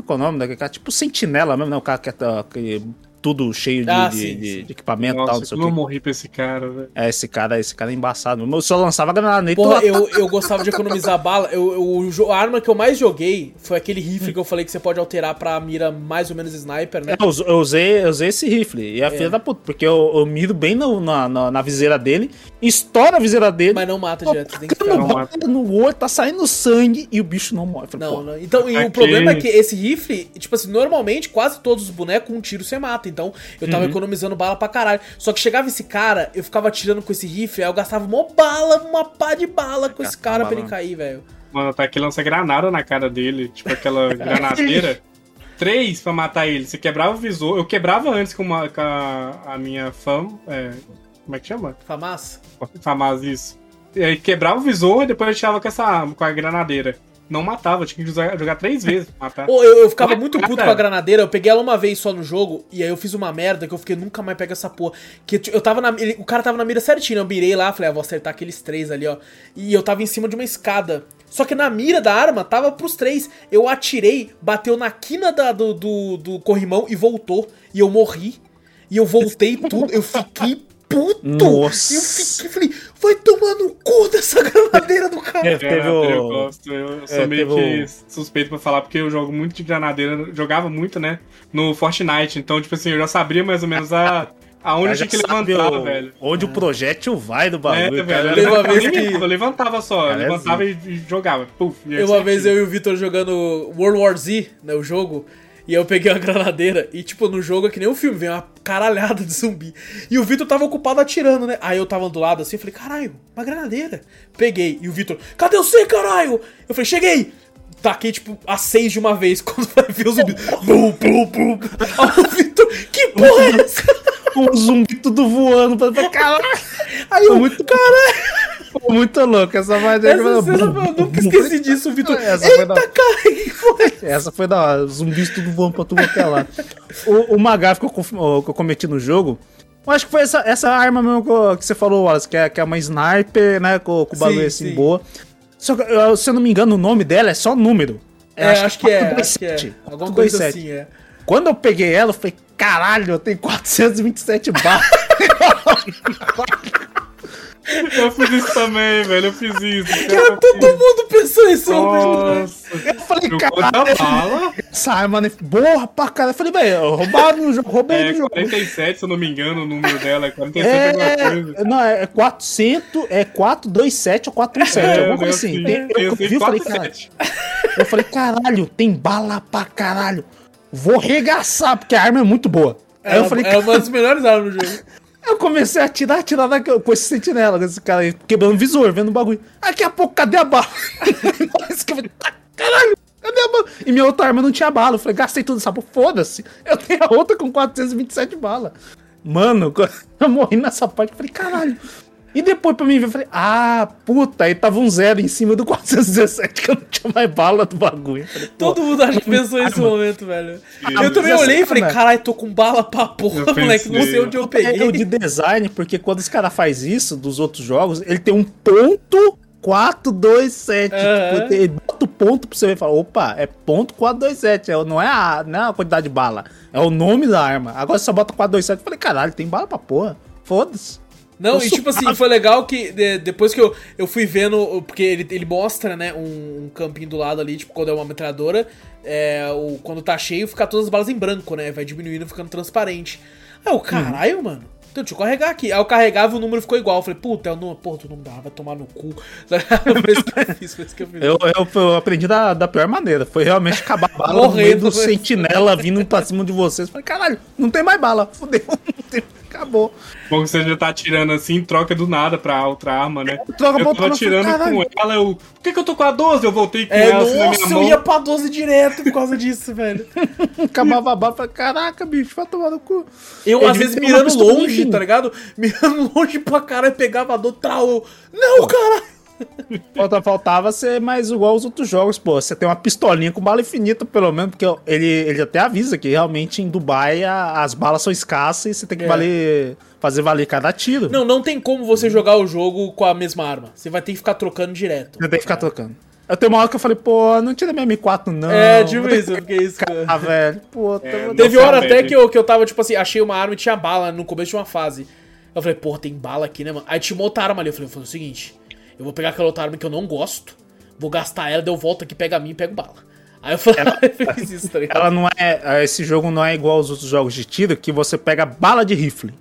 como é é o nome daquele cara? Tipo sentinela mesmo, né? O cara que é que tudo cheio de, Ah, de- sim, de- sim. de equipamento e tal, não sei o eu morri pra esse cara, velho. É, esse cara, esse cara é embaçado. Eu só lançava granada nele. Porra, eu, eu gostava de economizar bala. Eu, eu- o a arma que eu mais joguei foi aquele rifle que eu falei que você pode alterar pra mira mais ou menos sniper, né? Eu, us- eu usei, eu usei esse rifle. E a filha da puta, porque eu, eu miro bem no- na, na, na viseira dele, estoura a viseira dele. Mas não mata direto, você tem que. Não, bala no olho, tá saindo sangue e o bicho não morre. Falei, Não, não. Então, e o Aqui- problema é que esse rifle, tipo assim, normalmente quase todos os bonecos com um tiro você mata. Então, eu Uhum. tava economizando bala pra caralho. Só que chegava esse cara, eu ficava atirando com esse rifle, aí eu gastava mó bala, uma pá de bala com esse cara pra ele cair, velho. Mano, tá aqui lança granada na cara dele. Tipo aquela granadeira. Três pra matar ele. Você quebrava o visor. Eu quebrava antes com, uma, com a, a minha fam. É, como é que chama? Famassa? Famaz isso. E aí quebrava o visor e depois eu tirava com essa arma, com a granadeira. Não matava. Tinha que jogar, jogar três vezes pra matar. Ô, eu, eu ficava Mas, muito puto cara. com a granadeira, eu peguei ela uma vez só no jogo, e aí eu fiz uma merda que eu fiquei, nunca mais pego essa porra. Que eu tava na. ele- o cara tava na mira certinho, eu mirei lá, falei, ah, vou acertar aqueles três ali, ó. E eu tava em cima de uma escada. Só que na mira da arma tava pros três. Eu atirei, bateu na quina da- do, do, do corrimão e voltou. E eu morri. E eu voltei tudo, eu fiquei puto. Nossa. Eu fiquei, falei, vai tomar no cu dessa granadeira do cara. É, teve Granadeira eu o... gosto, eu, sou é, meio que suspeito pra falar, porque eu jogo muito de granadeira, jogava muito, né, no Fortnite, então, tipo assim, eu já sabia mais ou menos a, aonde tinha que levantar, o- velho. Onde o projétil vai do É, bagulho, velho, cara. eu uma levantava, vez que- eu levantava só, Cara, é levantava e, e jogava. Puf, e uma vez eu e o Vitor jogando World War Z, né, o jogo, e eu peguei uma granadeira, e tipo, no jogo é que nem um filme, vem uma caralhada de zumbi. E o Vitor tava ocupado atirando, né? Aí eu tava do lado assim, falei, caralho, uma granadeira. Peguei, e o Vitor, cadê você, caralho? Eu falei, cheguei! Taquei, tipo, a seis de uma vez, quando vai ver o zumbi. Blum, blum, blum. Aí o Vitor, que porra é essa? O zumbi tudo voando. pra- pra- Caralho, Aí eu, muito- caralho, muito louco. Essa que essa eu- cena, eu nunca esqueci disso, Vitor. Essa foi Eita, da- cara, que é essa? Foi da hora. Zumbis tudo voando pra tudo até lá. O, Magaf que que eu cometi no jogo. Eu acho que foi essa, essa arma mesmo que, que você falou, Wallace, que é, que é uma sniper, né? Com, com o bagulho Sim, assim sim. boa. Só que, eu- se eu não me engano, o nome dela é só número. É, acho, que é, acho que é. 427. Alguma coisa 427. assim, é. Quando eu peguei ela, eu falei, caralho, eu tenho 427 balas. Eu fiz isso também, velho, eu fiz isso. Cara, todo mundo pensou isso. Nossa, eu falei, da bala. essa arma né? Boa pra caralho. Eu falei, velho, roubaram no jogo, roubei É no jogo. 47, se eu não me engano, o número dela é 47 alguma coisa. É, não, é 400, é 427 ou 417, É, alguma coisa assim, assim. Tem- eu, eu vi, eu falei, 47. caralho, eu falei, caralho, tem bala pra caralho. Vou regaçar, porque a arma é muito boa. Aí É, eu falei, é uma das melhores armas do jogo. eu comecei a atirar, atirar naquele- com esse sentinela, esse cara aí, quebrando o visor, vendo o bagulho. Daqui a pouco, cadê a bala? Tá, caralho, cadê a bala? E minha outra arma não tinha bala. Eu falei, gastei tudo essa porra, foda-se. Eu tenho a outra com 427 balas. Mano, eu morri nessa parte, eu falei, caralho. E depois pra mim ver, eu falei, ah, puta, aí tava um zero em cima do 417, que eu não tinha mais bala do bagulho. Eu falei, Todo mundo acho que pensou nesse momento, velho. Sim. Eu também olhei e essa falei, arma- caralho, tô com bala pra porra, Eu moleque. Não sei onde eu É o peguei. de design, porque quando os caras faz isso dos outros jogos, ele tem um ponto 427. Aham. Tipo, ele bota o ponto pra você ver e fala: opa, é ponto 427. É, não, é a, não é a quantidade de bala, é o nome da arma. Agora você só bota 427. Eu falei: caralho, tem bala pra porra. Foda-se. Não, Eu e tipo assim, foi legal que de- depois que eu, eu fui vendo, porque ele, ele mostra, né, um, um campinho do lado ali, tipo, quando é uma metralhadora, é, o, quando tá cheio, fica todas as balas em branco, né, vai diminuindo, ficando transparente. Aí eu, caralho, mano, então deixa eu carregar aqui. Aí eu carregava e o número ficou igual. Eu falei, puta, é o número, porra, tu não dá, vai tomar no cu. isso eu isso eu. Eu, eu, eu aprendi da, da pior maneira. Foi realmente acabar a bala no Morrendo, meio do sentinela vindo pra cima de vocês. Eu falei: caralho, não tem mais bala. Fudeu. Não tem- Acabou. Bom que você já tá atirando assim, troca do nada pra outra arma, né? Troca eu pra tava atirando com ela, eu. Por que, que eu tô com a 12? Eu voltei com É, ela assim na nossa, minha eu mão. ia pra 12 direto por causa disso, velho. Acabava a bala. caraca, bicho, vai tomar no cu. Eu, Eu às vezes, mirando longe, tá ligado? Mirando longe pra caralho, pegava a dor, trau. eu, Não, caralho. Falta, faltava ser mais igual aos outros jogos, pô. Você tem uma pistolinha com bala infinita, pelo menos, porque ele, ele até avisa que realmente em Dubai a- as balas são escassas e você tem que É. valer, fazer valer cada tiro. Não, não tem como você jogar o jogo com a mesma arma. Você vai ter que ficar trocando direto. Você tem que ficar trocando. Eu tenho uma hora que eu falei, pô, não tira minha M4, não. é, tipo isso, eu fiquei isso. cara. Ah, velho. Pô, É, Teve hora até né? que eu, que eu tava, tipo assim, achei uma arma e tinha bala no começo de uma fase. Eu falei, porra, tem bala aqui, né, mano? Aí tinha uma outra arma ali. Eu falei, foi o seguinte: eu vou pegar aquela outra arma que eu não gosto, vou gastar ela, deu volta aqui, pega a minha e pego bala. Aí eu falei, eu fiz isso, tá ligado? Ela não é. Esse jogo não é igual aos outros jogos de tiro que você pega bala de rifle.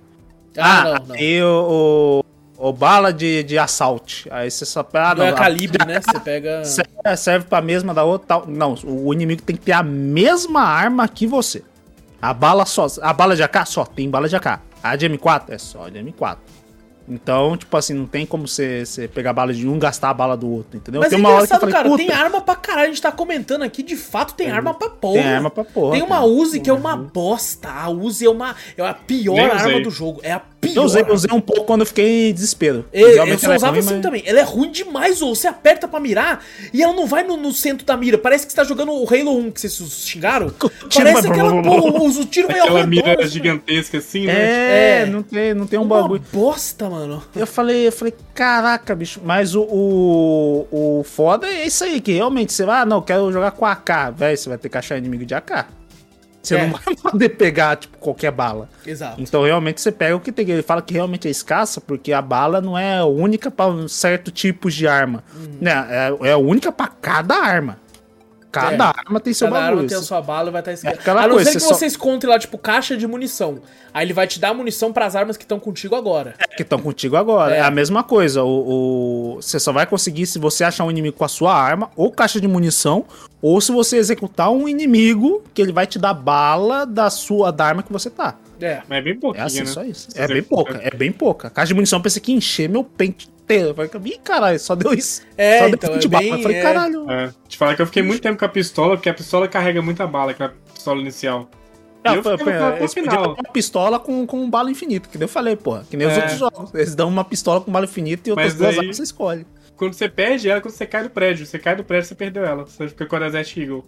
Ah, não, não. E o, o, o bala de, de assalto. Aí você só pega. ah, Não é a- calibre, né? Você pega. serve, serve pra mesma da outra. Tal. Não, o inimigo tem que ter a mesma arma que você. A bala só. A bala de AK só tem bala de AK. A de M4 é só de M4. Então, tipo assim, não tem como você, pegar a bala de um e gastar a bala do outro, entendeu? Mas é tem uma hora que eu engraçado, falei, cara, puta, tem arma pra caralho. A gente tá comentando aqui, de fato tem arma pra porra. tem arma pra porra. Tem uma cara. Uzi que é uma bosta. A Uzi é uma é a pior Nem arma usei. do jogo. É a pior. Eu usei, eu usei um pouco quando eu fiquei em desespero. Eu, eu Realmente só ela é usava ruim, assim mas- também. Ela é ruim demais, ou você aperta pra mirar e ela não vai no, no centro da mira. Parece que você tá jogando o Halo 1 que vocês xingaram. tiro Parece aquela porra, os- o tiro ao Aquela mira assim, gigantesca assim, né? É, É. não tem, não tem um Uma bagulho. bosta, mano. Eu falei, eu falei, caraca, bicho, mas o, o, o foda é isso aí, que realmente você vai, ah, não, quero jogar com AK, velho, você vai ter que achar inimigo de AK. Você É. não vai poder pegar, tipo, qualquer bala. Exato. Então, realmente, você pega o que tem. Ele fala que realmente é escassa, porque a bala não é única para um certo tipo de arma. Né? É, é única para cada arma. Cada Uhum. É. arma tem seu Cada bagulho. arma tem a sua bala e vai estar escrito. É aquela a não coisa, ser que você você encontre lá, tipo, caixa de munição. Aí ele vai te dar munição pras armas que estão contigo agora. que estão contigo agora. É. É. a mesma coisa. O, o- você só vai conseguir se você achar um inimigo com a sua arma, ou caixa de munição, ou se você executar um inimigo que ele vai te dar bala da sua da arma que você tá. É. Mas é bem É pouquinho, assim, né? só isso. Se É bem pouca, é bem pouca. Caixa de munição eu pensei que ia encher meu pente inteiro. Eu falei, ih, caralho, só deu isso. É, só então, deu é 20 balas. bem- Eu falei, é. caralho. É. Te falar que eu fiquei muito tempo com a pistola, porque a pistola carrega muita bala, aquela pistola inicial. Eu foi- eles podiam uma pistola com, com bala infinita, que nem eu falei, pô. Que nem os É. outros jogos. Eles dão uma pistola com bala infinita e outras Mas duas aí- armas você escolhe. Quando você perde ela, é quando você cai do prédio. Você cai do prédio, você perdeu ela. Você fica com a Desert Eagle.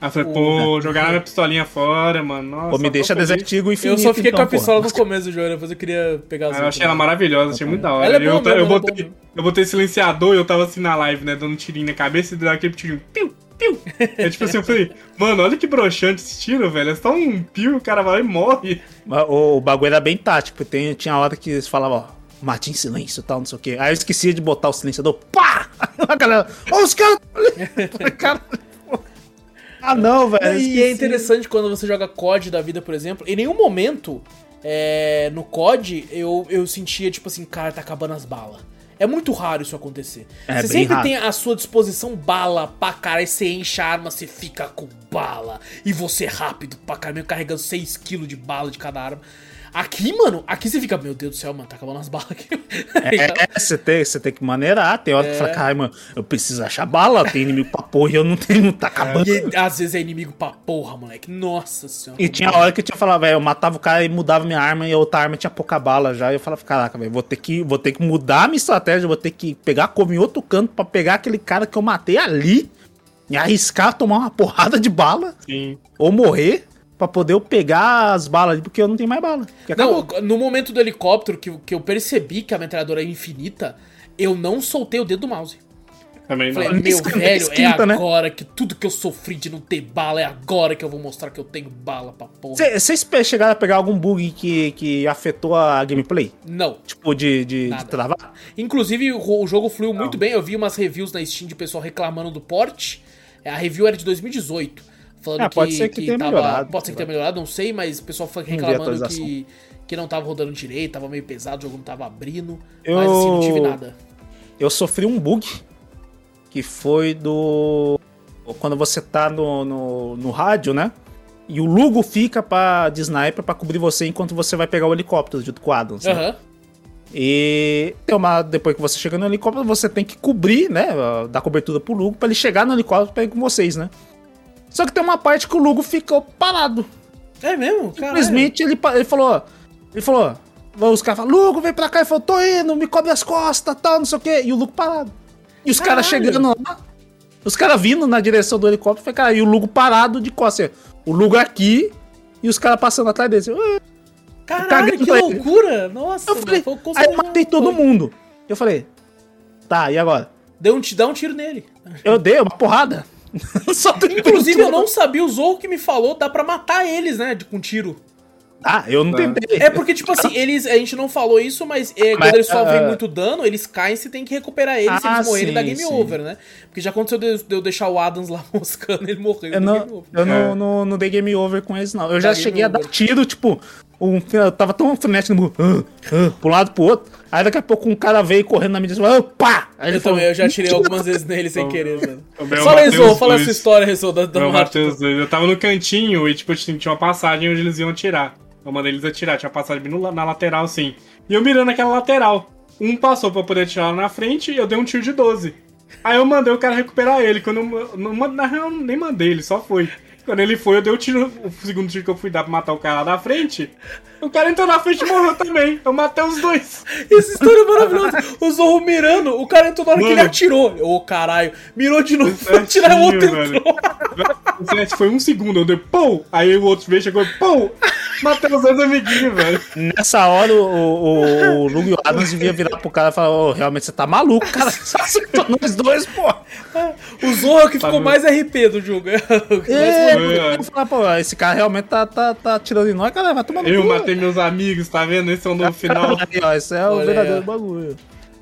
Aí eu falei, pô, jogaram minha pistolinha fora, mano. Nossa, Pô, me deixa. Desert Eagle Eu infinito, só fiquei então, com a porra. pistola no começo do jogo, depois eu queria pegar as Ah, eu achei ela maravilhosa, achei muito da hora. Ela é eu, mesmo, eu, ela é botei, boa. eu botei silenciador e eu tava assim na live, né? Dando um tirinho na cabeça e dando aquele tirinho. Piu, piu. É tipo assim, eu falei, mano, olha que broxante esse tiro, velho. É só um piu, o cara vai e morre. O bagulho era bem tático. Tem, tinha hora que eles falavam, ó, mate em silêncio e tal, não sei o quê. Aí eu esquecia de botar o silenciador, pá! Aí a galera, ó, os caras. Cara. Ah, não, velho. E é interessante quando você joga COD da vida, por exemplo, em nenhum momento é, no COD eu, eu sentia, tipo assim, cara, tá acabando as balas. É muito raro isso acontecer. É, você sempre raro. tem à sua disposição bala pra caralho, você enche a arma, você fica com bala. E você é rápido pra caralho, carregando 6kg de bala de cada arma. Aqui, mano, aqui você fica, meu Deus do céu, mano, tá acabando as balas aqui. É, você tem, você tem que maneirar. Tem hora que É. fala, cara, mano, eu preciso achar bala, tem inimigo pra porra e eu não tenho, não tá acabando. E às vezes é inimigo pra porra, moleque. Nossa senhora. E tinha hora que eu tinha falado, velho, eu matava o cara e mudava minha arma e a outra arma tinha pouca bala já. E eu falava, caraca, velho, vou ter que, vou ter que mudar a minha estratégia, vou ter que pegar a cova em outro canto pra pegar aquele cara que eu matei ali e arriscar tomar uma porrada de bala Sim. ou morrer pra poder eu pegar as balas ali, porque eu não tenho mais bala. Não, no momento do helicóptero que, que eu percebi que a metralhadora é infinita, eu não soltei o dedo do mouse. Também não. Falei, Não meu esquenta, velho, esquenta, é né? agora que tudo que eu sofri de não ter bala, é agora que eu vou mostrar que eu tenho bala pra porra. Vocês chegaram a pegar algum bug que, que afetou a gameplay? Não. Tipo, de, de, de travar? Inclusive, o, o jogo fluiu muito bem. Eu vi umas reviews na Steam de pessoal reclamando do port. A review era de 2018. Falando Ah, que, pode ser que tenha tava, melhorado, Pode ser que tenha melhorado, não sei, mas o pessoal reclamando que, que não tava rodando direito, tava meio pesado, o jogo não tava abrindo. Eu- Mas assim, não tive nada. eu sofri um bug que foi do. Quando você tá no, no, no rádio, né? E o Lugo fica pra, de sniper pra cobrir você enquanto você vai pegar o helicóptero junto com o Adams. né? Aham. E uma, depois que você chega no helicóptero, você tem que cobrir, né? Dar cobertura pro Lugo pra ele chegar no helicóptero pra ir com vocês, né? Só que tem uma parte que o Lugo ficou parado. É mesmo? Caralho. Simplesmente ele, ele falou. Ele falou. Os caras falaram, Lugo, vem pra cá. Ele falou, tô indo, me cobre as costas, tal, não sei o quê. E o Lugo parado. E os caras chegando lá. Os caras vindo na direção do helicóptero. Foi, cara, e o Lugo parado de costas. O Lugo aqui e os caras passando atrás dele. Eu, Caralho, que pra ele. loucura! Nossa, eu falei, aí eu matei todo mundo. Eu falei, tá, e agora? Deu um, dá um tiro nele. Eu dei uma porrada. Só tem Inclusive, eu não sabia, o Zou que me falou, dá pra matar eles, né? de- Com tiro. Ah, eu não tentei. É porque, tipo assim, eles. A gente não falou isso, mas, é, Mas, quando eles sofrem ah, muito dano, eles caem e você tem que recuperar eles. se Ah, eles morrerem, sim, dá game sim. over, né? Porque já aconteceu de de eu deixar o Adams lá moscando, ele morreu. Eu não, over. eu não, É. não, não dei game over com eles, não. Eu já Dá cheguei a dar tiro, tipo, um, eu tava tão frenético no ah, ah, pro lado pro outro. Aí daqui a pouco um cara veio correndo na minha direção, ah, pá! Aí ele Eu também, eu já tirei algumas vezes nele sem querer, mano. Fala os fala essa história, Rezou, da, da dois. Eu tava no cantinho e, tipo, tinha uma passagem onde eles iam atirar. Eu mandei eles atirar, tinha uma passagem no na lateral, assim. E eu mirando aquela lateral. Um passou pra poder atirar lá na frente e eu dei um tiro de 12. Aí eu mandei o cara recuperar ele. Quando eu, não, na real, eu nem mandei, ele só foi. Quando ele foi, eu dei o tiro, o segundo tiro que eu fui dar pra matar o cara lá da frente. O cara entrou na frente e morreu também. Eu matei os dois. Essa história é maravilhosa. O Zorro mirando, o cara entrou na hora que ele Mano. atirou. Ô, caralho. Mirou de novo, foi Certinho, tirar o outro velho. entrou. Certo, Foi um segundo, eu dei pô! Aí o outro veio, chegou, pô! Matei os dois amiguinhos, velho. Nessa hora, o, o, o Luke Adams devia virar pro cara e falar: Ô, realmente você tá maluco, cara. Você acertou nós dois, pô. O Zorro é o que ficou Tá mais RP do jogo. É, é. eu falar, pô, esse cara realmente tá, tá, tá tirando em nós, cara. Vai tomar no cu. Meus amigos, tá vendo? Esse é o novo final. Esse é o Olha verdadeiro bagulho.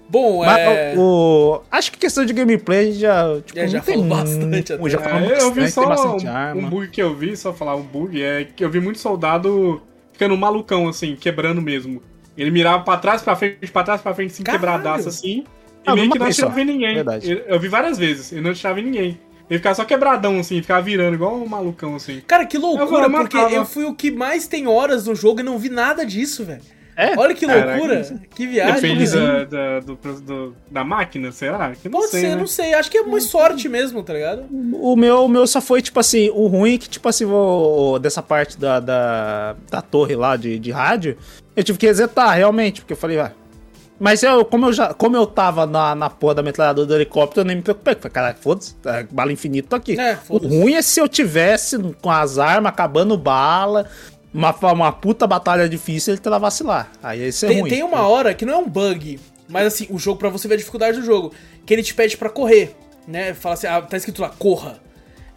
Bom, Mas é. o, acho que questão de gameplay a gente já, tipo, É, já falou muito- bastante até. Já falamos É, eu vi bastante, só bastante um, um bug que eu vi, só falar um bug, é que eu vi muito soldado ficando malucão, assim, quebrando mesmo. Ele mirava pra trás, pra frente, pra trás, pra frente, assim, Caralho. quebradaço, assim. E Ah, meio que não atirava em ninguém. Verdade. Eu vi várias vezes, e não atirava em ninguém. Ele ficava só quebradão, assim, ficava virando igual um malucão, assim. Cara, que loucura, Eu vou porque eu fui o que mais tem horas no jogo e não vi nada disso, velho. É? Olha que Caraca. loucura. Que viagem. Depende velho. da, da, do, do- da máquina, será? Que não Pode sei, ser, né? não sei. Acho que é uma sorte mesmo, tá ligado? O meu, o meu só foi, tipo assim, o ruim é que, tipo assim, o, dessa parte da, da, da torre lá de, de rádio, eu tive que resetar, realmente, porque eu falei, ah. Mas eu, como eu já, como eu tava na, na porra da metralhadora do helicóptero, eu nem me preocupei. Falei, caralho, foda-se, tá, bala infinita, tô aqui. É, o ruim é se eu tivesse com as armas acabando bala, uma, uma puta batalha difícil, ele tava vacilar. Aí esse é Tem, ruim. tem uma hora que não é um bug, mas assim, o jogo, pra você ver a dificuldade do jogo, que ele te pede pra correr, né? Fala assim, ah, tá escrito lá, corra.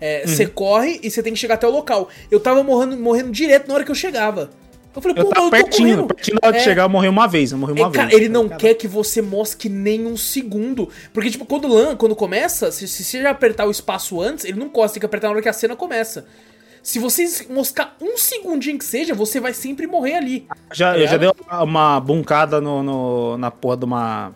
É, Você Uhum. corre e você tem que chegar até o local. Eu tava morrendo, morrendo direto na hora que eu chegava. Eu falei, Eu pô, mas tava eu tô pertinho, correndo. pertinho na hora de É. chegar, eu morri uma vez, eu morri uma É, cara, vez. ele não Cara, quer que você mosque nem um segundo. Porque, tipo, quando, lan- quando começa, se, se você já apertar o espaço antes, ele não costa, tem que apertar na hora que a cena começa. Se você moscar um segundinho que seja, você vai sempre morrer ali. Já, É? eu já dei uma- uma buncada no, no- na porra de uma,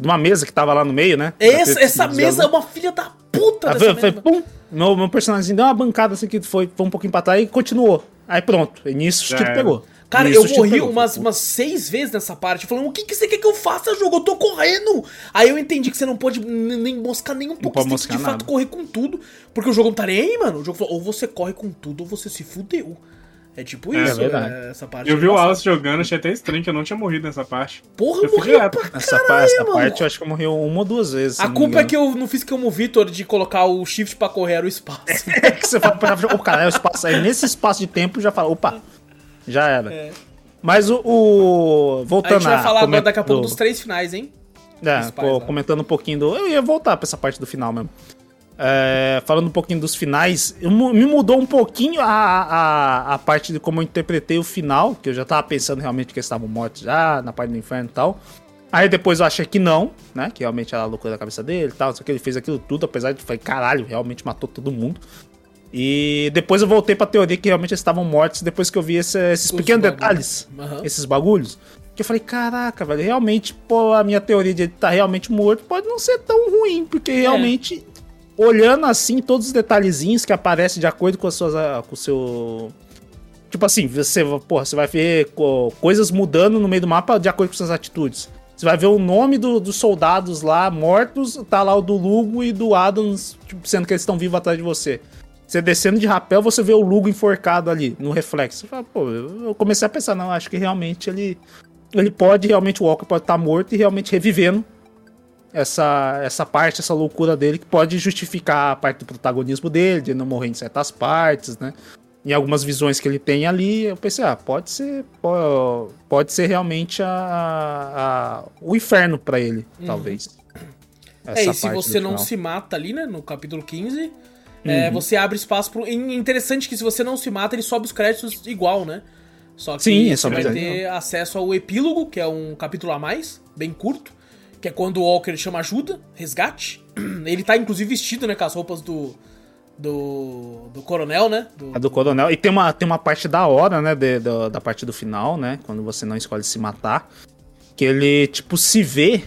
de uma mesa que tava lá no meio, né? Essa, Daquele- essa mesa é uma filha da puta Ah, dessa foi, foi, mesa. pum, meu, meu personagem deu uma bancada assim que foi, foi um pouquinho pra trás e continuou. Aí pronto, e nisso o era. pegou. Cara, eu morri umas, umas seis vezes nessa parte, falando, o que, que você quer que eu faça, jogo? Eu tô correndo! Aí eu entendi que você não pode nem moscar nem um pouco, você tem que de moscar fato nada. correr com tudo, porque o jogo não tá nem aí, mano. O jogo falou, ou você corre com tudo, ou você se fudeu. É tipo É isso, verdade. né, essa parte. Eu vi o Wallace jogando, achei até estranho que eu não tinha morrido nessa parte. Porra, eu eu fui morri pra Essa, pa- caralho, essa parte eu acho que eu morri uma ou duas vezes. A culpa é que eu não fiz que como o Vitor de colocar o shift pra correr era o espaço. É que você fala pra o cara, é o espaço. Aí nesse espaço de tempo já fala, opa, já era. É. Mas o. o- A voltando gente vai falar agora daqui a pouco do- dos três finais, hein? É, pô, comentando um pouquinho do. Eu ia voltar pra essa parte do final mesmo. É, falando um pouquinho dos finais, eu me mudou um pouquinho a, a, a parte de como eu interpretei o final, que eu já tava pensando realmente que eles estavam mortos já, na parte do inferno e tal. Aí depois eu achei que não, né? Que realmente era a loucura da cabeça dele e tal, só que ele fez aquilo tudo, apesar de falei, caralho, realmente matou todo mundo. E depois eu voltei pra teoria que realmente eles estavam mortos depois que eu vi esse- esses Os pequenos bagulho. detalhes Aham. esses bagulhos. Que eu falei, caraca, velho, realmente, pô, a minha teoria de ele estar realmente morto pode não ser tão ruim, porque realmente, olhando assim, todos os detalhezinhos que aparecem de acordo com as suas. ah, com o seu. Tipo assim, você, porra, você vai ver co- coisas mudando no meio do mapa de acordo com suas atitudes. Você vai ver o nome do- dos soldados lá mortos, tá lá o do Lugo e do Adams, tipo, sendo que eles estão vivos atrás de você. Você descendo de rapel, você vê o Lugo enforcado ali, no reflexo. Você fala, pô, eu comecei a pensar, não, acho que realmente ele. Ele pode, realmente, o Walker pode estar morto e realmente revivendo essa, essa parte, essa loucura dele, que pode justificar a parte do protagonismo dele, de não morrer em certas partes, né? Em algumas visões que ele tem ali, eu pensei, ah, pode ser. po- Pode ser realmente a, a- o inferno pra ele, talvez. Uhum. É, e se você não. Uhum. se mata ali, né, no capítulo 15, é, você abre espaço pro. e Interessante que se você não se mata, ele sobe os créditos igual, né? Só que Sim, é você vai ter acesso ao epílogo, que é um capítulo a mais, bem curto, que é quando o Walker chama ajuda, resgate. Ele tá inclusive vestido, né, com as roupas do. Do. Do coronel, né? Do, A do coronel. E tem uma, tem uma parte da hora, né? de- da parte do final, né? Quando você não escolhe se matar. Que ele, tipo, se vê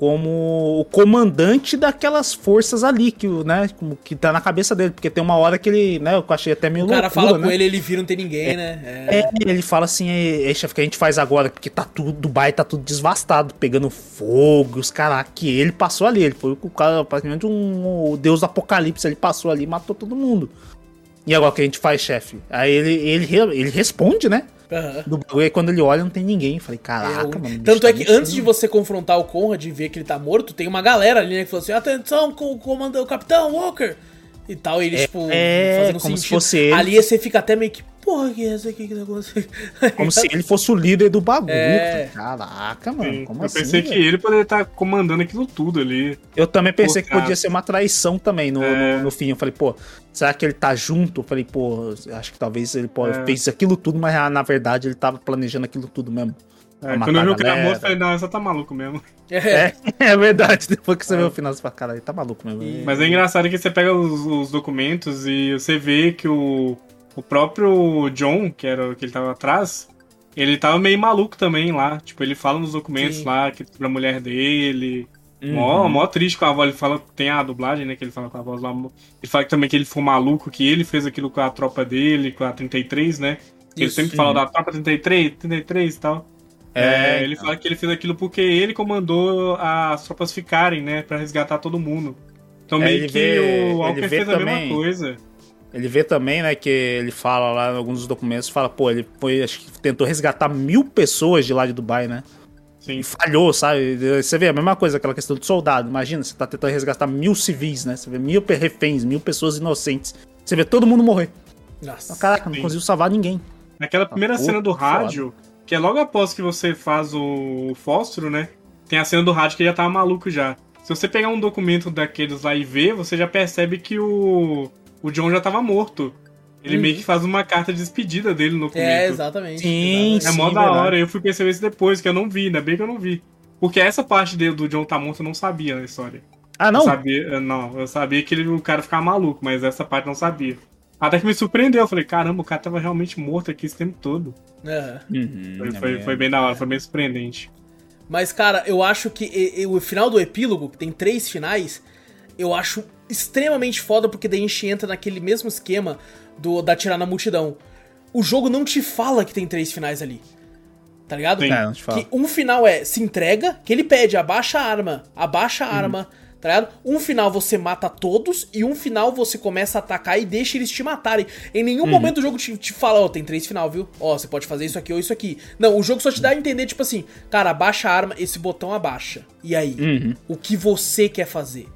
como o comandante daquelas forças ali, que, né? Que tá na cabeça dele. Porque tem uma hora que ele, né? Eu achei até meio o cara loucura, fala né? com ele, ele vira não tem ninguém, né? É. É, ele fala assim, é, chefe, o que a gente faz agora? Porque tá tudo, Dubai tá tudo desvastado, pegando fogo, os caras que ele passou ali, ele foi o cara, praticamente um, o deus do apocalipse, ele passou ali e matou todo mundo. E agora o que a gente faz, chefe? Aí ele, ele, ele responde, né? Aham. Do bagulho, aí quando ele olha, não tem ninguém. Eu falei, É, caraca, mano. Tanto tá é que antes de você confrontar o Conrad e ver que ele tá morto, tem uma galera ali, né, que falou assim, atenção, com o comandante, o Capitão Walker! E tal, e ele, tipo, é, fazendo como se sentido. fosse ele. Ali você fica até meio que, porra, que é essa aqui que tá acontecendo? Como se ele fosse o líder do bagulho. É. Eu Caraca, mano, Sim, como eu assim? pensei que ele poderia estar comandando aquilo tudo ali. Eu também pensei que Pô, cara. podia ser uma traição também no, É. no, no fim. Eu falei, pô, será que ele tá junto? Eu falei, pô, acho que talvez ele pô, É. fez aquilo tudo, mas ah, na verdade ele tava planejando aquilo tudo mesmo. É, quando eu vi o morto, eu falei, não, essa tá maluco mesmo. É, É, é verdade. Depois que você vê o final, você fala, cara, ele tá maluco mesmo. Mas é engraçado que você pega os, os documentos e você vê que o, o próprio John, que era o que ele tava atrás, ele tava meio maluco também lá. Tipo, ele fala nos documentos Sim. lá que pra mulher dele. Uhum. Mó, mó triste com a voz. Ele fala, tem a dublagem, né? Que ele fala com a voz lá. Ele fala também que ele foi maluco, que ele fez aquilo com a tropa dele, com a 33, né? Ele Isso. sempre fala da tropa 33, 33 e tal. É, É, ele então. fala que ele fez aquilo porque ele comandou as tropas ficarem, né? Pra resgatar todo mundo. Então É, meio ele que vê- o Walker ele vê fez a também- mesma coisa. Ele vê também, né, que ele fala lá em alguns dos documentos, fala, pô, ele foi, acho que tentou resgatar mil pessoas de lá de Dubai, né? Sim. E falhou, sabe? Você vê a mesma coisa, aquela questão de soldado. Imagina, você tá tentando resgatar mil civis, né? Você vê mil reféns, mil pessoas inocentes. Você vê todo mundo morrer. Nossa. Caraca, não conseguiu salvar ninguém. Naquela primeira pô, cena do foda. Que é logo após que você faz o fósforo, né? Tem a cena do rádio que ele já tava maluco já. Se você pegar um documento daqueles lá e ver, você já percebe que o, o John já tava morto. Ele Uhum. meio que faz uma carta de despedida dele no documento. É, exatamente. Sim, É sim. mó da verdade. hora, eu fui perceber isso depois, que eu não vi, ainda bem que eu não vi. Porque essa parte dele, do John tá morto eu não sabia na história. Ah, Eu não? sabia, eu- não, eu sabia que ele, o cara ficava maluco, mas essa parte eu não sabia. Até que me surpreendeu, eu falei, caramba, o cara tava realmente morto aqui esse tempo todo. É. Uhum, Foi, é foi, mesmo. foi bem da hora, foi bem surpreendente. Mas, cara, eu acho que e- e o final do epílogo, que tem três finais, eu acho extremamente foda, porque daí a gente entra naquele mesmo esquema do da tirar na multidão. O jogo não te fala que tem três finais ali. Tá ligado? Sim. É, não te falo. Que um final é se entrega, que ele pede abaixa a arma, abaixa a arma, tá ligado? Um final você mata todos e um final você começa a atacar e deixa eles te matarem. Em nenhum momento o jogo te, te fala, ó, tem três final, viu? Ó, você pode fazer isso aqui ou isso aqui. Não, o jogo só te dá a entender, tipo assim, cara, abaixa a arma, esse botão abaixa. E aí? Uhum. O que você quer fazer?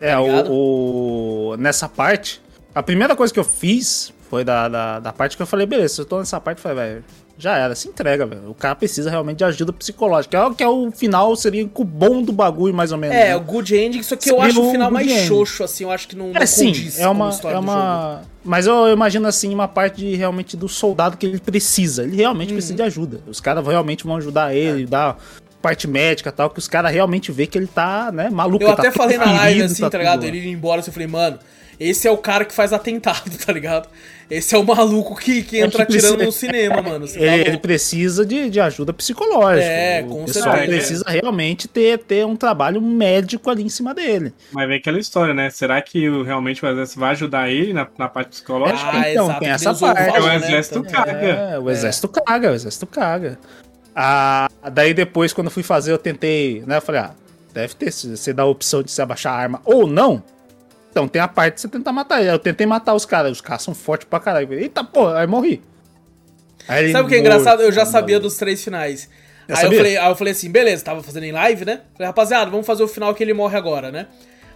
É, Tá ligado? o, o- Nessa parte, a primeira coisa que eu fiz foi da, da, da parte que eu falei, beleza, eu tô nessa parte, eu falei, velho, já era, se entrega, velho. O cara precisa realmente de ajuda psicológica. É o que é o final, seria o bom do bagulho, mais ou menos. É, né? o good ending, só que eu acho o final mais ending. xoxo, assim, eu acho que não, não É sim, é uma, história é uma... Mas eu imagino assim, uma parte de, realmente do soldado que ele precisa. Ele realmente Uhum. precisa de ajuda. Os caras realmente vão ajudar É. ele, dar parte médica e tal, que os caras realmente vê que ele tá, né, maluco. Eu tá até todo falei na live, assim, tá, ligado? lá. Ele indo embora, assim, eu falei, mano, esse é o cara que faz atentado, tá ligado? Esse é o maluco que, que entra que precisa- atirando no cinema, mano. Tá Ele, precisa de, de ajuda psicológica. É, o com pessoal certeza. precisa realmente ter, ter um trabalho médico ali em cima dele. Mas vem aquela história, né? Será que o- realmente o exército vai ajudar ele na, na parte psicológica? Ah, então, exato, tem essa o parte. falou, O né? exército Então, caga. É, o exército caga, o exército caga. Ah, daí depois, quando eu fui fazer, eu tentei, né? Eu falei, ah, deve ter, se você dá a opção de você abaixar a arma ou não. Então tem a parte de você tentar matar ele. Eu tentei matar os caras, os caras são fortes pra caralho. Eu Eita porra, aí morri. Aí Sabe o que é engraçado? Eu já mano. sabia dos três finais. Já aí, eu falei, aí eu falei assim, beleza, tava fazendo em live, né? Falei, rapaziada, vamos fazer o final que ele morre agora, né?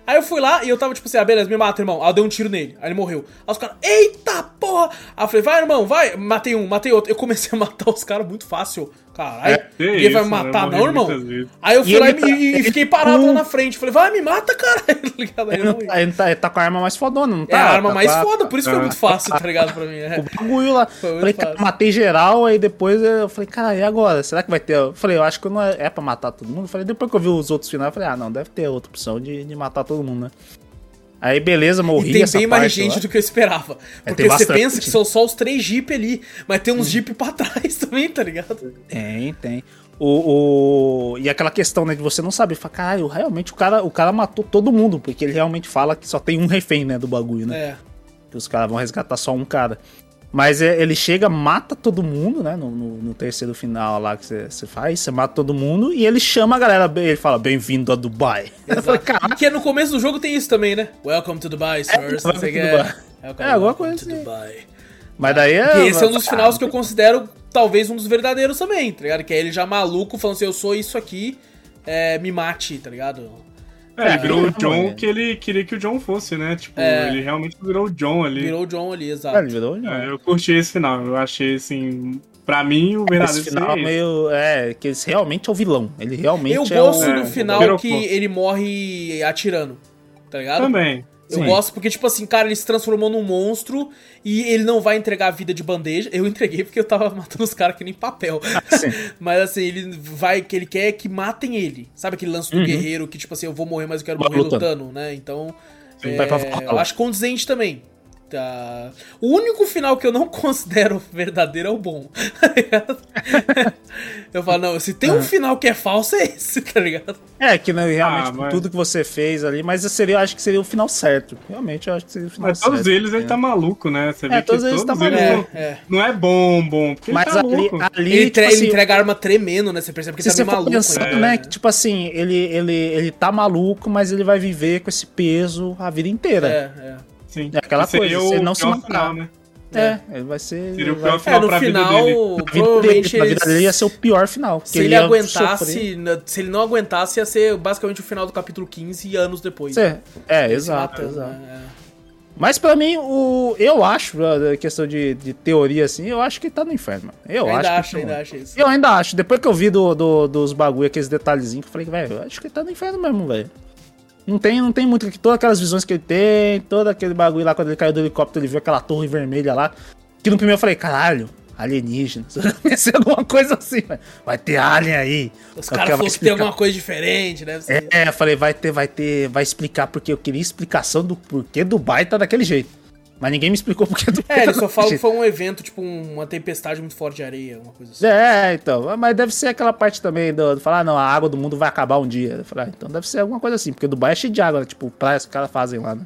Aí eu fui lá e eu tava tipo assim, ah, beleza, me mata, irmão. Aí eu dei um tiro nele. Aí ele morreu. Aí os caras, eita porra! Aí eu falei, vai, irmão, vai. Matei um, matei outro. Eu comecei a matar os caras muito fácil. Caralho, É, que ninguém vai me eu matar, não, irmão? Aí eu fui E lá e, ele tá- e- e ele fiquei parado lá na frente. Falei, vai, me mata, caralho. Tá ligado? Aí Ele, não não tá, ele, tá, ele tá com a arma mais fodona, não É tá? a arma Tá mais foda, por isso foi Ah. muito fácil, tá ligado pra mim. É. o bagulho lá. Falei, cara, fácil. matei geral, aí depois eu falei, cara, e agora? Será que vai ter? Eu falei, eu acho que não é, é pra matar todo mundo. Eu falei, depois que eu vi os outros finais, eu falei, ah, não, deve ter outra opção de, de matar todo mundo, né? Aí, beleza, morri E tem bem mais gente lá. do que eu esperava. É, Porque tem você bastante. pensa que são só os três Jeep ali, mas tem uns Jeep pra trás também, tá ligado? Tem, tem. O, o- E aquela questão, né, de você não saber, fala, caralho, realmente o cara, o cara matou todo mundo, porque ele realmente fala que só tem um refém, né, do bagulho, né? É. que os caras vão resgatar só um cara. Mas é, ele chega, mata todo mundo, né? No, no- no terceiro final lá que você- faz, você mata todo mundo e ele chama a galera, ele fala, bem-vindo a Dubai. Falei. Que no começo do jogo tem isso também, né? Welcome to Dubai, sirs. É, to é. Dubai. É, alguma "Welcome coisa assim. Dubai." Mas daí é. Esse é um dos finais que eu considero talvez um dos verdadeiros também, tá ligado? Que é ele já maluco falando assim, eu sou isso aqui, é, me mate, tá ligado? É, ele virou é, o John é. que ele queria que o John fosse, né? Tipo, É. ele realmente virou o John ali. Virou o John ali, É, exato. ele virou. É, eu curti esse final. Eu achei, assim, pra mim, o verdadeiro Esse final esse. meio. É, que esse realmente é o vilão. Ele realmente Eu é gosto o. É, do final virou que ele morre atirando, tá ligado? Também. Eu Sim. gosto porque, tipo assim, cara, ele se transformou num monstro e ele não vai entregar a vida de bandeja. Eu entreguei porque eu tava matando os caras que nem papel. Sim. Mas assim, ele vai, que ele quer que matem ele. Sabe aquele lance do guerreiro que, tipo assim, eu vou morrer, mas eu quero morrer lutando. lutando, né? Então. É, eu acho condizente também. Tá. O único final que eu não considero verdadeiro é o bom. tá ligado? eu falo, não, se tem um final que é falso, é esse, tá ligado? É, que né, realmente Ah, mas- tudo que você fez ali, mas seria, eu acho que seria o final certo. Realmente, eu acho que seria o final Mas certo. todos eles, ele é. tá maluco, né? Você É, todos eles tá eles maluco. não, É, é. não é bom, bom. Mas ele tá ali, ali Ele, tipo assim, ele entrega a arma tremendo, né? Você percebe que se ele tá você meio maluco. pensando, né? né, que tipo assim, ele, ele, ele tá maluco, mas ele vai viver com esse peso a vida inteira. É, é. Sim. É aquela coisa, se ele o não se pior matar. final, né? É, ele vai ser. Seria o ele vai- pior É, final no pra vida final, dele. Vida, provavelmente dele, a vida eles- dele ia ser o pior final. Se ele ia aguentasse, sofrer. na- se ele não aguentasse, ia ser basicamente o final do capítulo 15 e anos depois. É, é, exato, matando, exato. né? Mas pra mim, o, eu acho, a questão de, de teoria assim, eu acho que ele tá no inferno. mano. Eu Eu ainda acho. acho, que ainda acho isso. Eu ainda acho. Depois que eu vi do, do- dos bagulho, aqueles detalhezinhos, eu falei, velho, eu acho que ele tá no inferno mesmo, velho. Não tem, não tem muito. Todas aquelas visões que ele tem, todo aquele bagulho lá, quando ele caiu do helicóptero, ele viu aquela torre vermelha lá. Que no primeiro eu falei, caralho, alienígenas. Pensei em alguma coisa assim, velho. Vai ter alien aí. Os Vai caras vai fossem ter alguma coisa diferente, né? É, eu falei, vai ter, vai ter, vai explicar porque eu queria explicação do porquê Dubai tá daquele jeito. Mas ninguém me explicou porquê Dubai É, ele só fala que foi um evento, tipo um- uma tempestade muito forte de areia, uma coisa assim. É, então. Mas deve ser aquela parte também do, do falar, ah, não, a água do mundo vai acabar um dia. Falei, ah, então deve ser alguma coisa assim, porque Dubai é cheio de água, né? Tipo, praias que os caras fazem lá, né?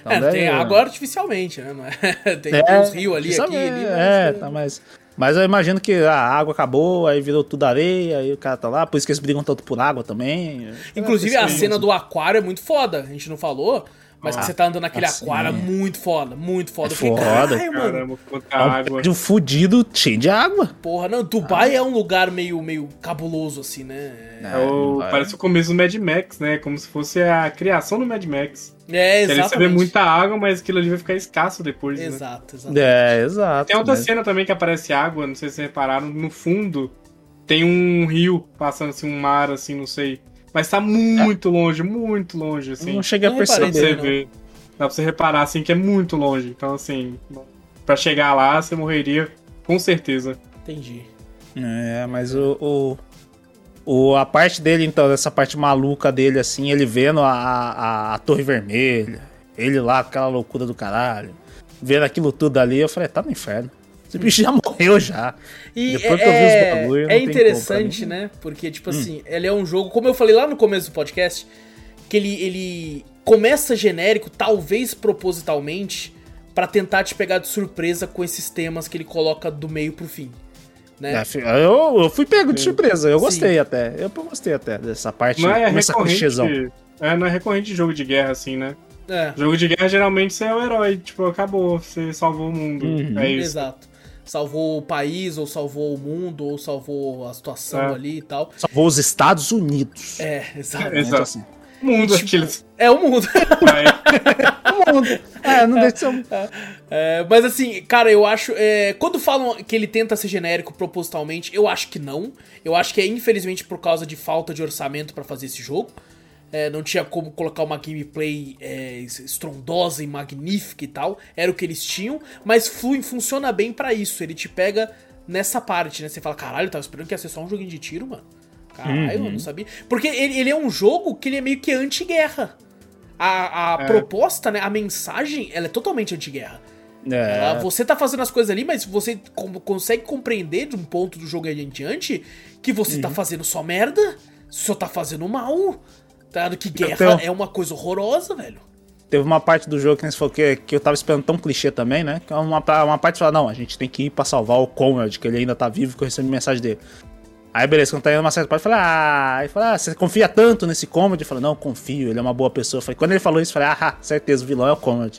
Então É, deve- tem água artificialmente, né? Não é? Tem É, uns rios ali, sabe, aqui, ali. É, mas- tá, mas. Mas eu imagino que a água acabou, aí virou tudo areia, aí o cara tá lá, por isso que eles brigam tanto por água também. Inclusive, a cena do aquário é muito foda. A gente não falou, mas que você tá andando naquele ah, aquário é sim. muito foda, muito foda. É fiquei, foda. "Caralho, mano. Caramba, quanta É um fudido, cheio de água. Porra, não, Dubai é um lugar meio, meio cabuloso, assim, né? É o- Dubai. parece o começo do Mad Max, né? Como se fosse a criação do Mad Max. É, você vê exatamente. muita água, mas aquilo ali vai ficar escasso depois, né? Exato, exato. É, exato. Tem outra né? cena também que aparece água, não sei se vocês repararam, no fundo tem um rio passando assim, um mar, assim, não sei. Mas tá muito longe, muito longe, assim. Não cheguei a Não reparei Dá pra perceber. você não. ver. Dá pra você reparar, assim, que é muito longe. Então, assim, pra chegar lá, você morreria com certeza. Entendi. É, mas o, o, o- a parte dele, então, essa parte maluca dele, assim, ele vendo a, a, a Torre Vermelha, ele lá, aquela loucura do caralho, vendo aquilo tudo ali, eu falei, tá no inferno. Esse bicho já morreu já. E Depois é, que eu vi os bagulho, é interessante, né? Porque, tipo assim, ele é um jogo, como eu falei lá no começo do podcast, que ele, ele começa genérico, talvez propositalmente, pra tentar te pegar de surpresa com esses temas que ele coloca do meio pro fim. Né? É, eu, eu fui pego de surpresa, eu Sim. gostei até. Eu gostei até dessa parte, Não é começa com. É, não é recorrente de jogo de guerra, assim, né? É, Jogo de guerra, geralmente, você é o herói. Tipo, acabou, você salvou o mundo. Uhum. É isso. exato. Salvou o país, ou salvou o mundo, ou salvou a situação É. ali e tal. Salvou os Estados Unidos. É, exato. Exato. Assim. O mundo, Tipo, aqueles. É o mundo. É, O mundo. É, não deixa de ser É, mas assim, cara, eu acho. é, quando falam que ele tenta ser genérico propositalmente, eu acho que não. Eu acho que é infelizmente por causa de falta de orçamento pra fazer esse jogo. É, não tinha como colocar uma gameplay é, estrondosa e magnífica e tal. Era o que eles tinham. Mas flui, funciona bem pra isso. Ele te pega nessa parte, né? Você fala, caralho, eu tava esperando que ia ser só um joguinho de tiro, mano. Caralho, eu não sabia. Porque ele, ele é um jogo que ele é meio que anti-guerra. A, a É. proposta, né? A mensagem, ela é totalmente anti-guerra. É. Você tá fazendo as coisas ali, mas você consegue compreender de um ponto do jogo aí em diante que você Uhum. tá fazendo só merda, só tá fazendo mal. Tá? Que guerra Então- é uma coisa horrorosa, velho. Teve uma parte do jogo que nem falou que, que eu tava esperando tão clichê também, né? Que é uma, uma parte fala, não, a gente tem que ir pra salvar o Conrad, que ele ainda tá vivo, que eu recebi mensagem dele. Aí beleza, quando tá indo uma certa parte, eu falei, ah, aí fala, ah, você confia tanto nesse Conrad? Eu falei, não, confio, ele é uma boa pessoa. Eu falei, quando ele falou isso, eu falei, ah, certeza, o vilão é o Conrad.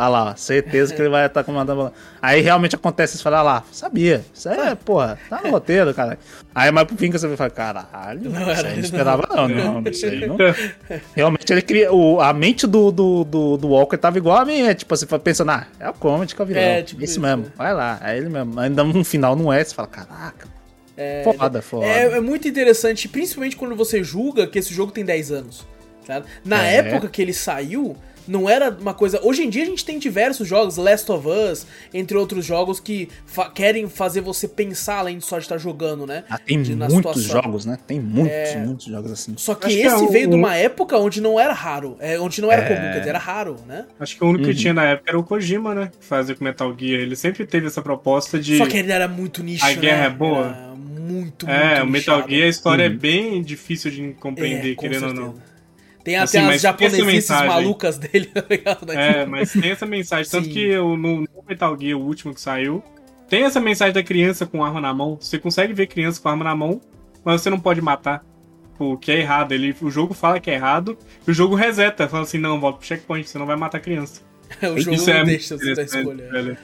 Ah lá, certeza que ele vai estar comandando. Aí realmente acontece isso, fala, ah lá, sabia. Isso aí, é, porra, tá no roteiro, cara. Aí mais pro fim que você fala, caralho, não, isso aí não esperava não, não, não, isso aí não. Realmente ele cria, o, a mente do, do, do, do Walker tava igual a minha, tipo, você assim, pensando, ah, é o Comet que é o vilão. É, tipo isso, isso mesmo, vai lá, é ele mesmo. Ainda no final não é, você fala, caraca, é, foda, foda. É, é, muito interessante, principalmente quando você julga que esse jogo tem 10 anos. Tá? Na é. época que ele saiu, não era uma coisa. Hoje em dia a gente tem diversos jogos, Last of Us, entre outros jogos, que fa querem fazer você pensar além de só de estar jogando, né? Ah, tem de, muitos jogos, né? Tem muitos, é... muitos jogos assim. Só que Acho esse que é veio de uma época onde não era raro, é, onde não era é... comum, quer dizer, era raro, né? Acho que o único uhum. que tinha na época era o Kojima, né? Fazer com Metal Gear. Ele sempre teve essa proposta de. Só que ele era muito nicho. A guerra né? é boa. Era muito, é, muito. É, o Metal Gear, a história é uhum. é bem difícil de compreender, é, querendo certeza. ou não. Tem assim, até as japonesices malucas dele, tá ligado? É, mas tem essa mensagem. Tanto Sim. que no, no Metal Gear, o último que saiu, tem essa mensagem da criança com arma na mão. Você consegue ver criança com arma na mão, mas você não pode matar. O que é errado. Ele, o jogo fala que é errado, e o jogo reseta. Fala assim, não, volta pro checkpoint, você não vai matar criança. o jogo isso não é deixa você dar escolha. Velho.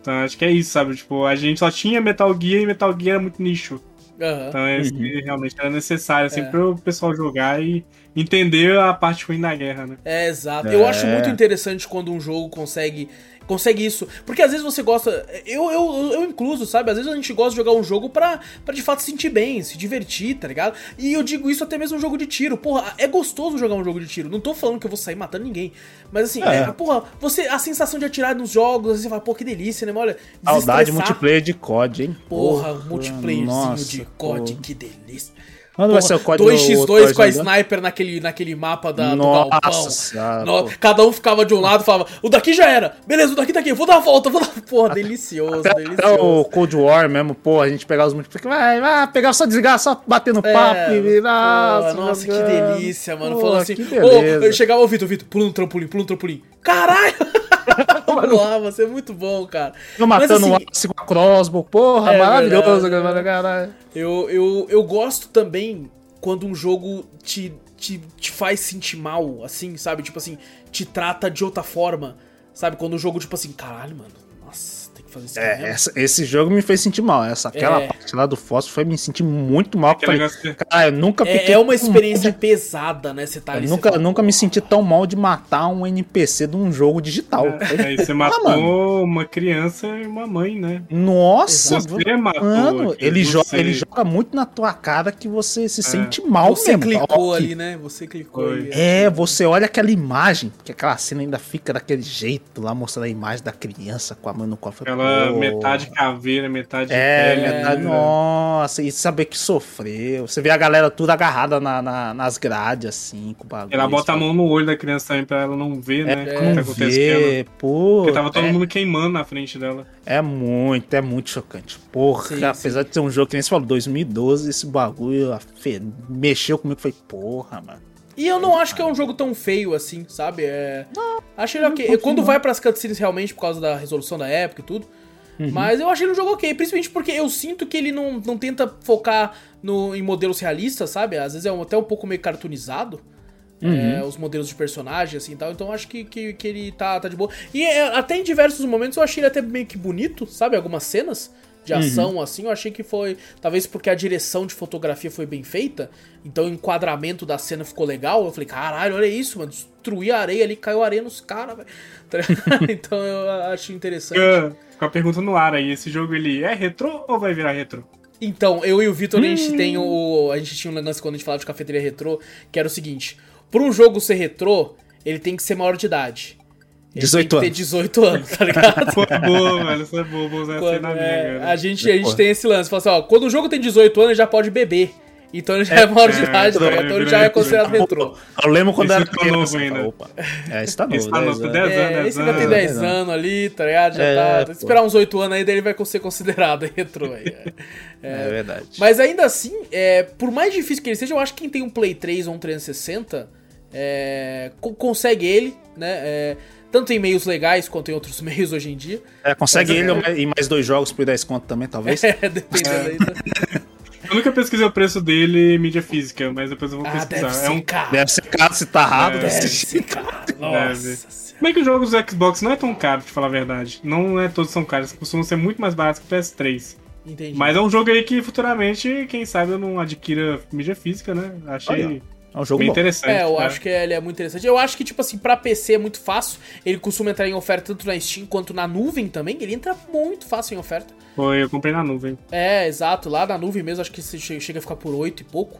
Então acho que é isso, sabe? Tipo, a gente só tinha Metal Gear e Metal Gear era muito nicho. Uhum. Então esse uhum. realmente era necessário, assim, é. pro pessoal jogar e entender a parte ruim da guerra, né? É, exato. É. Eu acho muito interessante quando um jogo consegue consegue isso. Porque às vezes você gosta. Eu, eu, eu incluso, sabe? Às vezes a gente gosta de jogar um jogo pra, pra de fato se sentir bem, se divertir, tá ligado? E eu digo isso até mesmo um jogo de tiro. Porra, é gostoso jogar um jogo de tiro. Não tô falando que eu vou sair matando ninguém. Mas assim, é. É, porra, você. A sensação de atirar nos jogos, você fala, pô, que delícia, né? Olha. Saudade multiplayer de COD, hein? Porra, porra multiplayerzinho de COD, porra. que delícia. Vai ser o código 2x2 com a sniper naquele, naquele mapa da, Nossa, do galpão. Cada um ficava de um lado e falava, o daqui já era. Beleza, o daqui tá aqui, vou dar a volta, vou dar... Porra, delicioso, até, delicioso. Até o Cold War mesmo, pô, a gente pegava os multiplayer, vai, vai, pegar só desligar, só bater no é, papo e virar. Nossa, que delícia, mano. Falando assim, ô, oh, chegava o Vitor, Vitor, pula no trampolim, pula no trampolim. Caralho! Vamos lá, você é muito bom, cara. Eu matando Mas, assim, com a crossbow, porra, é maravilhoso, verdade, caralho. Eu, eu, eu gosto também quando um jogo te, te, te faz sentir mal, assim, sabe? Tipo assim, te trata de outra forma, sabe? Quando o jogo, tipo assim, caralho, mano, fazer isso. É, essa, esse jogo me fez sentir mal. Essa, aquela é. parte lá do fósforo foi me sentir muito mal. Falei, cara, eu nunca é, fiquei. É uma experiência de... pesada, né? Você tá ali, nunca, fala, nunca me senti tão mal de matar um NPC de um jogo digital. É, aí você matou ah, uma criança e uma mãe, né? Nossa, você matou. Mano, ele, você... Joga, ele joga muito na tua cara que você se é. sente mal você mesmo. Você clicou ali, né? Você clicou ali. É, você olha aquela imagem, que aquela cena ainda fica daquele jeito lá, mostrando a imagem da criança com a mãe no cofre. Ela metade caveira, metade é, pele. Metade, né? Nossa, e saber que sofreu. Você vê a galera tudo agarrada na, na, nas grades, assim, com o bagulho. Ela bota a mão no olho da criança também pra ela não ver, é, né? É, não tá ver, pô. Porque tava todo é, mundo queimando na frente dela. É muito, é muito chocante. Porra, sim, apesar sim. de ser um jogo que nem você falou, 2012, esse bagulho mexeu comigo. Foi, porra, mano. E eu não acho que é um jogo tão feio assim, sabe? É... Não, acho ele ok. Quando vai pras cutscenes realmente por causa da resolução da época e tudo, Uhum. Mas eu achei ele um jogo ok, principalmente porque eu sinto que ele não, não tenta focar no, em modelos realistas, sabe? Às vezes é até um pouco meio cartoonizado. Uhum. É, os modelos de personagem, assim e tal. Então eu acho que, que, que ele tá, tá de boa. E é, até em diversos momentos eu achei ele até meio que bonito, sabe? Algumas cenas de uhum. ação, uhum. assim, eu achei que foi. Talvez porque a direção de fotografia foi bem feita, então o enquadramento da cena ficou legal. Eu falei, caralho, olha isso, mano. Destruí a areia ali, caiu areia nos caras, velho. então eu acho interessante com a pergunta no ar aí, esse jogo ele é retrô ou vai virar retrô? Então, eu e o Vitor, hum. a gente tem o. A gente tinha um lance quando a gente falava de cafeteria retrô, que era o seguinte: por um jogo ser retrô, ele tem que ser maior de idade. Ele 18 tem que ter 18 anos, tá ligado? Foi boa, velho. Isso é boa, vou usar quando, na minha, é, A gente, a gente tem esse lance, fala assim, ó, quando o jogo tem 18 anos, ele já pode beber. Então ele já é, é maior de idade, né? Então ele já é considerado retrô. Eu lembro quando esse era tá novo ainda. Opa. É, esse tá novo. Esse tá novo, 10 é, anos. Esse ainda tem 10 anos ali, tá ligado? Já é, tá. esperar uns 8 anos aí, daí ele vai ser considerado retrô aí. É, é, verdade. Mas ainda assim, é, por mais difícil que ele seja, eu acho que quem tem um Play 3 ou um 360 é, consegue ele, né? É, tanto em meios legais quanto em outros meios hoje em dia. É, consegue Mas, ele e mais dois jogos por 10 conto também, talvez. É, dependendo aí. Da... Eu nunca pesquisei o preço dele em mídia física, mas depois eu vou ah, pesquisar. Deve ser, é um... caro. deve ser caro se tá rápido. É, deve ser caro. Nossa Bem que os jogos do Xbox não é tão caro, pra falar a verdade. Não é todos são caros, costumam ser muito mais baratos que o PS3. Entendi. Mas é um jogo aí que futuramente, quem sabe, eu não adquira mídia física, né? Achei Olha, É um jogo bem bom. interessante. É, eu né? acho que ele é muito interessante. Eu acho que, tipo assim, pra PC é muito fácil. Ele costuma entrar em oferta tanto na Steam quanto na nuvem também. Ele entra muito fácil em oferta. Foi, eu comprei na nuvem. É, exato. Lá na nuvem mesmo, acho que chega a ficar por 8 e pouco.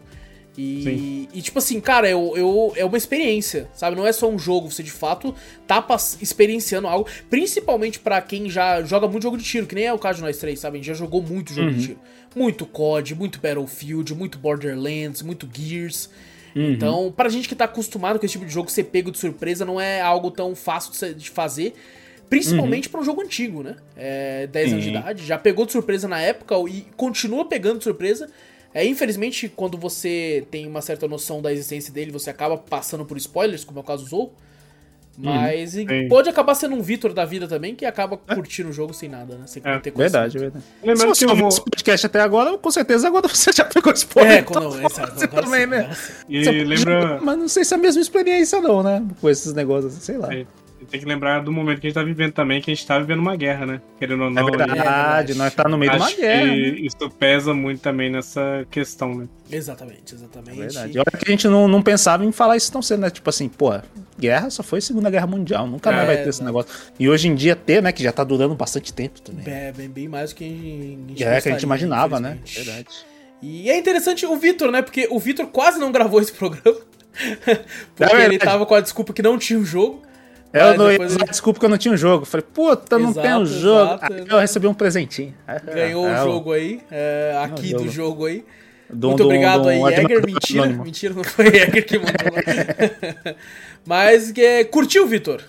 E, e tipo assim, cara, eu, eu, é uma experiência, sabe? Não é só um jogo, você de fato tá pass- experienciando algo. Principalmente pra quem já joga muito jogo de tiro, que nem é o caso de nós três, sabe? A gente já jogou muito jogo de tiro. Muito COD, muito Battlefield, muito Borderlands, muito Gears. Então, pra gente que tá acostumado com esse tipo de jogo, ser pego de surpresa não é algo tão fácil de fazer. Principalmente pra um jogo antigo, né? É, 10 anos de Sim. idade. Já pegou de surpresa na época e continua pegando de surpresa. É, infelizmente, quando você tem uma certa noção da existência dele, você acaba passando por spoilers, como é o caso do Zou. Mas e Sim. pode acabar sendo um Vitor da vida também, que acaba curtindo o jogo sem nada, né? Sem É, ter Verdade, verdade. Se Lembrando você que eu esse podcast até agora, com certeza agora você já pegou spoiler. É, então quando. Essa, você agora também, sim, né? agora sim. E Você- lembra... Mas não sei se é a mesma experiência, não, né? Com esses negócios, sei lá. É, Tem que lembrar do momento que a gente tá vivendo também, que a gente tá vivendo uma guerra, né? Querendo ou É não. verdade, verdade. nós tá no meio de uma guerra. né? isso pesa muito também nessa questão, né? Exatamente, exatamente. É verdade. E olha que a gente não, não pensava em falar isso tão cedo, né? Tipo assim, pô, guerra só foi Segunda Guerra Mundial, nunca mais É, vai ter esse não. negócio. E hoje em dia ter, né, que já tá durando bastante tempo também. É, bem, bem mais do que a gente, É, que a gente imaginava, né? Verdade. E é interessante o Vitor, né? Porque o Vitor quase não gravou esse programa. porque É ele tava com a desculpa que não tinha o jogo. Eu Mas não ia usar ele desculpa que eu não tinha um jogo. Eu Falei, puta, não Exato, tem um jogo. exato, Aí eu recebi um presentinho. Ganhou É, o jogo aí, é, aqui do jogo. jogo aí. Muito do- obrigado do aí, Jäger. Mentira, anônimo. mentira, não foi Jäger que mandou. Mas que, curtiu, Vitor?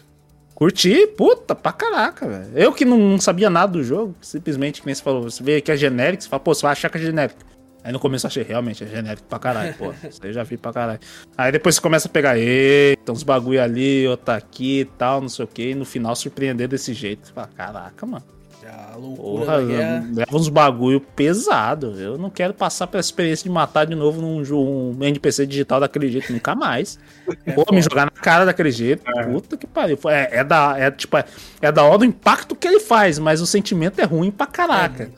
Curti, puta, pra caraca, velho. Eu que não, não sabia nada do jogo, simplesmente, que nem você falou, você vê que é genérico, você fala, pô, você vai achar que é genérico. Aí no começo eu achei, realmente, é genérico pra caralho, pô. Isso aí eu já vi pra caralho. Aí depois você começa a pegar, eita, uns bagulho ali, outro aqui e tal, não sei o que, e no final surpreender desse jeito. Você fala, caraca, mano. A loucura Porra, guerra. leva uns bagulho pesado. Eu não quero passar pela experiência de matar de novo num um NPC digital daquele jeito, nunca mais. Pô, me jogar na cara daquele jeito, puta que pariu. É, é da, é, tipo, é, é da hora do impacto que ele faz, mas o sentimento é ruim pra caraca.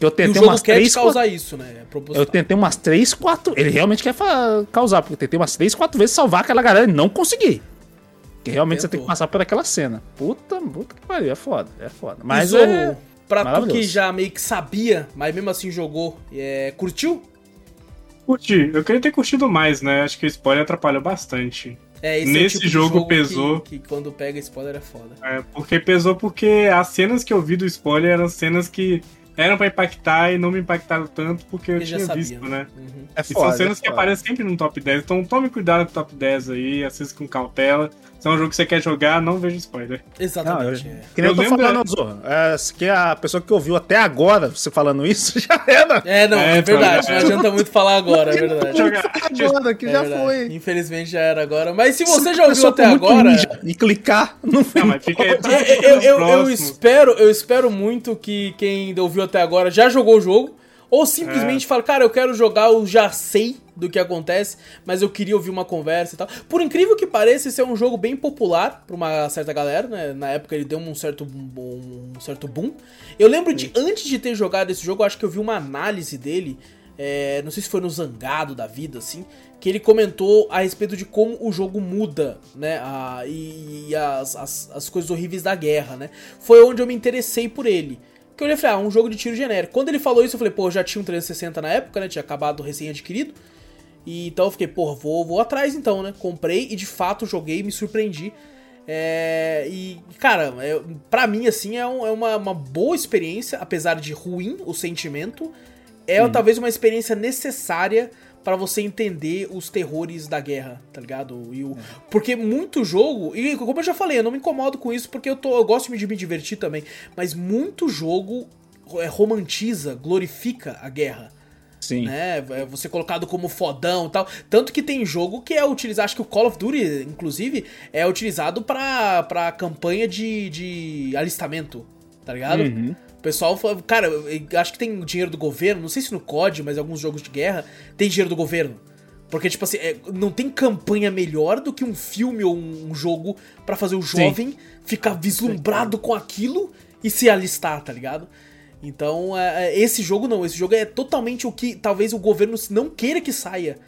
Eu E o tentei jogo umas quer três, te causar isso, né? É eu tentei umas três, quatro. Ele realmente quer fa- causar, porque eu tentei umas três, quatro vezes salvar aquela galera e não consegui. Porque realmente você tem Tentou. que passar por aquela cena. Puta, puta que pariu, é foda, é foda. Mas Mas é. pra tu que já meio que sabia, mas mesmo assim jogou, é, curtiu? Curti. Eu queria ter curtido mais, né? Acho que o spoiler atrapalhou bastante. É, esse Nesse é o tipo de jogo que- pesou. Que, quando pega spoiler é foda. É, porque pesou porque as cenas que eu vi do spoiler eram cenas que eram pra impactar e não me impactaram tanto porque eu já tinha visto, né? Uhum. É E são cenas que aparecem sempre no top 10. Então tome cuidado com o top 10 aí, assista com cautela. Se é um jogo que você quer jogar, não veja spoiler. Não, eu, Exatamente. é. que nem eu, Eu tô lembro- falando, Zorro. É, se que a pessoa que ouviu até agora você falando isso já era. É, não, é, É, verdade. então, Não é. adianta muito falar agora, é verdade. Jogar. Agora, que É já verdade. foi. Infelizmente já era agora. Mas se você a já ouviu até agora. E clicar no Não, mas fica aí pra Eu, eu, eu, eu espero, eu espero muito que quem ouviu até agora já jogou o jogo. Ou simplesmente fala, cara, eu quero jogar, eu já sei do que acontece, mas eu queria ouvir uma conversa e tal. Por incrível que pareça, esse é um jogo bem popular pra uma certa galera, né? Na época ele deu um certo, um, certo boom. Eu lembro de, antes de ter jogado esse jogo, eu acho que eu vi uma análise dele, é, não sei se foi no Zangado da vida, assim, que ele comentou a respeito de como o jogo muda, né? a- e e as, as, as coisas horríveis da guerra, né? Foi onde eu me interessei por ele. Que eu olhei e falei, ah, um jogo de tiro genérico. Quando ele falou isso, eu falei, pô, eu já tinha um 360 na época, né? Tinha acabado recém-adquirido. E então eu fiquei, pô, vou, vou atrás então, né? Comprei e de fato joguei e me surpreendi. É, e, cara, é, pra mim, assim, é, um- é uma, uma boa experiência, apesar de ruim o sentimento. É talvez uma experiência necessária pra você entender os terrores da guerra, tá ligado? E o, Porque muito jogo, e como eu já falei, eu não me incomodo com isso porque eu, tô, eu gosto de me divertir também, mas muito jogo é, romantiza, glorifica a guerra Sim. né? É Você colocado como fodão e tal. Tanto que tem jogo que é utilizado, acho que o Call of Duty, inclusive, é utilizado pra, pra campanha de, de alistamento, tá ligado? Uhum. O pessoal, fala- cara, acho que tem dinheiro do governo, não sei se no COD, mas em alguns jogos de guerra tem dinheiro do governo. Porque, tipo assim, é, não tem campanha melhor do que um filme ou um jogo pra fazer o jovem ficar vislumbrado com aquilo e se alistar, tá ligado? Então, é, é, esse jogo não. Esse jogo é totalmente o que talvez o governo não queira que saia.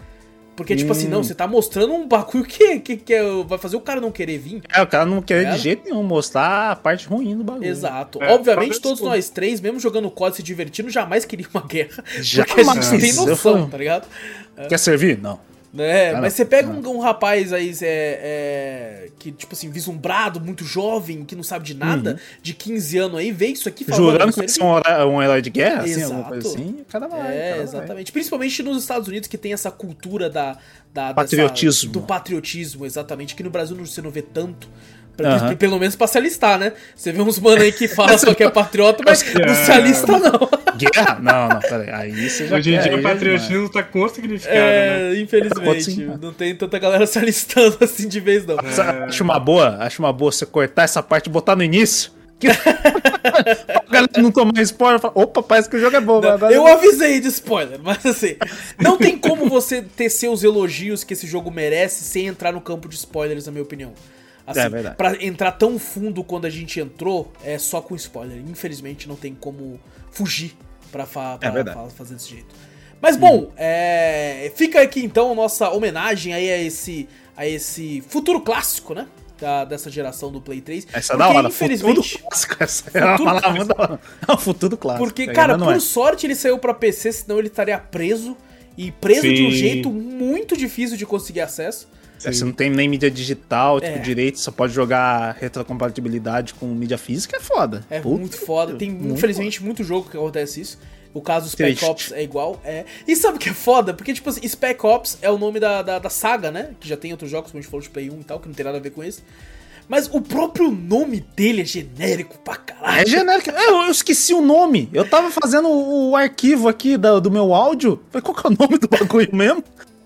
Porque, tipo assim, não, você tá mostrando um bagulho que, que, que é- vai fazer o cara não querer vir. É, o cara não quer Era? de jeito nenhum mostrar a parte ruim do bagulho. Exato. É, Obviamente, todos nós três, mesmo jogando COD se divertindo, jamais queria uma guerra. Jamais. Porque a gente tem noção, falo- tá ligado? Quer servir? Não. É, Cara, mas você pega um, um rapaz aí é, é, que, tipo assim, vislumbrado, muito jovem, que não sabe de nada, de 15 anos aí, vê isso aqui fala, Uhum. Jurando "Mano, que vai isso ser um, herói de guerra, assim, Exato. alguma coisa assim, o cara vai. o É, cara vai. exatamente. Principalmente nos Estados Unidos, que tem essa cultura da. da dessa- Patriotismo. do patriotismo, exatamente. Que no Brasil não- você não vê tanto. Pra- Aham. Pelo menos pra se alistar, né? Você vê uns mano aí que fala só que é patriota, mas não se É. alista, não. Guerra? Não, não, peraí. Aí você já Hoje em dia o é patriotismo tá com outro significado, né? É, Pode infelizmente. sim. Não tem tanta galera se alistando assim de vez, não. Sa- Acho uma boa, acho uma boa você cortar essa parte e botar no início. Que... a galera não tomar spoiler fala, opa, parece que o jogo é bom. agora Eu avisei de spoiler, mas assim, não tem como você ter seus elogios que esse jogo merece sem entrar no campo de spoilers, na minha opinião. Assim, É verdade. pra entrar tão fundo quando a gente entrou, é só com spoiler. Infelizmente não tem como fugir pra, fa pra É verdade. fa- fazer desse jeito. Mas bom, é, fica aqui então a nossa homenagem aí a esse, a esse futuro clássico, né? Da, dessa geração do Play 3. Essa é da hora, infelizmente, futuro clássico. Essa é uma Futuro palavra da hora. É um futuro clássico. Porque, cara, por é. sorte ele saiu pra PC, senão ele estaria preso. E preso de um Sim. jeito muito difícil de conseguir acesso. É, Você não tem nem mídia digital, tipo, É. direito, só pode jogar retrocompatibilidade com mídia física, é foda. É Puta muito foda. Tem, muito infelizmente, muito jogo que acontece isso. O caso do Spec. Ops é igual. É. E sabe o que é foda? Porque, tipo assim, Spec Ops é o nome da, da, da saga, né? Que já tem outros jogos, como a gente falou de Play 1 e tal, que não tem nada a ver com isso. Mas o próprio nome dele é genérico pra caralho. É genérico. É, eu, eu esqueci o nome. Eu tava fazendo o, o arquivo aqui da- do, meu áudio. Falei, qual que é o nome do bagulho mesmo?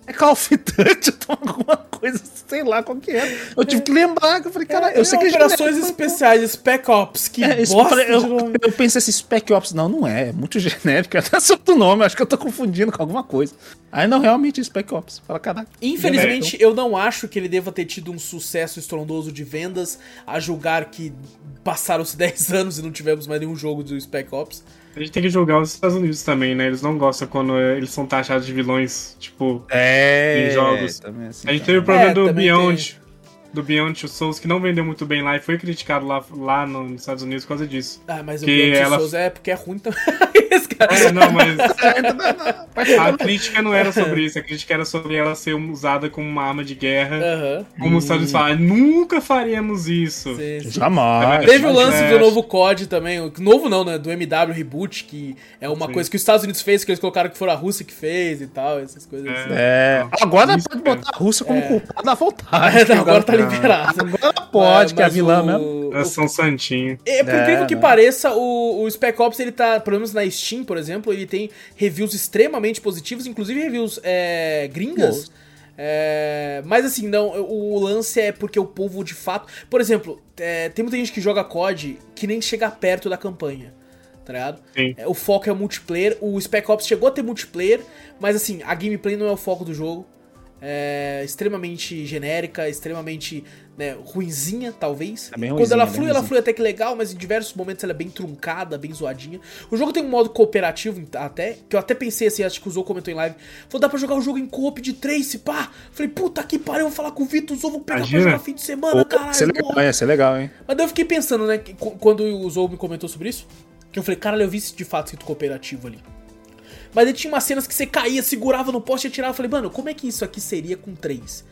É Call of Duty, alguma coisa, sei lá qual que é. Eu tive que lembrar, que eu falei, cara, eu sei que é Operações genérico, especiais, Spec Ops, que É, bosta eu, eu pensei assim, Spec Ops. Não, não é. É muito genérico. É até outro nome. Acho que eu tô confundindo com alguma coisa. Aí não, realmente é Spec Ops. Fala, caraca. Infelizmente, eu não acho que ele deva ter tido um sucesso estrondoso de vendas, a julgar que passaram-se 10 anos e não tivemos mais nenhum jogo do Spec Ops. A gente tem que julgar os Estados Unidos também, né? Eles não gostam quando eles são taxados de vilões, tipo. É. Em jogos. Também assim, A gente teve o problema É, do Beyond. Do Beyond Two Souls, que não vendeu muito bem lá e foi criticado lá, lá no- nos Estados Unidos por causa disso. Ah, mas o Que Beyond Two ela- Souls é porque é ruim também. É, não, mas É, a crítica não era sobre isso. A crítica era sobre ela ser usada como uma arma de guerra. Aham. Como os Estados Unidos falam, nunca faríamos isso. Sim, sim. Jamais. Teve o lance É. do novo COD também, novo não, né? Do MW Reboot, que é uma Sim. coisa que os Estados Unidos fez, que eles colocaram que foi a Rússia que fez e tal, essas coisas É. assim. É, agora Isso, pode cara. botar a Rússia como É. culpada à vontade. É, agora tá liberado. Agora pode, que é a vilã o- mesmo. Elas são santinho. É, por É, incrível que né? pareça, o, o Spec Ops, ele tá, pelo menos na Steam, por exemplo, ele tem reviews extremamente positivos, inclusive reviews é, gringas. É, mas assim, não, o lance é porque o povo de fato. Por exemplo, é, tem muita gente que joga COD que nem chega perto da campanha. Tá ligado? É, o foco é o multiplayer. O Spec Ops chegou a ter multiplayer, mas assim, a gameplay não é o foco do jogo. É extremamente genérica, extremamente né, ruinzinha, talvez. É Quando ela flui, ela flui até que legal, mas em diversos momentos ela é bem truncada, bem zoadinha. O jogo tem um modo cooperativo até, que eu até pensei assim, acho que o Zou comentou em live. Falou, dá pra jogar o jogo em coop de trace, pá. Falei, puta que pariu, eu vou falar com o Vitor, o Zou, vou pegar Imagina. pra jogar fim de semana, Pô, Isso é caralho. legal, nossa. é, isso é legal, hein? Mas daí eu fiquei pensando, né, quando o Zou me comentou sobre isso, que eu falei, caralho, eu vi de fato escrito cooperativo ali. Mas aí tinha umas cenas que você caía, segurava no poste e atirava. Eu falei, mano, como é que isso aqui seria com três?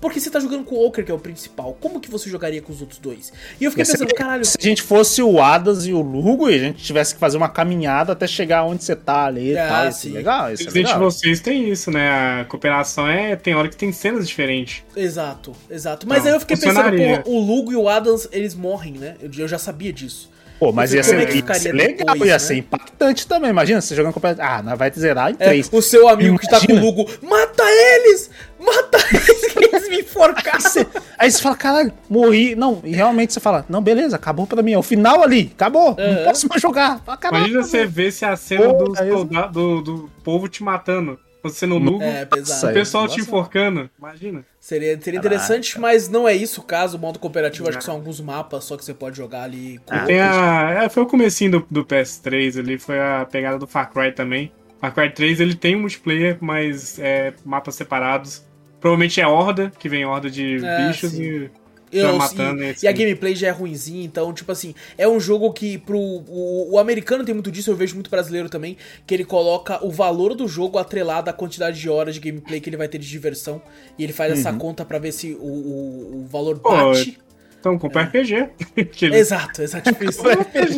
Porque você tá jogando com o Walker, que é o principal. Como que você jogaria com os outros dois? E eu fiquei pensando, caralho. Se a gente fosse o Adas e o Lugo e a gente tivesse que fazer uma caminhada até chegar onde você tá ali e Ah, tal, isso é legal, isso é Resident legal. Evil 6 tem isso, né? A cooperação é. Tem hora que tem cenas diferentes. Exato, exato. Mas Não, aí eu fiquei pensando, porra, o Lugo e o Adams, eles morrem, né? Eu, eu já sabia disso. Pô, mas ia ser, é ia ser legal, depois, ia né? ser impactante também. Imagina, você jogando completamente. Ah, nós vai zerar em É, três. o seu amigo que tá com o Imagina. Lugo, mata eles! Mata eles, que eles me enforcaram! Aí você, aí você fala, caralho, morri. Não, e realmente você fala, não, beleza, acabou pra mim. É o final ali, acabou. Aham. Não posso mais jogar. Fala, Imagina você ver se a cena Porra, dos eu- solda- do, do povo te matando. Você no nu, É, o pesado. pessoal Nossa. te enforcando. Imagina. Seria, seria interessante, mas não é isso o caso. O modo cooperativo, acho que são alguns mapas só que você pode jogar ali. Com... Ah, Tem a, é, foi o comecinho do, do PS3 ali, foi a pegada do Far Cry também. Far Cry 3 ele tem um multiplayer, mas é mapas separados. Provavelmente é horda, que vem horda de É, bichos sim. e Eu- vai matando. e, e a gameplay já é ruimzinha, então, tipo assim, é um jogo que pro. O, o americano tem muito disso, eu vejo muito brasileiro também, que ele coloca o valor do jogo atrelado à quantidade de horas de gameplay que ele vai ter de diversão. E ele faz essa conta pra ver se o, o, o valor bate. Então, compra RPG. que ele- Exato, exato. Tipo isso.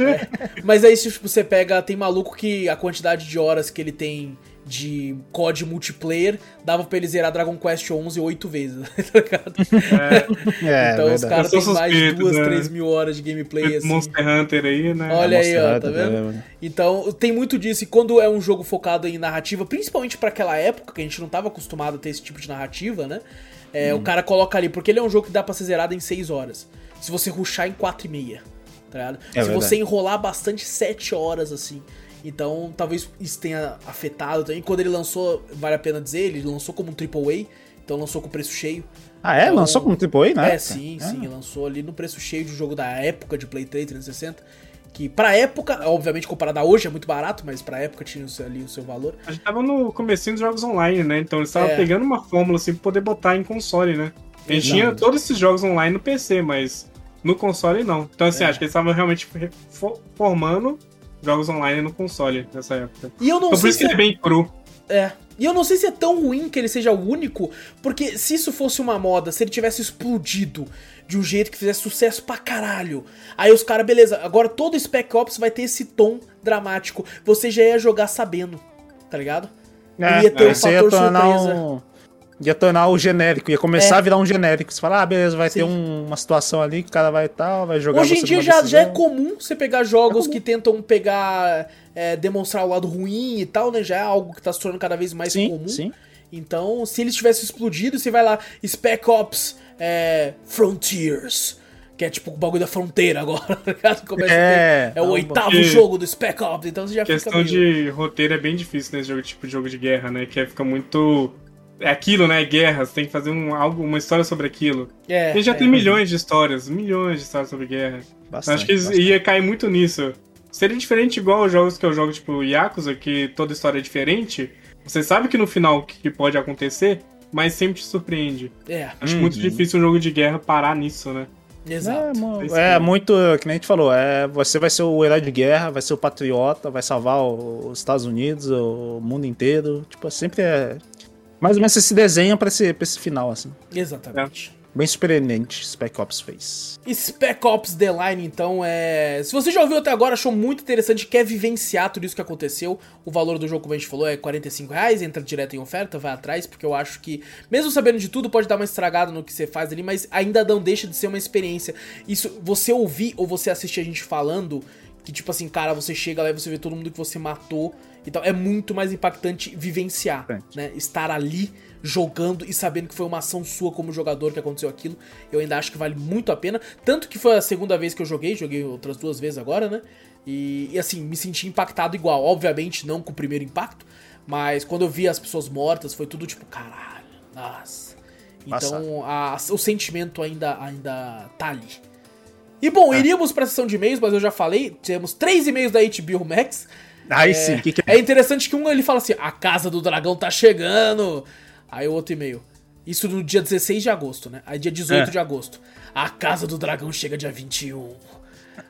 É. Mas aí, se tipo, você pega, tem maluco que a quantidade de horas que ele tem de COD multiplayer dava pra ele zerar Dragon Quest 11 oito vezes, tá ligado? É, então os verdade. caras têm mais de duas, né? três mil horas de gameplay assim. Monster Hunter aí, né? Olha aí, ó, tá vendo? né? Então, tem muito disso. E quando é um jogo focado em narrativa, principalmente pra aquela época, que a gente não tava acostumado a ter esse tipo de narrativa, né? É, O Hum. cara coloca ali, porque ele é um jogo que dá pra ser zerado em 6 horas. Se você ruxar em 4 e meia, tá ligado? É Se verdade. você enrolar bastante, 7 horas, assim. Então, talvez isso tenha afetado também. Quando ele lançou, vale a pena dizer, ele lançou como um AAA, então lançou com preço cheio. Ah, é? Então- Lançou como AAA, né? É, sim, sim. Lançou ali no preço cheio de jogo da época de Play 3 360. Que pra época, obviamente comparado a hoje é muito barato, mas pra época tinha ali o seu valor. A gente tava no comecinho dos jogos online, né? Então eles estavam É. pegando uma fórmula assim pra poder botar em console, né? A gente tinha todos esses jogos online no PC, mas no console não. Então assim, É. acho que eles estavam realmente re- fo- formando jogos online no console nessa época. E eu não Então por sei isso se que ele é bem cru. é. E eu não sei se é tão ruim que ele seja o único, porque se isso fosse uma moda, se ele tivesse explodido de um jeito que fizesse sucesso pra caralho, aí os caras, beleza, agora todo Spec Ops vai ter esse tom dramático. Você já ia jogar sabendo, tá ligado? É, ia ter um você ia fator surpresa. um... Ia tornar o genérico, ia começar É. a virar um genérico. Você fala, ah, beleza, vai Sim. ter um- uma situação ali que o cara vai tal, vai jogar Hoje em dia já, já é comum você pegar jogos que tentam pegar, é, demonstrar o lado ruim e tal, né? Já é algo que tá se tornando cada vez mais Sim, comum. sim. Então, se eles tivessem explodido, você vai lá, Spec Ops é, Frontiers, que é tipo o bagulho da fronteira agora, tá ligado? Começa a É, ter- é o não, oitavo porque- jogo do Spec Ops, então você já fica questão meio... de roteiro é bem difícil nesse jogo, tipo de jogo de guerra, né? Que é- fica muito. É aquilo, né? Guerra, você tem que fazer um, algo, uma história sobre aquilo. É, E já é. tem milhões de histórias, milhões de histórias sobre guerra. Bastante, Acho que bastante. ia cair muito nisso. Seria diferente igual os jogos que eu jogo, tipo Yakuza, que toda história é diferente. Você sabe que no final o que pode acontecer, mas sempre te surpreende. É, Acho muito difícil um jogo de guerra parar nisso, né? exato. É, é aí. muito, que nem a gente falou, é, você vai ser o herói de guerra, vai ser o patriota, vai salvar o- os Estados Unidos, o mundo inteiro. Tipo, sempre é. Mais ou menos você se desenha pra esse, pra esse final, assim. Exatamente. Bem surpreendente, Spec Ops fez. Spec Ops The Line, então, é. Se você já ouviu até agora, achou muito interessante, quer vivenciar tudo isso que aconteceu, o valor do jogo, como a gente falou, é 45 reais, entra direto em oferta, vai atrás, porque eu acho que, mesmo sabendo de tudo, pode dar uma estragada no que você faz ali, mas ainda não deixa de ser uma experiência. Isso, você ouvir ou você assistir a gente falando, que tipo assim, cara, você chega lá e você vê todo mundo que você matou. Então é muito mais impactante vivenciar, né? Estar ali jogando e sabendo que foi uma ação sua como jogador que aconteceu aquilo. Eu ainda acho que vale muito a pena. Tanto que foi a segunda vez que eu joguei, joguei outras duas vezes agora, né? E, e, assim, me senti impactado igual. Obviamente não com o primeiro impacto, mas quando eu vi as pessoas mortas, foi tudo tipo, caralho, nossa. Então a- o sentimento ainda, ainda tá ali. E bom, iríamos pra sessão de e-mails, mas eu já falei, temos três e-mails da HBO Max. Aí sim, o que, que É interessante que um ele fala assim: a casa do dragão tá chegando. Aí o outro e-mail. Isso no dia 16 de agosto, né? Aí dia 18 É. de agosto. A casa do dragão chega dia 21.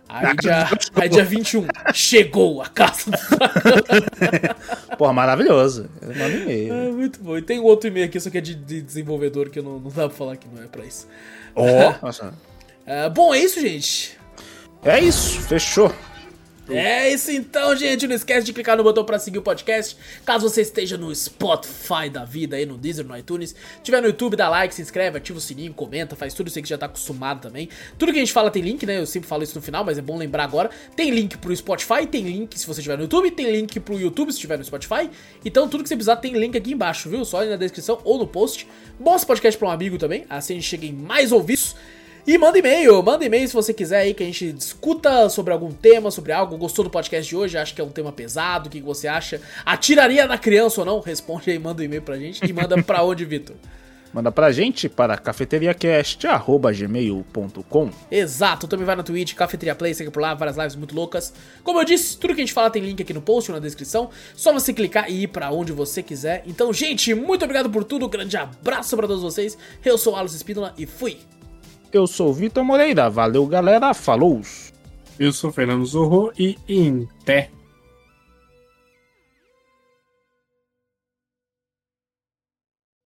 Aí dia, aí dia 21. Chegou a casa do dragão. Porra, maravilhoso. Eu mando e-mail. É muito bom. E tem outro e-mail aqui, só que é de, de desenvolvedor, que não, não dá pra falar que não é pra isso. Ó, nossa. É, bom, é isso, gente. É isso, fechou. É isso então, gente. Não esquece de clicar no botão pra seguir o podcast. Caso você esteja no Spotify da vida aí, no Deezer, no iTunes. Tiver no YouTube, dá like, se inscreve, ativa o sininho, comenta, faz tudo isso aí que já tá acostumado também. Tudo que a gente fala tem link, né? Eu sempre falo isso no final, mas é bom lembrar agora. Tem link pro Spotify, tem link se você estiver no YouTube, tem link pro YouTube se estiver no Spotify. Então tudo que você precisar tem link aqui embaixo, viu? Só aí na descrição ou no post. Mostra o podcast pra um amigo também, assim a gente chega em mais ouvidos. E manda e-mail, manda e-mail se você quiser aí que a gente discuta sobre algum tema, sobre algo. Gostou do podcast de hoje? Acha que é um tema pesado? O que você acha? Atiraria na criança ou não? Responde aí, manda um e-mail pra gente. E manda pra onde, Vitor? Manda pra gente para cafeteriacast.gmail.com Exato, também vai na Twitch, Cafeteria Play, segue por lá, várias lives muito loucas. Como eu disse, tudo que a gente fala tem link aqui no post ou na descrição. Só você clicar e ir pra onde você quiser. Então, gente, muito obrigado por tudo. Grande abraço pra todos vocês. Eu sou o Alos Espínola e fui! Eu sou Vitor Moreira. Valeu, galera. Falou! Eu sou Fernando Zorro e em té.